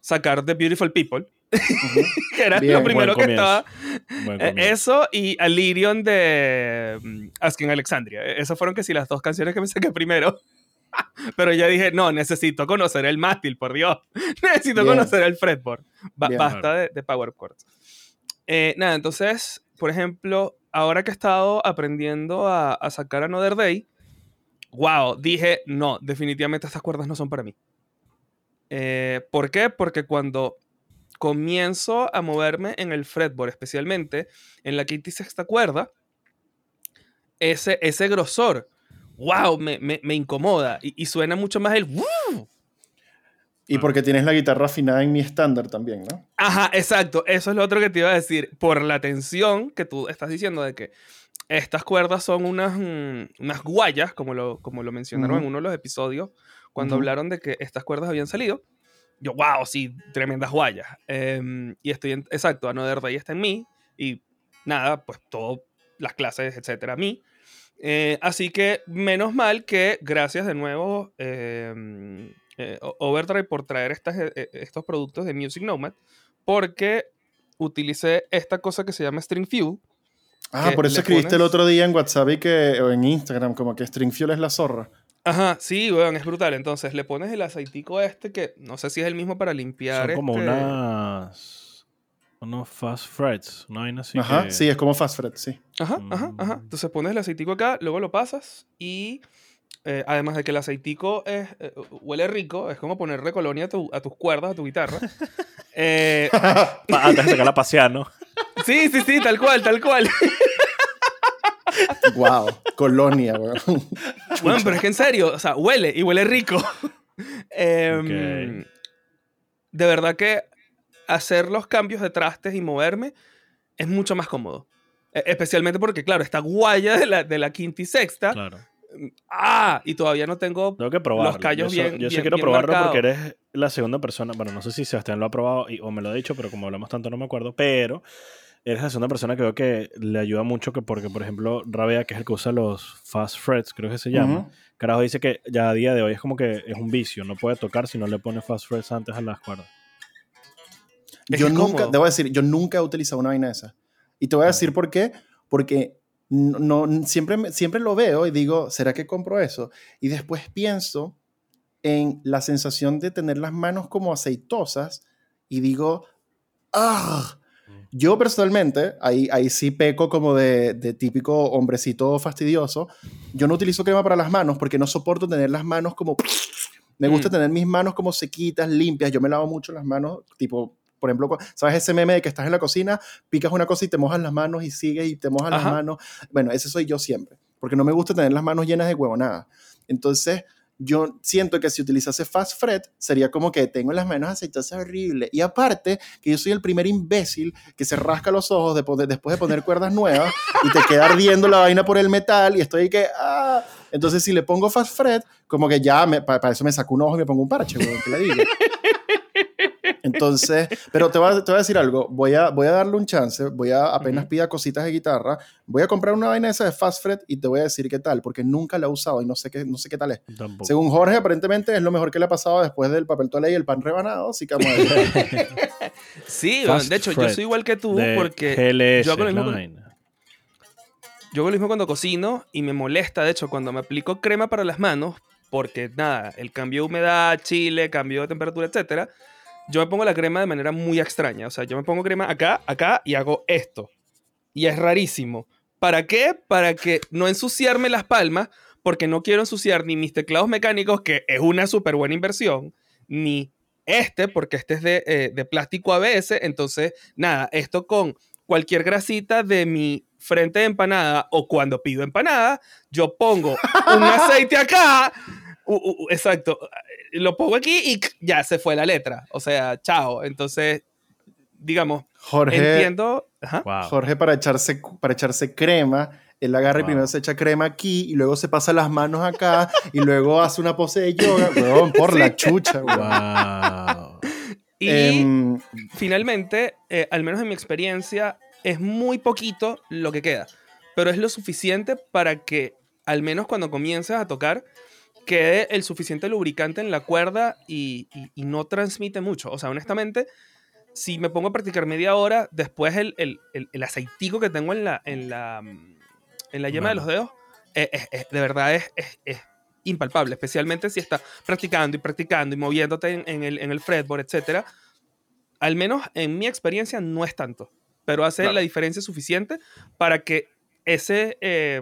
sacar The Beautiful People, (laughs) que era Bien, lo primero que estaba. Comienzo. eso y Alirion de mm, Asking Alexandria. Eh, Esas fueron que sí las dos canciones que me saqué primero. (laughs) Pero ya dije, no, necesito conocer el mástil, por Dios. (laughs) necesito Bien. conocer el fretboard. Ba- Bien. basta de, de power chords. Eh, nada, entonces, por ejemplo, ahora que he estado aprendiendo a, a sacar Another Day, wow, dije, no, definitivamente estas cuerdas no son para mí. Eh, ¿Por qué? Porque cuando comienzo a moverme en el fretboard, especialmente en la quinta y sexta cuerda, ese, ese grosor, wow, me, me- incomoda y, y suena mucho más el... "Woo". Y porque tienes la guitarra afinada en mi estándar también, ¿no? Ajá, exacto. Eso es lo otro que te iba a decir. Por la tensión que tú estás diciendo de que estas cuerdas son unas, mm, unas guayas, como lo, como lo mencionaron en uno de los episodios, cuando hablaron de que estas cuerdas habían salido. Yo, wow, sí, tremendas guayas. Em, y estoy, en, exacto, Another Day está en mí. Y nada, pues todo, las clases, etcétera, a mí. Eh, así que menos mal que gracias de nuevo em, eh, Overdrive por traer estas, eh, eh, estos productos de Music Nomad, porque utilicé esta cosa que se llama String Fuel. Ah, por eso escribiste el otro día en WhatsApp y que, o en Instagram, como que String Fuel es la zorra. Ajá, sí, weón, es brutal. Entonces le pones el aceitico este que no sé si es el mismo para limpiar. Son como este- unas. Unos fast frets. Una vaina así. Ajá, que- sí, es como Fast Fret, sí. Ajá, ajá, ajá. Mm. Entonces pones el aceitico acá, luego lo pasas y eh, además de que el aceitico es, eh, huele rico, es como ponerle colonia a, tu- a tus cuerdas, a tu guitarra. (laughs) Eh, (laughs) Antes de sacar la pasear, ¿no? (laughs) sí, sí, sí, tal cual, tal cual. wow, colonia, weón. Bueno, pero es que en serio, o sea, huele y huele rico. Em. De verdad que hacer los cambios de trastes y moverme es mucho más cómodo. E- Especialmente porque, claro, esta guaya de la, de la quinta y sexta. Claro. ¡Ah! Y todavía no tengo. Tengo que probarlo. callos yo, so- bien- yo sí bien- quiero bien probarlo porque eres la segunda persona. Bueno, no sé si Sebastián lo ha probado y- o me lo ha dicho, pero como hablamos tanto no me acuerdo. Pero eres la segunda persona que veo que le ayuda mucho que porque, por ejemplo, Rabea, que es el que usa los fast frets, creo que se llama. Carajo dice que ya a día de hoy es como que es un vicio. No puede tocar si no le pone fast frets antes a las cuerdas. Es Yo nunca, cómodo. debo decir, yo nunca he utilizado una vaina de esa. Y te voy a decir por qué. Porque no, no- siempre, siempre lo veo y digo, ¿será que compro eso? Y después pienso en la sensación de tener las manos como aceitosas y digo, ¡ah! Yo personalmente, ahí, ahí sí peco como de, de típico hombrecito fastidioso. Yo no utilizo crema para las manos porque no soporto tener las manos como... Me gusta Mm. tener mis manos como sequitas, limpias. Yo me lavo mucho las manos, tipo, por ejemplo, ¿sabes ese meme de que estás en la cocina, picas una cosa y te mojas las manos y sigues y te mojas las Ajá. manos? Bueno, ese soy yo siempre, porque no me gusta tener las manos llenas de huevonada. Entonces, yo siento que si utilizase Fast Fret, sería como que tengo las manos aceitosas horrible. Y aparte, que yo soy el primer imbécil que se rasca los ojos de después de poner cuerdas nuevas y te queda ardiendo la vaina por el metal y estoy que, ah. Entonces, si le pongo Fast Fret, como que ya, me- para eso me saco un ojo y me pongo un parche, weón, ¿qué le digo? Entonces, pero te voy, a, te voy a decir algo, voy a, voy a darle un chance, voy a, apenas pida cositas de guitarra, voy a comprar una vaina esa de Fast Fret y te voy a decir qué tal, porque nunca la he usado y no sé qué, no sé qué tal es. Tampoco. Según Jorge, aparentemente es lo mejor que le ha pasado después del papel toalé y el pan rebanado, así que vamos a ver. (laughs) Sí, Fast de hecho, yo soy igual que tú porque GLS, yo hago lo mismo. Yo hago lo mismo cuando cocino y me molesta, de hecho, cuando me aplico crema para las manos, porque nada, el cambio de humedad, chile, cambio de temperatura, etcétera, yo me pongo la crema de manera muy extraña. O sea, yo me pongo crema acá, acá y hago esto. Y es rarísimo. ¿Para qué? Para que no ensuciarme las palmas, porque no quiero ensuciar ni mis teclados mecánicos, que es una súper buena inversión, ni este, porque este es de, eh, de plástico ABS. Entonces, nada, esto con cualquier grasita de mi frente de empanada o cuando pido empanada, yo pongo un aceite acá, (laughs) u- u- u- exacto, lo pongo aquí y ya se fue la letra. O sea, chao. Entonces, digamos, Jorge, entiendo. Ajá. Wow. Jorge para echarse, para echarse crema, él agarra y primero se echa crema aquí y luego se pasa las manos acá y luego hace una pose de yoga, weón, por la chucha, weón. Wow. Y Em, finalmente, eh, al menos en mi experiencia, es muy poquito lo que queda. pero es lo suficiente para que al menos cuando comiences a tocar quede el suficiente lubricante en la cuerda y, y- y no transmite mucho. O sea, honestamente, si me pongo a practicar media hora, después el, el, el, el aceitico que tengo en la, en la, mm, en la yema de los dedos, es, es- es- de verdad es, es, es impalpable, especialmente si estás practicando y practicando y moviéndote en, en el, en el fretboard, etcétera. Al menos en mi experiencia no es tanto, pero hace Claro. la diferencia suficiente para que ese, eh,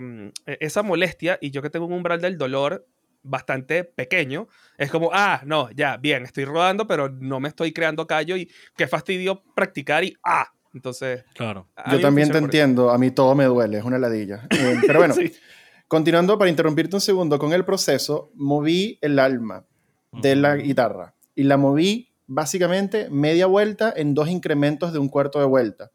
esa molestia, y yo que tengo un umbral del dolor bastante pequeño, es como, ah, no, ya, bien, estoy rodando, pero no me estoy creando callo y qué fastidio practicar y, ah, entonces... Claro. a Yo también te entiendo, a mí todo me duele, es una ladilla. Eh, pero bueno, (laughs) Sí. continuando para interrumpirte un segundo con el proceso, moví el alma de la guitarra y la moví básicamente media vuelta en dos incrementos de un cuarto de vuelta.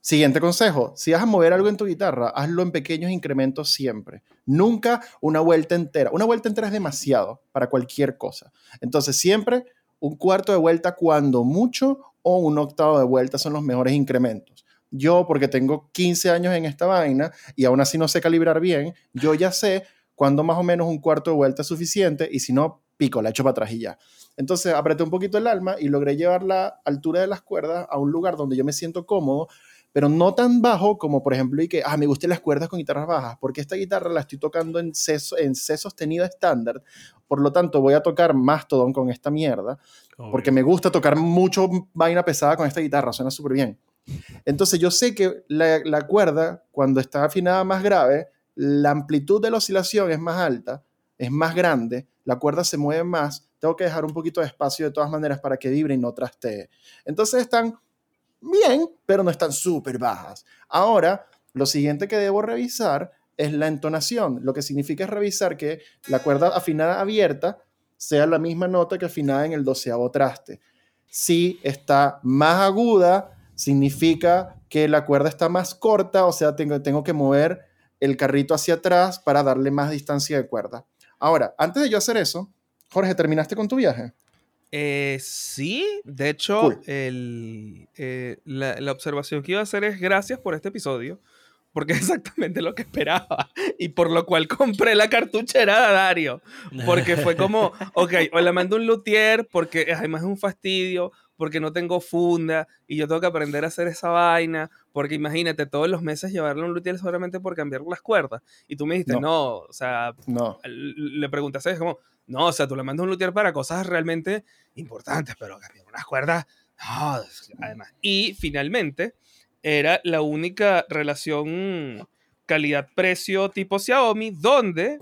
Siguiente consejo, si vas a mover algo en tu guitarra, hazlo en pequeños incrementos siempre. Nunca una vuelta entera. Una vuelta entera es demasiado para cualquier cosa. Entonces siempre un cuarto de vuelta cuando mucho o un octavo de vuelta son los mejores incrementos. Yo, porque tengo 15 años en esta vaina y aún así no sé calibrar bien, yo ya sé cuándo más o menos un cuarto de vuelta es suficiente y si no, pico, la echo para atrás y ya. Entonces apreté un poquito el alma y logré llevar la altura de las cuerdas a un lugar donde yo me siento cómodo, pero no tan bajo como por ejemplo y que, ah, me gustan las cuerdas con guitarras bajas, porque esta guitarra la estoy tocando en C, en C sostenido estándar, por lo tanto voy a tocar Mastodon con esta mierda, porque me gusta tocar mucho vaina pesada con esta guitarra, suena súper bien. Entonces yo sé que la, la cuerda, cuando está afinada más grave, la amplitud de la oscilación es más alta, es más grande, la cuerda se mueve más, tengo que dejar un poquito de espacio de todas maneras para que vibre y no trastee. Entonces están bien, pero no están súper bajas. Ahora, lo siguiente que debo revisar es la entonación, lo que significa es revisar que la cuerda afinada abierta sea la misma nota que afinada en el doceavo traste. Si está más aguda, significa que la cuerda está más corta, o sea, tengo, tengo que mover el carrito hacia atrás para darle más distancia de cuerda. Ahora, antes de yo hacer eso, Jorge, ¿terminaste con tu viaje? Eh, sí, de hecho, Cool. el, eh, la, la observación que iba a hacer es gracias por este episodio, porque (laughs) es exactamente lo que esperaba y por lo cual compré la cartuchera de Dario, porque fue como, (laughs) ok, o la mando un luthier porque además es un fastidio, porque no tengo funda y yo tengo que aprender a hacer esa vaina, porque imagínate todos los meses llevarle a un luthier solamente por cambiar las cuerdas. Y tú me dijiste, No. no, o sea, No. le preguntaste, es como, no, o sea, tú le mandas un luthier para cosas realmente importantes, pero cambiar unas cuerdas, no, además. Y finalmente, era la única relación calidad-precio tipo Xiaomi donde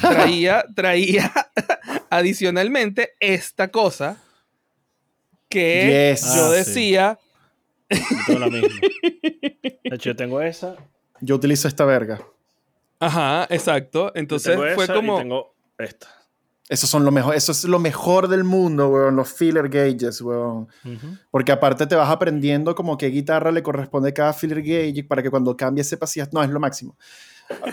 traía, (laughs) traía (laughs) adicionalmente esta cosa que Yes. yo Ah, sí. decía, Yo tengo la misma. (laughs) De hecho, yo tengo esa. Yo utilizo esta verga. ajá, exacto, yo entonces tengo fue esa como... Y tengo esta. Esos son lo mejor, eso es lo mejor del mundo, weón, los filler gauges, weón. Porque aparte te vas aprendiendo como qué guitarra le corresponde cada filler gauge para que cuando cambies sepas si. No, es lo máximo.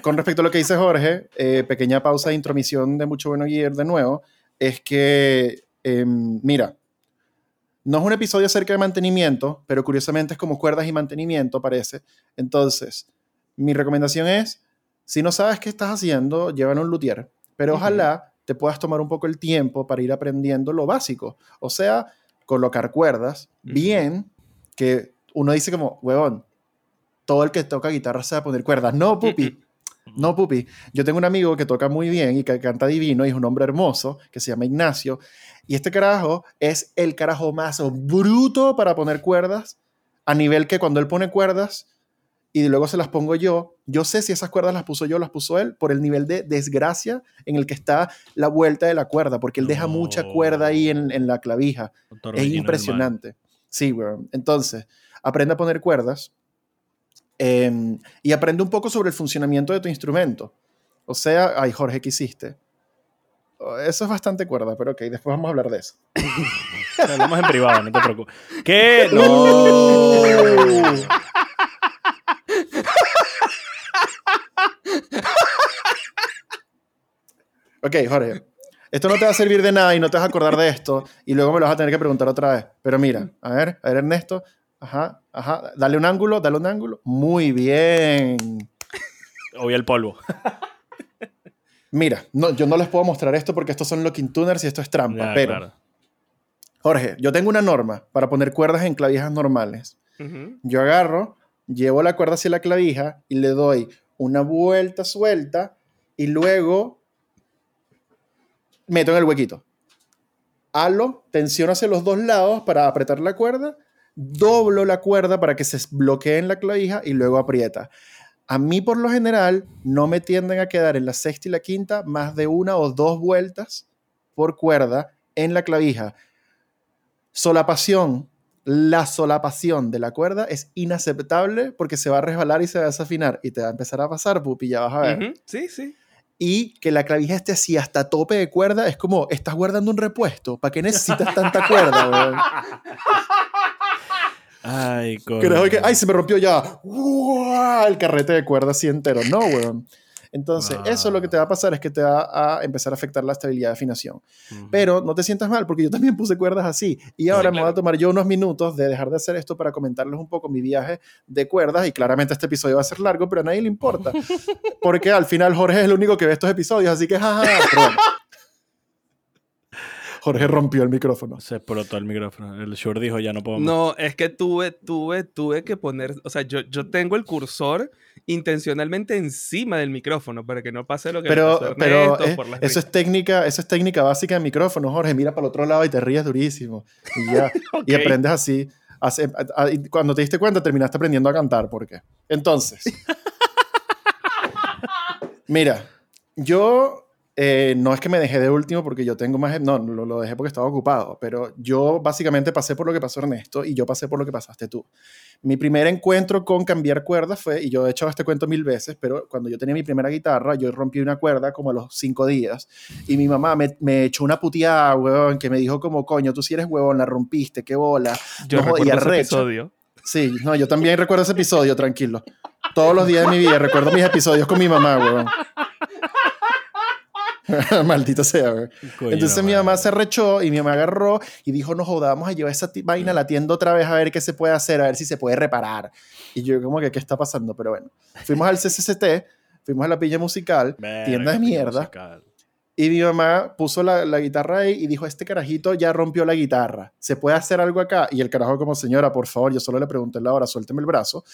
Con respecto a lo que dice Jorge, eh, pequeña pausa de intromisión de Mucho Bueno Gear de nuevo, es que, em, mira, no es un episodio acerca de mantenimiento, pero curiosamente es como cuerdas y mantenimiento, parece. Entonces, mi recomendación es, si no sabes qué estás haciendo, llévalo a un luthier, pero ojalá te puedas tomar un poco el tiempo para ir aprendiendo lo básico. O sea, colocar cuerdas bien, que uno dice como, huevón, todo el que toca guitarra sabe poner cuerdas. No, pupi. No, pupi. Yo tengo un amigo que toca muy bien y que canta divino y es un hombre hermoso que se llama Ignacio. Y este carajo es el carajo más bruto para poner cuerdas, a nivel que cuando él pone cuerdas y luego se las pongo yo, yo sé si esas cuerdas las puso yo o las puso él por el nivel de desgracia en el que está la vuelta de la cuerda, porque él deja mucha cuerda ahí en, en la clavija. Es impresionante. Sí, weón. Entonces, aprende a poner cuerdas eh, y aprende un poco sobre el funcionamiento de tu instrumento. O sea, ay, Jorge, ¿qué hiciste? Oh, Eso es bastante cuerda, pero ok, después vamos a hablar de eso. (laughs) Hablamos en privado, no te preocupes. ¿Qué? (laughs) No. (laughs) Ok, Jorge. Esto no te va a servir de nada y no te vas a acordar de esto y luego me lo vas a tener que preguntar otra vez. Pero mira, a ver, a ver, Ernesto. Ajá, ajá. Dale un ángulo, dale un ángulo. Muy bien. Obvio el polvo. Mira, no, yo no les puedo mostrar esto porque estos son locking tuners y esto es trampa, Ya, pero claro. Jorge, yo tengo una norma para poner cuerdas en clavijas normales. Yo agarro, llevo la cuerda hacia la clavija y le doy una vuelta suelta y luego meto en el huequito. Halo, tensiono hacia los dos lados para apretar la cuerda, doblo la cuerda para que se bloquee en la clavija y luego aprieta. A mí, por lo general, no me tienden a quedar en la sexta y la quinta más de una o dos vueltas por cuerda en la clavija. Solapación, la solapación de la cuerda es inaceptable porque se va a resbalar y se va a desafinar y te va a empezar a pasar, pupi, ya vas a ver. Sí, sí. Y que la clavija esté así hasta tope de cuerda es como, estás guardando un repuesto, ¿para qué necesitas tanta cuerda, weón? Ay, coño. Ay, se me rompió ya. ¡Uah! El carrete de cuerda así entero. No, weón. Entonces, Ah. eso lo que te va a pasar es que te va a empezar a afectar la estabilidad de afinación. Ujú. Pero no te sientas mal, porque yo también puse cuerdas así. Y ahora me voy a tomar yo unos minutos de dejar de hacer esto para comentarles un poco mi viaje de cuerdas. Y claramente este episodio va a ser largo, pero a nadie le importa. (laughs) Porque al final Jorge es el único que ve estos episodios, así que jaja. bueno. Jorge rompió el micrófono. Se explotó el micrófono. El Shure dijo, ya no puedo más. No, es que tuve, tuve, tuve que poner, o sea, yo, yo tengo el cursor intencionalmente encima del micrófono para que no pase lo que Pero, pasó pero Ernesto eh, por las eso risas. es técnica, eso es técnica básica de micrófono, Jorge. Mira para el otro lado y te ríes durísimo. Y ya. (laughs) Y Ok. aprendes así. Hace- a- a- y cuando te diste cuenta, terminaste aprendiendo a cantar. ¿Por qué? Entonces. (laughs) mira, yo eh, no es que me dejé de último porque yo tengo más. No, lo, lo dejé porque estaba ocupado. Pero yo básicamente pasé por lo que pasó Ernesto y yo pasé por lo que pasaste tú. Mi primer encuentro con cambiar cuerdas fue, y yo he echado este cuento mil veces, pero cuando yo tenía mi primera guitarra, yo rompí una cuerda como a los cinco días y mi mamá me, me echó una puteada, huevón, que me dijo como, coño, tú si eres huevón, la rompiste, qué bola. Yo no, y recuerdo ese episodio. Sí, no, yo también recuerdo ese episodio, tranquilo. Todos los días de mi vida recuerdo mis episodios con mi mamá, huevón. (laughs) Maldito sea. Coño, Entonces no, mi mamá se arrechó y mi mamá agarró y dijo, no joda, vamos a llevar esa vaina a la tienda otra vez a ver qué se puede hacer, a ver si se puede reparar. Y yo como que, ¿qué está pasando? Pero bueno, fuimos al CCCT, fuimos a la Pilla Musical, Verga, tienda de mierda, musical. Y mi mamá puso la, guitarra ahí y dijo, este carajito ya rompió la guitarra, ¿se puede hacer algo acá? Y el carajo como, señora, por favor, yo solo le pregunté la hora, suélteme el brazo.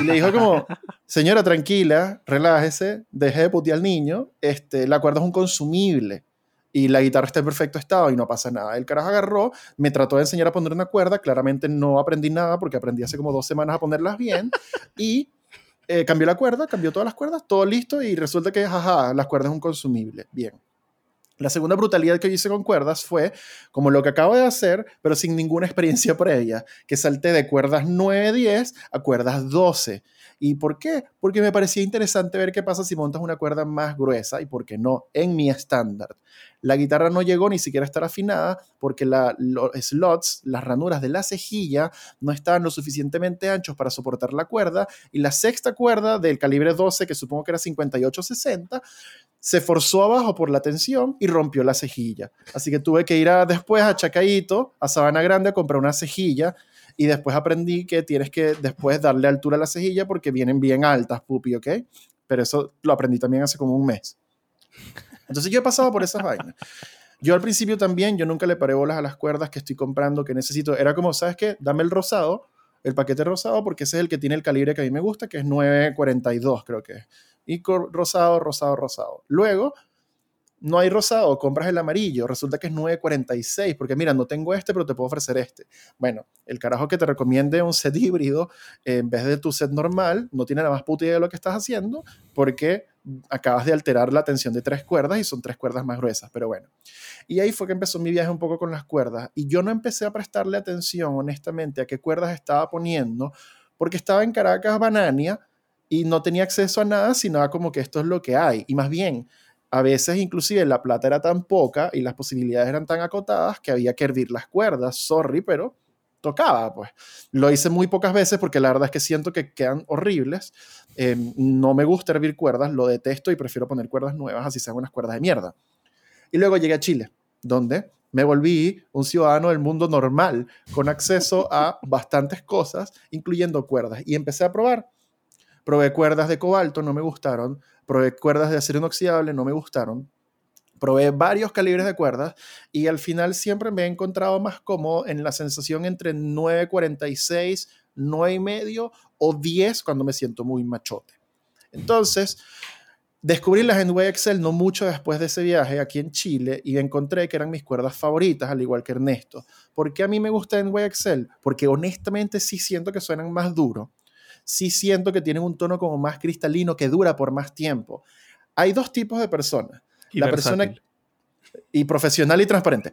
Y le dijo como, señora, tranquila, relájese, deje de putear al niño, este, la cuerda es un consumible y la guitarra está en perfecto estado y no pasa nada. El carajo agarró, me trató de enseñar a poner una cuerda, claramente no aprendí nada porque aprendí hace como dos semanas a ponerlas bien y eh, cambió la cuerda, cambió todas las cuerdas, todo listo y resulta que, jaja, las cuerdas es un consumible. Bien. La segunda brutalidad que yo hice con cuerdas fue como lo que acabo de hacer, pero sin ninguna experiencia previa, que salté de cuerdas 9-10 a cuerdas 12. ¿Y por qué? Porque me parecía interesante ver qué pasa si montas una cuerda más gruesa y por qué no en mi estándar. La guitarra no llegó ni siquiera a estar afinada porque los slots, las ranuras de la cejilla, no estaban lo suficientemente anchos para soportar la cuerda y la sexta cuerda del calibre 12, que supongo que era 58-60, se forzó abajo por la tensión y rompió la cejilla. Así que tuve que ir después a Chacaito, a Sabana Grande, a comprar una cejilla y después aprendí que tienes que después darle altura a la cejilla porque vienen bien altas, pupi, ¿ok? Pero eso lo aprendí también hace como un mes. Entonces yo he pasado por esas vainas. Yo al principio también, yo nunca le paré bolas a las cuerdas que estoy comprando, que necesito. Era como, ¿sabes qué? Dame el rosado, el paquete rosado, porque ese es el que tiene el calibre que a mí me gusta, que es 942, creo que es. Y rosado, rosado, rosado. Luego, no hay rosado, compras el amarillo, resulta que es 946, porque mira, no tengo este, pero te puedo ofrecer este. Bueno, el carajo que te recomiende un set (laughs) híbrido en vez de tu set normal, no tiene la más puta idea de lo que estás haciendo, porque acabas de alterar la tensión de tres cuerdas y son tres cuerdas más gruesas, pero bueno. Y ahí fue que empezó mi viaje un poco con las cuerdas. Y yo no empecé a prestarle atención, honestamente, a qué cuerdas estaba poniendo, porque estaba en Caracas, Banania, y no tenía acceso a nada, sino a como que esto es lo que hay. Y más bien, a veces inclusive la plata era tan poca y las posibilidades eran tan acotadas que había que hervir las cuerdas. Sorry, pero tocaba, pues. Lo hice muy pocas veces porque la verdad es que siento que quedan horribles. Eh, no me gusta hervir cuerdas, lo detesto y prefiero poner cuerdas nuevas, así sean unas cuerdas de mierda. Y luego llegué a Chile, donde me volví un ciudadano del mundo normal, con acceso a bastantes cosas, incluyendo cuerdas, y empecé a probar. Probé cuerdas de cobalto, no me gustaron. Probé cuerdas de acero inoxidable, no me gustaron. Probé varios calibres de cuerdas y al final siempre me he encontrado más cómodo en la sensación entre 9.46, 9.5 o 10 cuando me siento muy machote. Entonces, descubrí las Endway Excel no mucho después de ese viaje aquí en Chile y encontré que eran mis cuerdas favoritas, al igual que Ernesto. ¿Por qué a mí me gusta Endway Excel? Porque honestamente sí siento que suenan más duro. Sí siento que tienen un tono como más cristalino que dura por más tiempo. Hay dos tipos de personas Y la versátil. persona y profesional y transparente.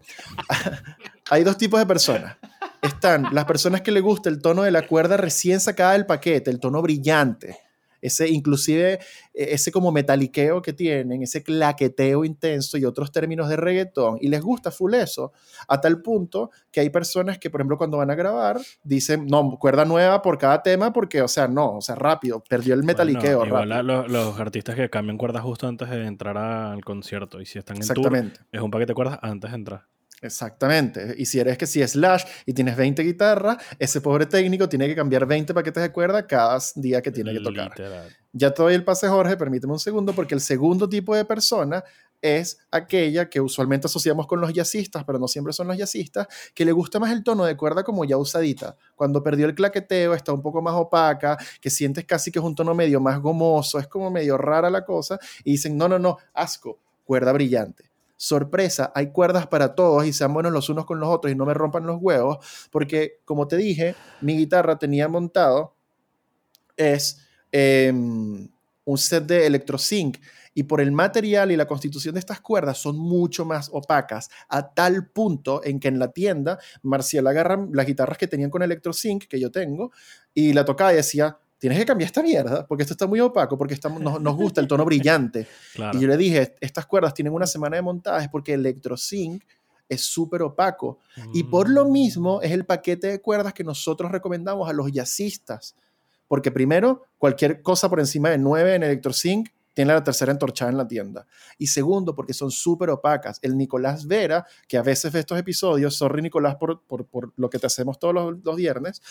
(laughs) Hay dos tipos de personas. Están las personas que le gusta el tono de la cuerda recién sacada del paquete, el tono brillante. Ese, inclusive, eh, ese como metaliqueo que tienen, ese claqueteo intenso y otros términos de reggaetón, y les gusta full eso, a tal punto que hay personas que, por ejemplo, cuando van a grabar, dicen, no, cuerda nueva por cada tema, porque, o sea, no, o sea, rápido, perdió el metaliqueo. Bueno, igual rápido. a los, los artistas que cambian cuerdas justo antes de entrar al concierto. Y si están en tour, Exactamente. es un paquete de cuerdas antes de entrar. Exactamente. Y si eres que si es Slash y tienes 20 guitarras, ese pobre técnico tiene que cambiar 20 paquetes de cuerda cada día que tiene que tocar. Literal. Ya te doy el pase, Jorge, permíteme un segundo, porque el segundo tipo de persona es aquella que usualmente asociamos con los jazzistas, pero no siempre son los jazzistas, que le gusta más el tono de cuerda como ya usadita. Cuando perdió el claqueteo, está un poco más opaca, que sientes casi que es un tono medio más gomoso, es como medio rara la cosa, y dicen, no, no, no, asco, cuerda brillante. Sorpresa, hay cuerdas para todos y sean buenos los unos con los otros y no me rompan los huevos, porque como te dije, mi guitarra tenía montado es em, un set de electrosync y por el material y la constitución de estas cuerdas son mucho más opacas, a tal punto en que en la tienda Marcial agarra las guitarras que tenían con electrosync que yo tengo y la tocaba y decía, tienes que cambiar esta mierda porque esto está muy opaco, porque estamos, nos, nos gusta el tono brillante. (laughs) Claro. Y yo le dije, estas cuerdas tienen una semana de montaje porque electrosync es súper opaco. Y por lo Mm. mismo es el paquete de cuerdas que nosotros recomendamos a los jazzistas. Porque primero, cualquier cosa por encima de 9 en electrosync tiene la tercera entorchada en la tienda. Y segundo, porque son súper opacas. El Nicolás Vera, que a veces ve estos episodios, sorry Nicolás por, por, por lo que te hacemos todos los, los viernes,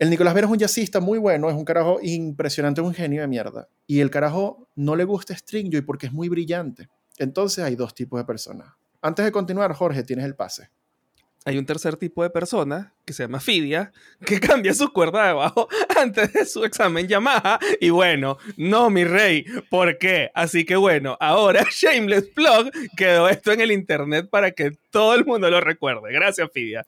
el Nicolás Vera es un jazzista muy bueno, es un carajo impresionante, un genio de mierda. Y el carajo no le gusta Stringjoy porque es muy brillante. Entonces hay dos tipos de personas. Antes de continuar, Jorge, tienes el pase. Hay un tercer tipo de persona que se llama Fidia, que (laughs) cambia su cuerda de bajo (laughs) antes de su examen Yamaha. Y bueno, no, mi rey, ¿por qué? Así que bueno, ahora (laughs) Shameless Plug quedó esto en el internet para que todo el mundo lo recuerde. Gracias, Fidia.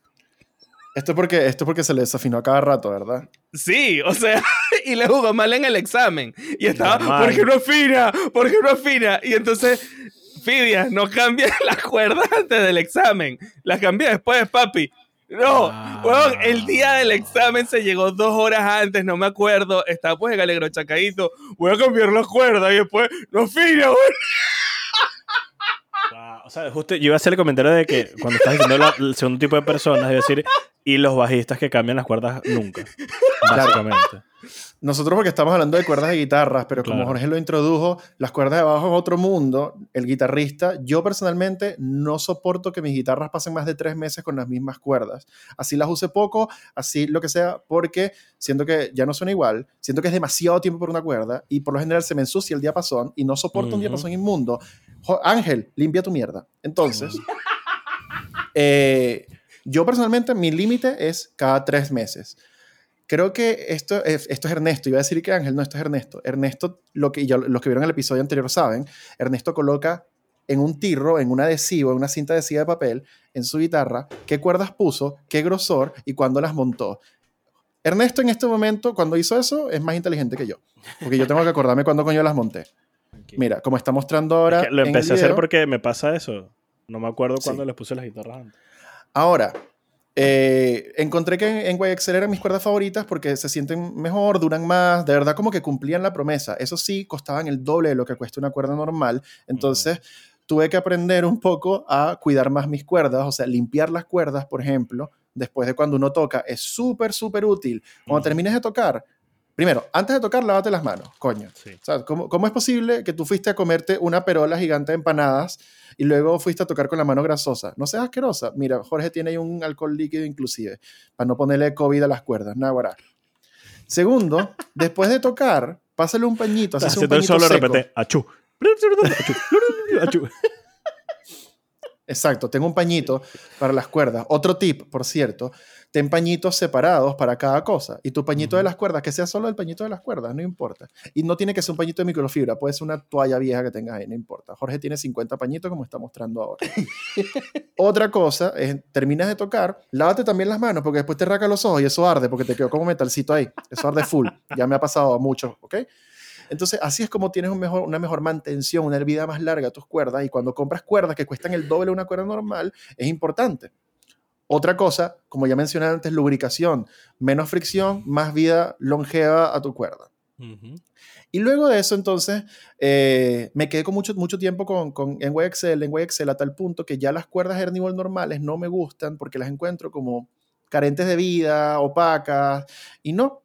Esto es porque, esto es porque se le desafinó a cada rato, ¿verdad? Sí, o sea, (laughs) y le jugó mal en el examen. Y estaba, Normal. ¿por qué no afina? ¿Por qué no afina? Y entonces, Fidia, no cambia (laughs) las cuerdas antes del examen. Las cambia después, papi. No, Ah. el día del examen se llegó dos horas antes, no me acuerdo. Estaba pues en Alegro Chacadito. Voy a cambiar las cuerdas y después, no afina, weón. Wow, O sea, justo yo iba a hacer el comentario de que cuando estás diciendo la- el segundo tipo de personas, iba a decir, y los bajistas que cambian las cuerdas nunca. Básicamente. Nosotros porque estamos hablando de cuerdas de guitarras, pero como Claro. Jorge lo introdujo, las cuerdas de abajo es otro mundo. El guitarrista, yo personalmente no soporto que mis guitarras pasen más de tres meses con las mismas cuerdas. Así las use poco, así lo que sea, porque siento que ya no suena igual, siento que es demasiado tiempo por una cuerda y por lo general se me ensucia el diapasón y no soporto un diapasón inmundo. Jo- Ángel, limpia tu mierda. Entonces, (laughs) eh, yo personalmente mi límite es cada tres meses. Creo que esto es, esto es Ernesto. Iba a decir que Ángel, no, esto es Ernesto. Ernesto, lo que, ya los que vieron el episodio anterior saben, Ernesto coloca en un tirro, en un adhesivo, en una cinta adhesiva de papel, en su guitarra, qué cuerdas puso, qué grosor y cuándo las montó. Ernesto en este momento, cuando hizo eso, es más inteligente que yo. Porque yo tengo que acordarme cuándo coño las monté. Mira, como está mostrando ahora. Es que lo en el empecé a hacer porque me pasa eso. No me acuerdo Sí. cuándo les puse las guitarras antes. Ahora, eh, encontré que en, YXL eran mis cuerdas favoritas porque se sienten mejor, duran más, de verdad como que cumplían la promesa. Eso sí, costaban el doble de lo que cuesta una cuerda normal. Entonces, tuve que aprender un poco a cuidar más mis cuerdas, o sea, limpiar las cuerdas, por ejemplo, después de cuando uno toca, es súper, súper útil. Cuando Ujú. termines de tocar, primero, antes de tocar, lávate las manos, coño. Sí. O sea, ¿cómo, cómo es posible que tú fuiste a comerte una perola gigante de empanadas y luego fuiste a tocar con la mano grasosa? No seas asquerosa. Mira, Jorge tiene ahí un alcohol líquido inclusive, para no ponerle COVID a las cuerdas, náguara. Segundo, (laughs) después de tocar, pásale un pañito, haces un pañito solo seco. repete. Achú. Achú. Exacto, tengo un pañito para las cuerdas. Otro tip, por cierto, ten pañitos separados para cada cosa. Y tu pañito de las cuerdas, que sea solo el pañito de las cuerdas, no importa. Y no tiene que ser un pañito de microfibra, puede ser una toalla vieja que tengas ahí, no importa. Jorge tiene 50 pañitos como está mostrando ahora. (laughs) Otra cosa es, terminas de tocar, lávate también las manos porque después te raca los ojos y eso arde porque te quedó como metalcito ahí. Eso arde full. Ya me ha pasado a muchos, ¿ok? Entonces, así es como tienes un mejor, una mejor mantención, una vida más larga a tus cuerdas. Y cuando compras cuerdas que cuestan el doble de una cuerda normal, es importante. Otra cosa, como ya mencioné antes, lubricación. Menos fricción, más vida longeva a tu cuerda. Y luego de eso, entonces, eh, me quedé con mucho, mucho tiempo con, con, en Excel, a tal punto que ya las cuerdas Hernibol normales no me gustan porque las encuentro como carentes de vida, opacas, y no.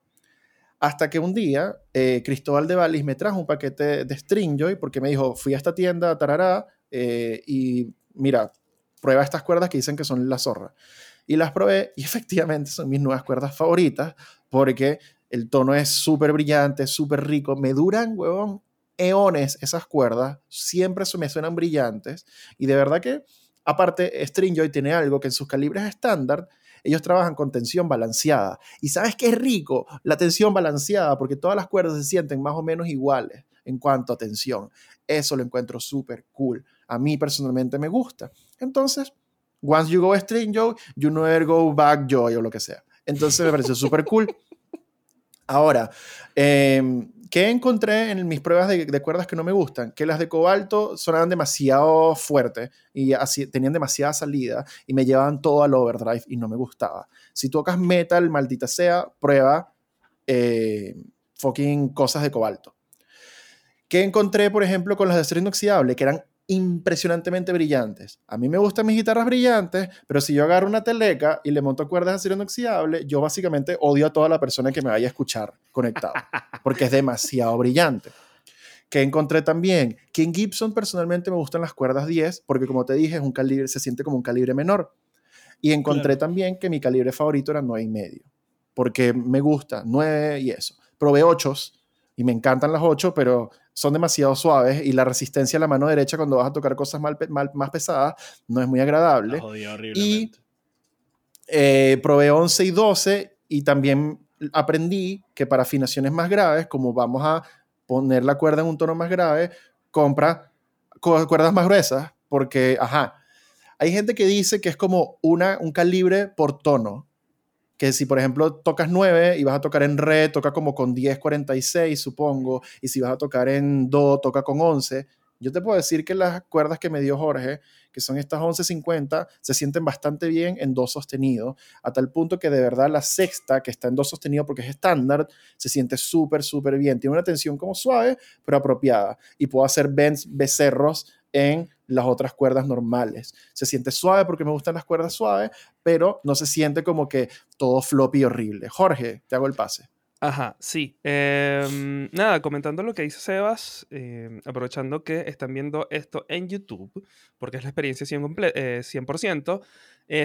Hasta que un día, eh, Cristóbal de Valis me trajo un paquete de Stringjoy porque me dijo, fui a esta tienda, tarará, eh, y mira, prueba estas cuerdas que dicen que son la zorra. Y las probé y (laughs) efectivamente son mis nuevas cuerdas favoritas porque el tono es súper brillante, súper rico. Me duran, huevón, eones esas cuerdas. Siempre me suenan brillantes. Y de verdad que, aparte, Stringjoy tiene algo que en sus calibres estándar, ellos trabajan con tensión balanceada. Y sabes qué es rico la tensión balanceada, porque todas las cuerdas se sienten más o menos iguales en cuanto a tensión. Eso lo encuentro súper cool. A mí personalmente me gusta. Entonces, once you go Stringjoy, you never go back joy o lo que sea. Entonces me pareció súper cool. Ahora, eh, ¿qué encontré en mis pruebas de, cuerdas que no me gustan? Que las de cobalto sonaban demasiado fuertes y así, tenían demasiada salida y me llevaban todo al overdrive y no me gustaba. Si tocas metal, maldita sea, prueba eh, fucking cosas de cobalto. ¿Qué encontré, por ejemplo, con las de acero inoxidable? Que eran impresionantemente brillantes. A mí me gustan mis guitarras brillantes, pero si yo agarro una teleca y le monto cuerdas de acero inoxidable, yo básicamente odio a toda la persona que me vaya a escuchar conectado, (laughs) porque es demasiado brillante. Que encontré también que en Gibson personalmente me gustan las cuerdas 10, porque como te dije, es un calibre, se siente como un calibre menor. Y encontré claro. también que mi calibre favorito era 9 y medio, porque me gusta 9 y eso. Probé 8 y me encantan las 8, pero son demasiado suaves y la resistencia a la mano derecha cuando vas a tocar cosas mal, mal, más pesadas no es muy agradable. Y eh, probé 11 y 12 y también aprendí que para afinaciones más graves, como vamos a poner la cuerda en un tono más grave, compra cuerdas más gruesas porque, ajá, hay gente que dice que es como una, un calibre por tono, que si por ejemplo tocas 9 y vas a tocar en re, toca como con 10, 46 supongo, y si vas a tocar en do, toca con 11. Yo te puedo decir que las cuerdas que me dio Jorge, que son estas 11.50, se sienten bastante bien en do sostenido, a tal punto que de verdad la sexta, que está en do sostenido porque es estándar, se siente súper, súper bien. Tiene una tensión como suave, pero apropiada. Y puedo hacer bends, becerros en las otras cuerdas normales. Se siente suave porque me gustan las cuerdas suaves, pero no se siente como que todo floppy horrible. Jorge, te hago el pase. Ajá, sí. Eh, nada, comentando lo que dice Sebas, eh, aprovechando que están viendo esto en YouTube, porque es la experiencia 100%, eh, 100%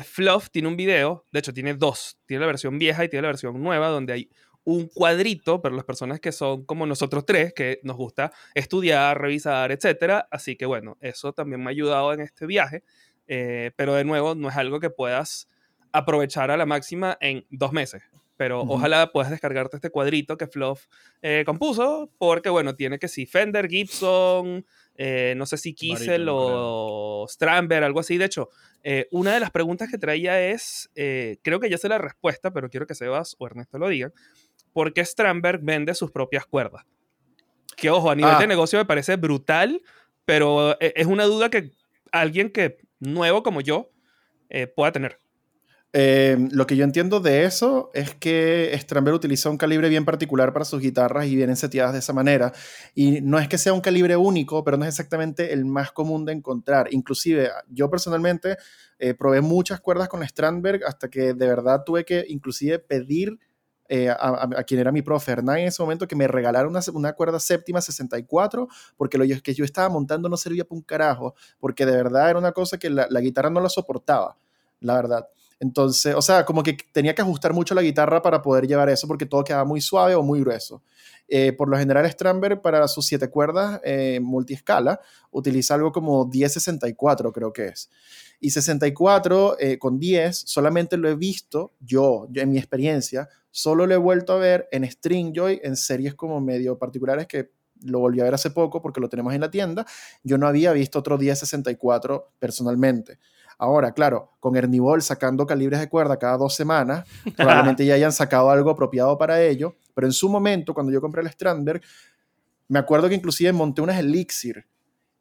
Fluff tiene un video, de hecho tiene dos, tiene la versión vieja y tiene la versión nueva, donde hay un cuadrito para las personas que son como nosotros tres, que nos gusta estudiar, revisar, etc. Así que bueno, eso también me ha ayudado en este viaje, eh, pero de nuevo no es algo que puedas aprovechar a la máxima en dos meses. Pero uh -huh. ojalá puedas descargarte este cuadrito que Fluff eh, compuso, porque bueno, tiene que si Fender, Gibson, eh, no sé si Kiesel o Stramberg, algo así. De hecho, eh, una de las preguntas que traía es, eh, creo que ya sé la respuesta, pero quiero que Sebas o Ernesto lo digan, ¿por qué Stramberg vende sus propias cuerdas? Que ojo, a nivel ah. de negocio me parece brutal, pero eh, es una duda que alguien que nuevo como yo eh, pueda tener. Eh, lo que yo entiendo de eso es que Stramberg utiliza un calibre bien particular para sus guitarras y vienen seteadas de esa manera. Y no es que sea un calibre único, pero no es exactamente el más común de encontrar. Inclusive yo personalmente eh, probé muchas cuerdas con Strandberg hasta que de verdad tuve que inclusive pedir eh, a, quien era mi profe Hernán en ese momento que me regalara una, una cuerda séptima 64 porque lo que yo estaba montando no servía para un carajo porque de verdad era una cosa que la, la guitarra no la soportaba, la verdad. Entonces, o sea, como que tenía que ajustar mucho la guitarra para poder llevar eso porque todo quedaba muy suave o muy grueso. Eh, por lo general, Stramberg para sus siete cuerdas eh, multiescala utiliza algo como 1064, creo que es. Y 64 eh, con 10 solamente lo he visto yo, yo, en mi experiencia, solo lo he vuelto a ver en Stringjoy, en series como medio particulares que lo volví a ver hace poco porque lo tenemos en la tienda. Yo no había visto otro 1064 personalmente. Ahora, claro, con Ernibol sacando calibres de cuerda cada dos semanas, probablemente ya hayan sacado algo apropiado para ello, pero en su momento, cuando yo compré el Strandberg, me acuerdo que inclusive monté unas Elixir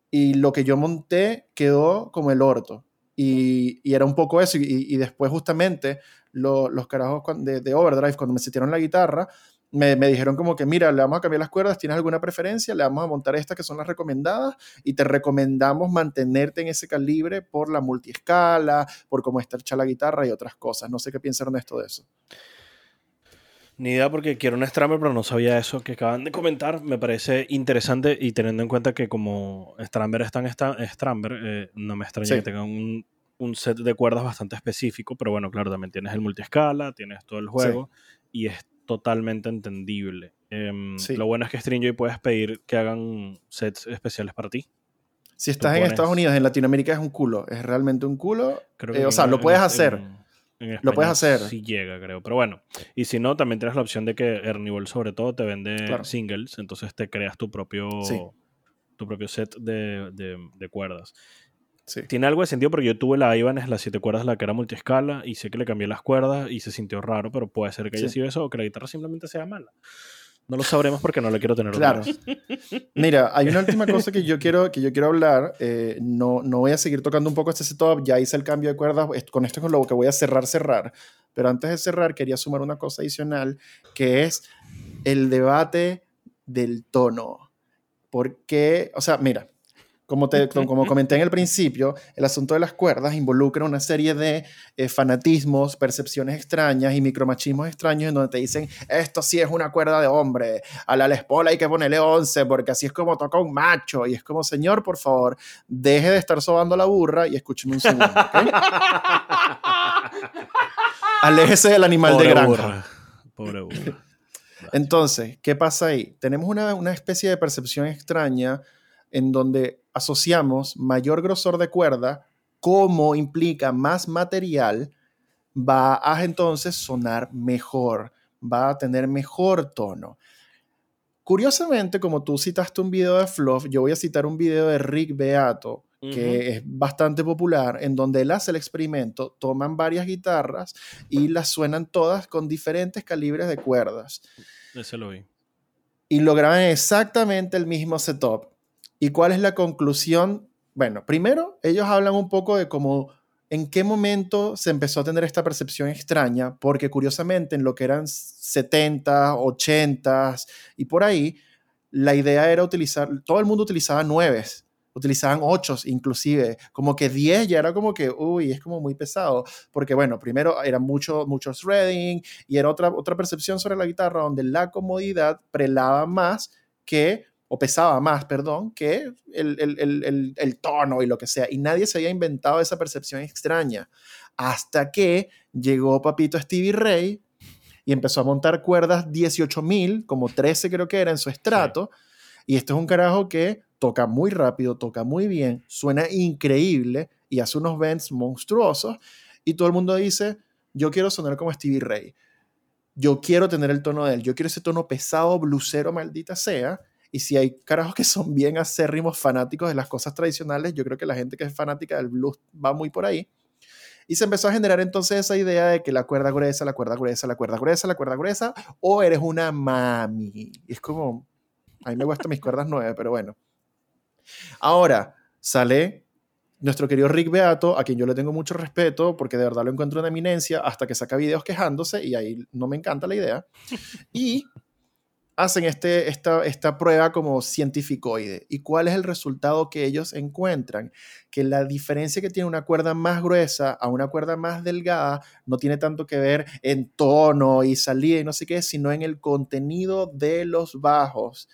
y lo que yo monté quedó como el orto. Y, y era un poco eso. Y, y después justamente los carajos de, de, Overdrive, cuando me sitieron la guitarra, me, me, dijeron como que, mira, le vamos a cambiar las cuerdas, ¿tienes alguna preferencia? Le vamos a montar estas que son las recomendadas y te recomendamos mantenerte en ese calibre por la multiescala, por cómo está hecha la guitarra y otras cosas. No sé qué piensa Ernesto de eso. Ni idea porque quiero un Stramber, pero no sabía eso que acaban de comentar. Me parece interesante y teniendo en cuenta que como Stramber es tan Stramber, eh, no me extraña sí. que tengan un, un, set de cuerdas bastante específico, pero bueno, claro, también tienes el multiescala, tienes todo el juego sí. y es totalmente entendible. Sí. Lo bueno es que Stringjoy puedes pedir que hagan sets especiales para ti. Si estás pones... en Estados Unidos, en Latinoamérica es un culo, es realmente un culo. Eh, o sea, lo puedes hacer. En, lo puedes hacer. Si llega, creo. Pero bueno, y si no, también tienes la opción de que Ernibol sobre todo te vende claro. singles, entonces te creas tu propio, sí. tu propio set de, de, de cuerdas. Sí. Tiene algo de sentido porque yo tuve la Ibanez, las siete cuerdas, la que era multiescala, y sé que le cambié las cuerdas y se sintió raro, pero puede ser que haya sí. sido eso o que la guitarra simplemente sea mala. No lo sabremos porque no le quiero tener Claro. (laughs) Mira, hay una última cosa que yo quiero, que yo quiero hablar. Eh, no, no voy a seguir tocando un poco este setup. Ya hice el cambio de cuerdas. Con esto es con lo que voy a cerrar, cerrar. Pero antes de cerrar, quería sumar una cosa adicional, que es el debate del tono. Porque, o sea, mira, como, te, como comenté en el principio, el asunto de las cuerdas involucra una serie de eh, fanatismos, percepciones extrañas y micromachismos extraños en donde te dicen, esto sí es una cuerda de hombre, a la Les Paul hay que ponerle 11 porque así es como toca un macho. Y es como, señor, por favor, deje de estar sobando la burra y escúcheme un segundo. ¿okay? (laughs) Aléjese del animal Pobre de granja. Burra. Pobre burra. Entonces, ¿qué pasa ahí? Tenemos una, una especie de percepción extraña en donde asociamos mayor grosor de cuerda como implica más material, va a entonces sonar mejor, va a tener mejor tono. Curiosamente, como tú citaste un video de Fluff, yo voy a citar un video de Rick Beato, que uh -huh. es bastante popular, en donde él hace el experimento, toman varias guitarras y las suenan todas con diferentes calibres de cuerdas. Ese lo vi. Y lograban exactamente el mismo setup. ¿Y cuál es la conclusión? Bueno, primero, ellos hablan un poco de cómo en qué momento se empezó a tener esta percepción extraña, porque curiosamente en lo que eran 70, 80 y por ahí, la idea era utilizar, todo el mundo utilizaba nueves, utilizaban ochos inclusive, como que 10 ya era como que, uy, es como muy pesado, porque bueno, primero era mucho, mucho threading y era otra, otra percepción sobre la guitarra donde la comodidad prelaba más que o pesaba más, perdón, que el, el, el, el, tono y lo que sea. Y nadie se había inventado esa percepción extraña. Hasta que llegó papito Stevie Ray y empezó a montar cuerdas 18.000, como 13 creo que era en su estrato. Sí. Y esto es un carajo que toca muy rápido, toca muy bien, suena increíble y hace unos bends monstruosos. Y todo el mundo dice, yo quiero sonar como Stevie Ray. Yo quiero tener el tono de él. Yo quiero ese tono pesado, blusero, maldita sea y si hay carajos que son bien acérrimos fanáticos de las cosas tradicionales, yo creo que la gente que es fanática del blues va muy por ahí. Y se empezó a generar entonces esa idea de que la cuerda gruesa, la cuerda gruesa, la cuerda gruesa, la cuerda gruesa, o eres una mami. Es como, a mí me gustan mis cuerdas nueve, pero bueno. Ahora sale nuestro querido Rick Beato, a quien yo le tengo mucho respeto, porque de verdad lo encuentro una eminencia, hasta que saca videos quejándose, y ahí no me encanta la idea. Y hacen este, esta, esta prueba como científicoide. ¿Y cuál es el resultado que ellos encuentran? Que la diferencia que tiene una cuerda más gruesa a una cuerda más delgada no tiene tanto que ver en tono y salida y no sé qué, sino en el contenido de los bajos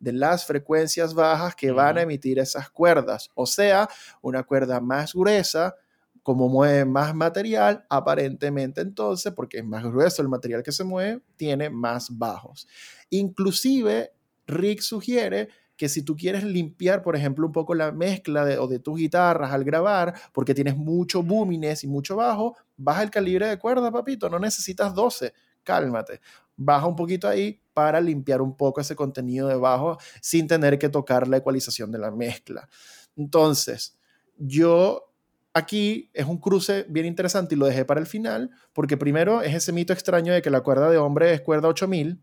de las frecuencias bajas que van a emitir esas cuerdas. O sea, una cuerda más gruesa Como mueve más material, aparentemente entonces, porque es más grueso el material que se mueve, tiene más bajos. Inclusive, Rick sugiere que si tú quieres limpiar, por ejemplo, un poco la mezcla de, o de tus guitarras al grabar, porque tienes mucho boomines y mucho bajo, baja el calibre de cuerda, papito, no necesitas 12, cálmate. Baja un poquito ahí para limpiar un poco ese contenido de bajo sin tener que tocar la ecualización de la mezcla. Entonces, yo aquí es un cruce bien interesante y lo dejé para el final, porque primero es ese mito extraño de que la cuerda de hombre es cuerda 8000,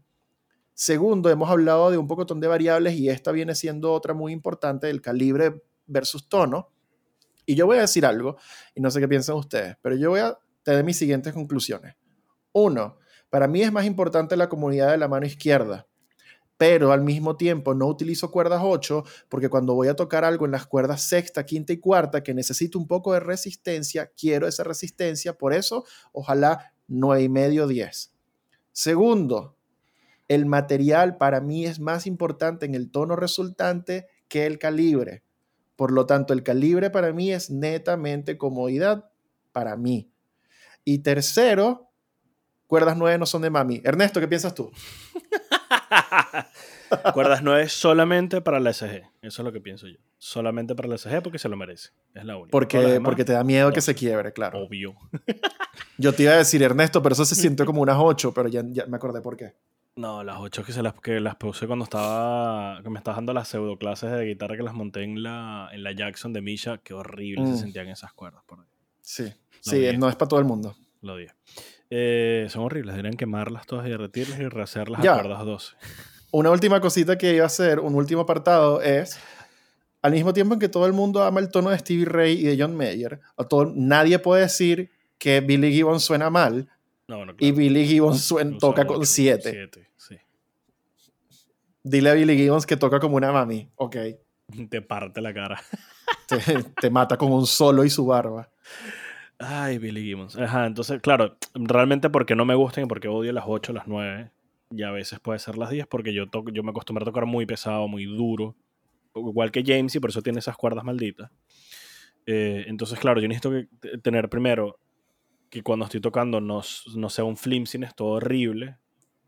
Segundo, hemos hablado de un poco de variables y esta viene siendo otra muy importante, el calibre versus tono. Y yo voy a decir algo, y no sé qué piensan ustedes, pero yo voy a tener mis siguientes conclusiones. Uno, para mí es más importante la comodidad de la mano izquierda, pero al mismo tiempo no utilizo cuerdas 8 porque cuando voy a tocar algo en las cuerdas sexta, quinta y cuarta que necesito un poco de resistencia, quiero esa resistencia, por eso ojalá 9 y medio 10. Segundo, el material para mí es más importante en el tono resultante que el calibre. Por lo tanto, el calibre para mí es netamente comodidad para mí. Y tercero, cuerdas 9 no son de mami. Ernesto, ¿qué piensas tú? (laughs) cuerdas 9 solamente para la SG. Eso es lo que pienso yo. Solamente para la SG porque se lo merece. Es la única. Porque, porque te da miedo que se quiebre, claro. Obvio. yo te iba a decir Ernesto, pero eso se (laughs) siente como unas 8, pero ya, ya me acordé por qué. No, las ocho que, se las, que las puse cuando estaba, que me estaba dando las pseudo clases de guitarra que las monté en la, en la Jackson de Misha. Qué horrible se mm. sentían esas cuerdas por ahí. Sí, sí, no es para todo el mundo. Lo dije. Eh, son horribles, deberían quemarlas todas y derretirlas y rehacerlas a cuerdas 12. Una última cosita que iba a hacer, un último apartado es, al mismo tiempo en que todo el mundo ama el tono de Stevie Ray y de John Mayer, a todo, nadie puede decir que Billy Gibbons suena mal, y Billy Gibbons toca con 7. Dile a Billy Gibbons que toca como una mami. Ok. (laughs) Te parte la cara. (laughs) te, mata con un solo y su barba. Ay, Billy Gibbons. Ajá, entonces, claro, realmente porque no me gustan y porque odio las 8, las 9. Y a veces puede ser las 10 porque yo, yo me acostumbro a tocar muy pesado, muy duro. Igual que James y por eso tiene esas cuerdas malditas. Eh, entonces, claro, yo necesito que tener primero que cuando estoy tocando no, no sea un flimsiness todo horrible,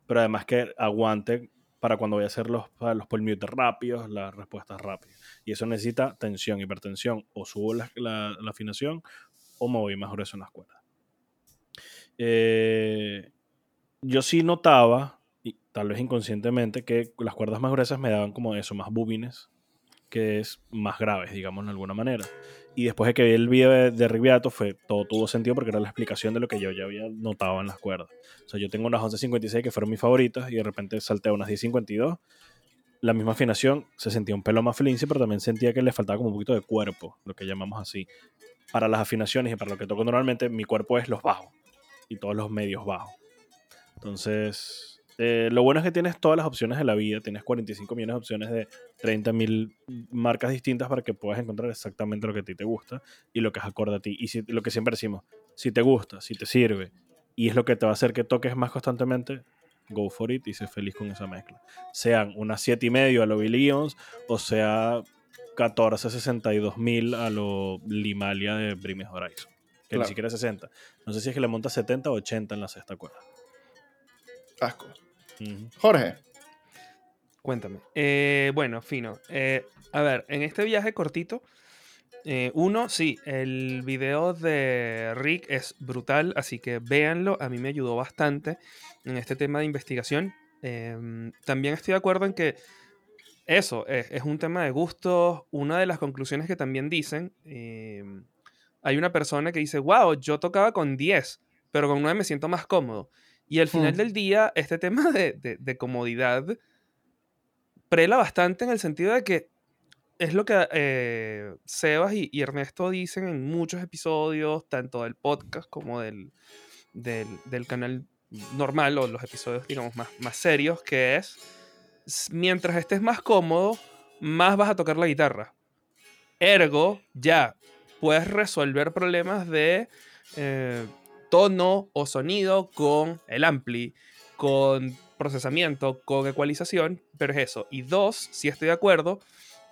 pero además que aguante para cuando voy a hacer los, los mute rápidos, las respuestas rápidas. Y eso necesita tensión, hipertensión. O subo la, la, afinación o me voy más grueso en las cuerdas. Eh, yo sí notaba, y tal vez inconscientemente, que las cuerdas más gruesas me daban como eso, más bubines, que es más graves, digamos, de alguna manera. Y después de que vi el video de, de Riviato, fue, todo tuvo sentido porque era la explicación de lo que yo ya había notado en las cuerdas. O sea, yo tengo unas 11.56 que fueron mis favoritas y de repente salté a unas 10.52. La misma afinación, se sentía un pelo más flincy, pero también sentía que le faltaba como un poquito de cuerpo, lo que llamamos así. Para las afinaciones y para lo que toco normalmente, mi cuerpo es los bajos y todos los medios bajos. Entonces, eh, lo bueno es que tienes todas las opciones de la vida, tienes 45 millones de opciones de 30.000 marcas distintas para que puedas encontrar exactamente lo que a ti te gusta y lo que es acorde a ti. Y si, lo que siempre decimos, si te gusta, si te sirve y es lo que te va a hacer que toques más constantemente, go for it y sé feliz con esa mezcla. Sean unas 7 y medio a lo Billy o sea 14.62.000 a lo Limalia de Brimes Horizon. Que ni siquiera es 60. No sé si es que le monta 70 o 80 en la sexta cuerda. Asco. Jorge. Cuéntame. Eh, bueno, fino. Eh, a ver, en este viaje cortito, eh, uno, sí, el video de Rick es brutal, así que véanlo. A mí me ayudó bastante en este tema de investigación. Em, también estoy de acuerdo en que eso es, es, un tema de gustos. Una de las conclusiones que también dicen, em, hay una persona que dice, wow, yo tocaba con 10, pero con 9 me siento más cómodo. Y al final del día, este tema de, comodidad prela bastante en el sentido de que es lo que eh, Sebas y, Ernesto dicen en muchos episodios, tanto del podcast como del, del, canal normal o los episodios, digamos, más, más serios, que es, mientras estés más cómodo, más vas a tocar la guitarra. Ergo, ya, puedes resolver problemas de eh, tono o sonido con el ampli, con procesamiento, con ecualización, pero es eso. Y dos, si estoy de acuerdo,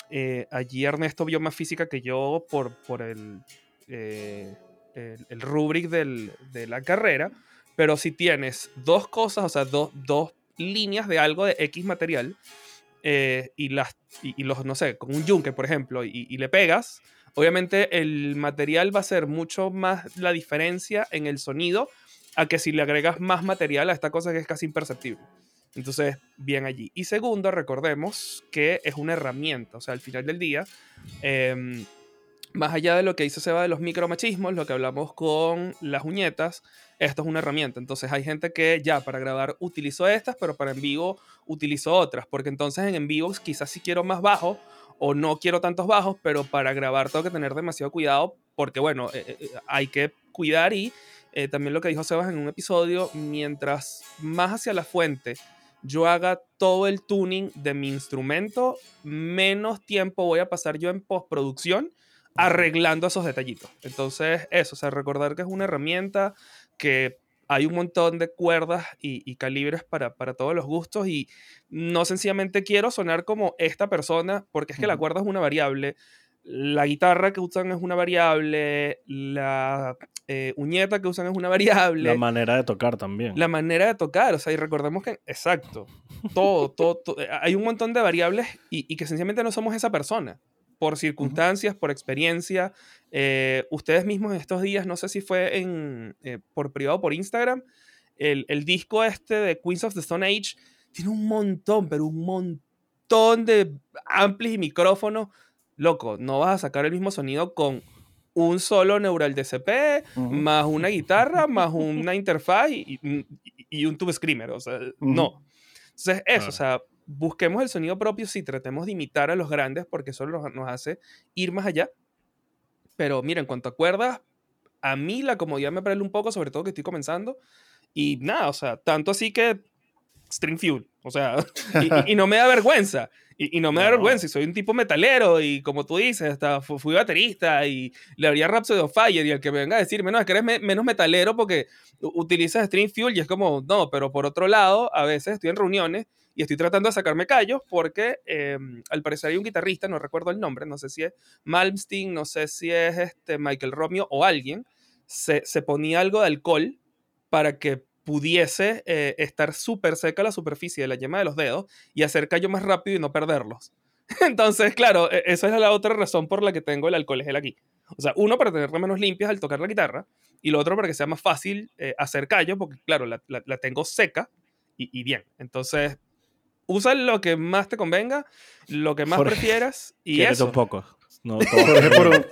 eh, allí Ernesto vio más física que yo por, por el, eh, el, rubric del- de la carrera, pero si tienes dos cosas, o sea, dos, dos líneas de algo de X material, eh, y, las, y, los, no sé, con un yunque, por ejemplo, y le pegas, obviamente el material va a ser mucho más la diferencia en el sonido a que si le agregas más material a esta cosa que es casi imperceptible. Entonces, bien allí. Y segundo, recordemos que es una herramienta, o sea, al final del día, em, más allá de lo que dice Seba de los micromachismos, lo que hablamos con las uñetas, esto es una herramienta. Entonces hay gente que ya para grabar utilizó estas, pero para en vivo utilizó otras, porque entonces en en vivo quizás si quiero más bajo o no quiero tantos bajos, pero para grabar tengo que tener demasiado cuidado porque bueno, eh, eh, hay que cuidar y eh, también lo que dijo Sebas en un episodio, mientras más hacia la fuente yo haga todo el tuning de mi instrumento, menos tiempo voy a pasar yo en postproducción arreglando esos detallitos. Entonces, eso, o sea, recordar que es una herramienta que hay un montón de cuerdas y, y calibres para, para todos los gustos y no sencillamente quiero sonar como esta persona, porque es que la cuerda es una variable, la guitarra que usan es una variable, la eh, uñeta que usan es una variable, La manera de tocar también. la manera de tocar, o sea, y recordemos que, exacto, todo, todo, todo, eh, hay un montón de variables y, y que sencillamente no somos esa persona, por circunstancias, por experiencia. Eh, ustedes mismos en estos días, no sé si fue en, eh, por privado por Instagram, el, el disco este de Queens of the Stone Age tiene un montón, pero un montón de amplis y micrófonos. Loco, no vas a sacar el mismo sonido con un solo neural DCP, Ujú. más una guitarra, (laughs) más una interfaz y, y- y un tube screamer. O sea, no. Entonces, eso, o sea, busquemos el sonido propio, sí, tratemos de imitar a los grandes porque eso nos, hace ir más allá. Pero mira, en cuanto a cuerdas, a mí la comodidad me prende un poco, sobre todo que estoy comenzando. Y nada, o sea, tanto así que String Fuel, o sea, (laughs) y, no me da vergüenza. Y, y no me da No. vergüenza, y soy un tipo metalero, y como tú dices, hasta fu- fui baterista, y le haría Rhapsody of Fire, y el que me venga a decirme, no, es que eres me- menos metalero porque utilizas String Fuel, y es como, no, pero por otro lado, a veces estoy en reuniones y estoy tratando de sacarme callos porque eh, al parecer hay un guitarrista, no recuerdo el nombre, no sé si es Malmsteen, no sé si es este Michael Romeo o alguien, se, se ponía algo de alcohol para que pudiese eh, estar súper seca la superficie de la yema de los dedos y hacer callo más rápido y no perderlos. (laughs) Entonces, claro, e- esa es la otra razón por la que tengo el alcohol gel aquí. O sea, uno para tenerla menos limpias al tocar la guitarra y lo otro para que sea más fácil eh, hacer callo porque, claro, la, la- la tengo seca y, y bien. Entonces, usa lo que más te convenga, lo que más Jorge, prefieras y eso. un poco. No, (laughs) Jorge por, un,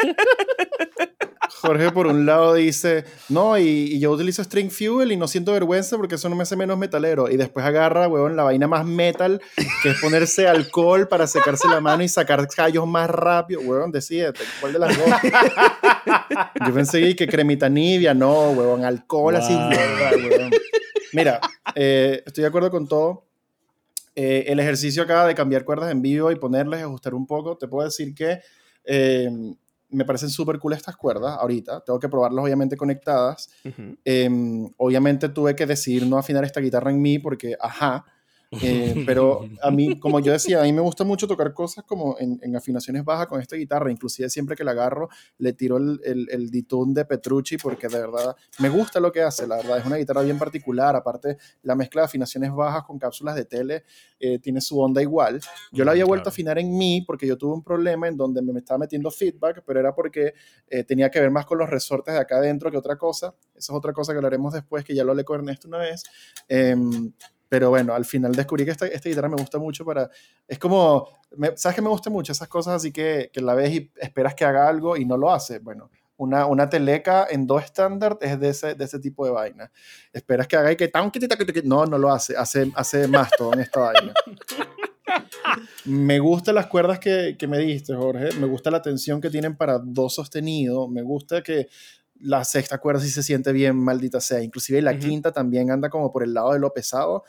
Jorge por un lado dice, no, y, y yo utilizo String Fuel y no siento vergüenza porque eso no me hace menos metalero. Y después agarra, huevón, la vaina más metal, que es ponerse alcohol para secarse la mano y sacar callos más rápido. Huevón, decídete, ¿cuál de las dos? Yo pensé que cremita nivia, no, huevón, alcohol así. Huevón. Mira, eh, estoy de acuerdo con todo. Eh, el ejercicio acá de cambiar cuerdas en vivo y ponerles, ajustar un poco, te puedo decir que eh, me parecen súper cool estas cuerdas ahorita. Tengo que probarlas obviamente conectadas. Eh, obviamente tuve que decidir no afinar esta guitarra en mí porque, ajá. Eh, (laughs) pero a mí, como yo decía, a mí me gusta mucho tocar cosas como en, en afinaciones bajas con esta guitarra. Inclusive siempre que la agarro, le tiro el, el, el ditun de Petrucci porque de verdad me gusta lo que hace. La verdad es una guitarra bien particular. Aparte, la mezcla de afinaciones bajas con cápsulas de tele eh, tiene su onda igual. Yo la había vuelto a afinar en mí porque yo tuve un problema en donde me estaba metiendo feedback, pero era porque eh, tenía que ver más con los resortes de acá adentro que otra cosa. Esa es otra cosa que hablaremos después, que ya lo hablé con Ernesto una vez. Pero bueno, al final descubrí que esta, esta guitarra me gusta mucho para... Es como... me- ¿Sabes que me gusta mucho? Esas cosas así que, que la ves y esperas que haga algo y no lo hace. Bueno, una, una teleca en do estándar es de ese, de ese tipo de vaina. Esperas que haga y que... tan, No, no lo hace. Hace, hace más todo en esta vaina. Me gustan las cuerdas que, que me diste, Jorge. Me gusta la tensión que tienen para do sostenido. Me gusta que la sexta cuerda sí se siente bien, maldita sea. Inclusive la quinta también anda como por el lado de lo pesado.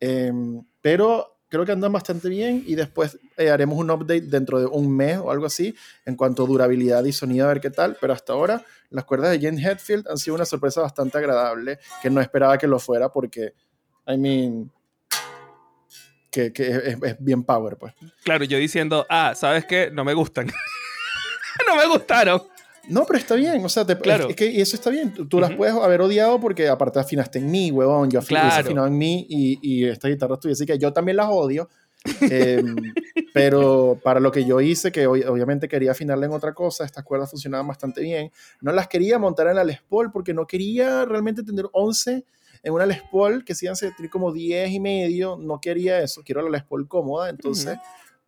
Em, pero creo que andan bastante bien y después eh, haremos un update dentro de un mes o algo así en cuanto a durabilidad y sonido, a ver qué tal. Pero hasta ahora las cuerdas de Jen Hetfield han sido una sorpresa bastante agradable que no esperaba que lo fuera porque, I mean, que, que es, es bien power, pues. Claro, yo diciendo, ah, ¿sabes qué? No me gustan. (laughs) no me gustaron. No, pero está bien, o sea, te- Claro. es que eso está bien. Tú, tú las puedes haber odiado porque aparte afinaste en mí, huevón. Yo afin- Claro. afinado en mí y, y esta guitarra es tuya. Así que yo también las odio. Em, (laughs) pero para lo que yo hice, que ob- obviamente quería afinarla en otra cosa, estas cuerdas funcionaban bastante bien. No las quería montar en la Les Paul porque no quería realmente tener 11 en una Les Paul que se iban a sentir como 10 y medio. No quería eso, quiero la Les Paul cómoda. Entonces,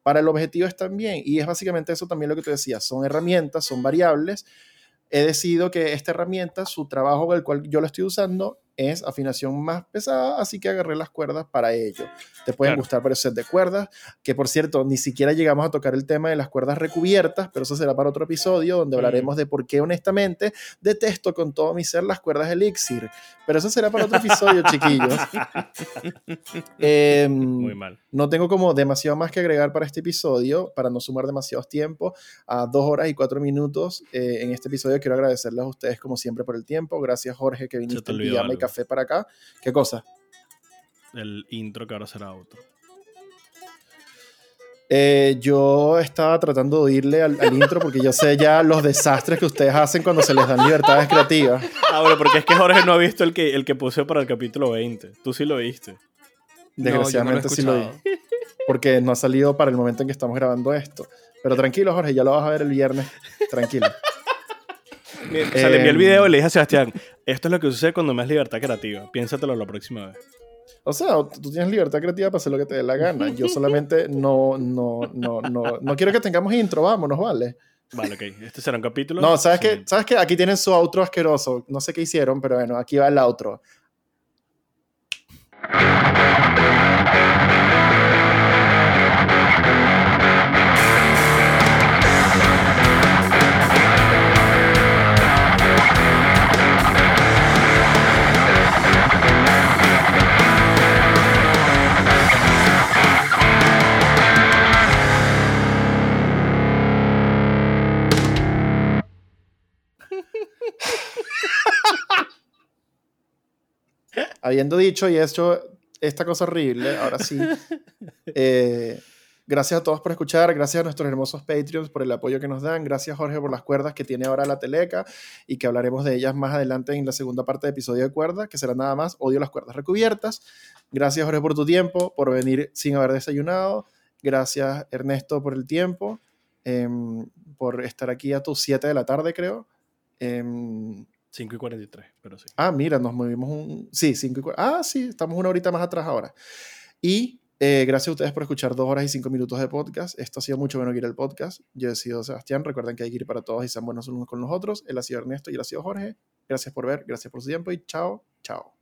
para el objetivo están bien. Y es básicamente eso también lo que tú decías. Son herramientas, son variables. He decidido que esta herramienta, su trabajo el cual yo la estoy usando, es afinación más pesada, así que agarré las cuerdas para ello. Te pueden Claro. gustar varios sets de cuerdas, que por cierto, ni siquiera llegamos a tocar el tema de las cuerdas recubiertas, pero eso será para otro episodio donde Mm. hablaremos de por qué honestamente detesto con todo mi ser las cuerdas Elixir. Pero eso será para otro episodio, (laughs) chiquillos. (laughs) Em, Muy mal. no tengo como demasiado más que agregar para este episodio, para no sumar demasiados tiempos. A dos horas y cuatro minutos eh, en este episodio quiero agradecerles a ustedes como siempre por el tiempo. Gracias Jorge que viniste en pijama y. café para acá. ¿Qué cosa? El intro que ahora será otro. Eh, yo estaba tratando de oírle al, al intro porque yo sé ya los desastres que ustedes hacen cuando se les dan libertades creativas. Ah, bueno, porque es que Jorge no ha visto el que, el que puse para el capítulo 20. Tú sí lo viste. Desgraciadamente sí lo vi. Porque no ha salido para el momento en que estamos grabando esto. Pero tranquilo Jorge, ya lo vas a ver el viernes. Tranquilo. O sea, le envié el Em, video y le dije a Sebastián, esto es lo que sucede cuando me das libertad creativa. Piénsatelo la próxima vez. O sea, tú tienes libertad creativa para hacer lo que te dé la gana. Yo solamente no, no, no, no, no quiero que tengamos intro, vámonos, vale. Vale, ok. Este será un capítulo. No, ¿sabes qué? sin- ¿Sabes qué? Aquí tienen su outro asqueroso. No sé qué hicieron, pero bueno, aquí va el outro. Habiendo dicho y hecho esta cosa horrible, ahora sí. (laughs) eh, gracias a todos por escuchar, gracias a nuestros hermosos Patreons por el apoyo que nos dan, gracias Jorge por las cuerdas que tiene ahora la teleca y que hablaremos de ellas más adelante en la segunda parte del episodio de cuerdas, que será nada más, odio las cuerdas recubiertas. Gracias Jorge por tu tiempo, por venir sin haber desayunado. Gracias Ernesto por el tiempo, em, por estar aquí a tus 7 de la tarde creo. Em, 5 y 43, pero sí. Ah, mira, nos movimos un... Sí, 5 y cua- Ah, sí, estamos una horita más atrás ahora. Y eh, gracias a ustedes por escuchar dos horas y cinco minutos de podcast. Esto ha sido mucho bueno que ir el podcast. Yo he sido Sebastián. Recuerden que hay que ir para todos y sean buenos unos con los otros. Él ha sido Ernesto y él ha sido Jorge. Gracias por ver, gracias por su tiempo y chao, chao.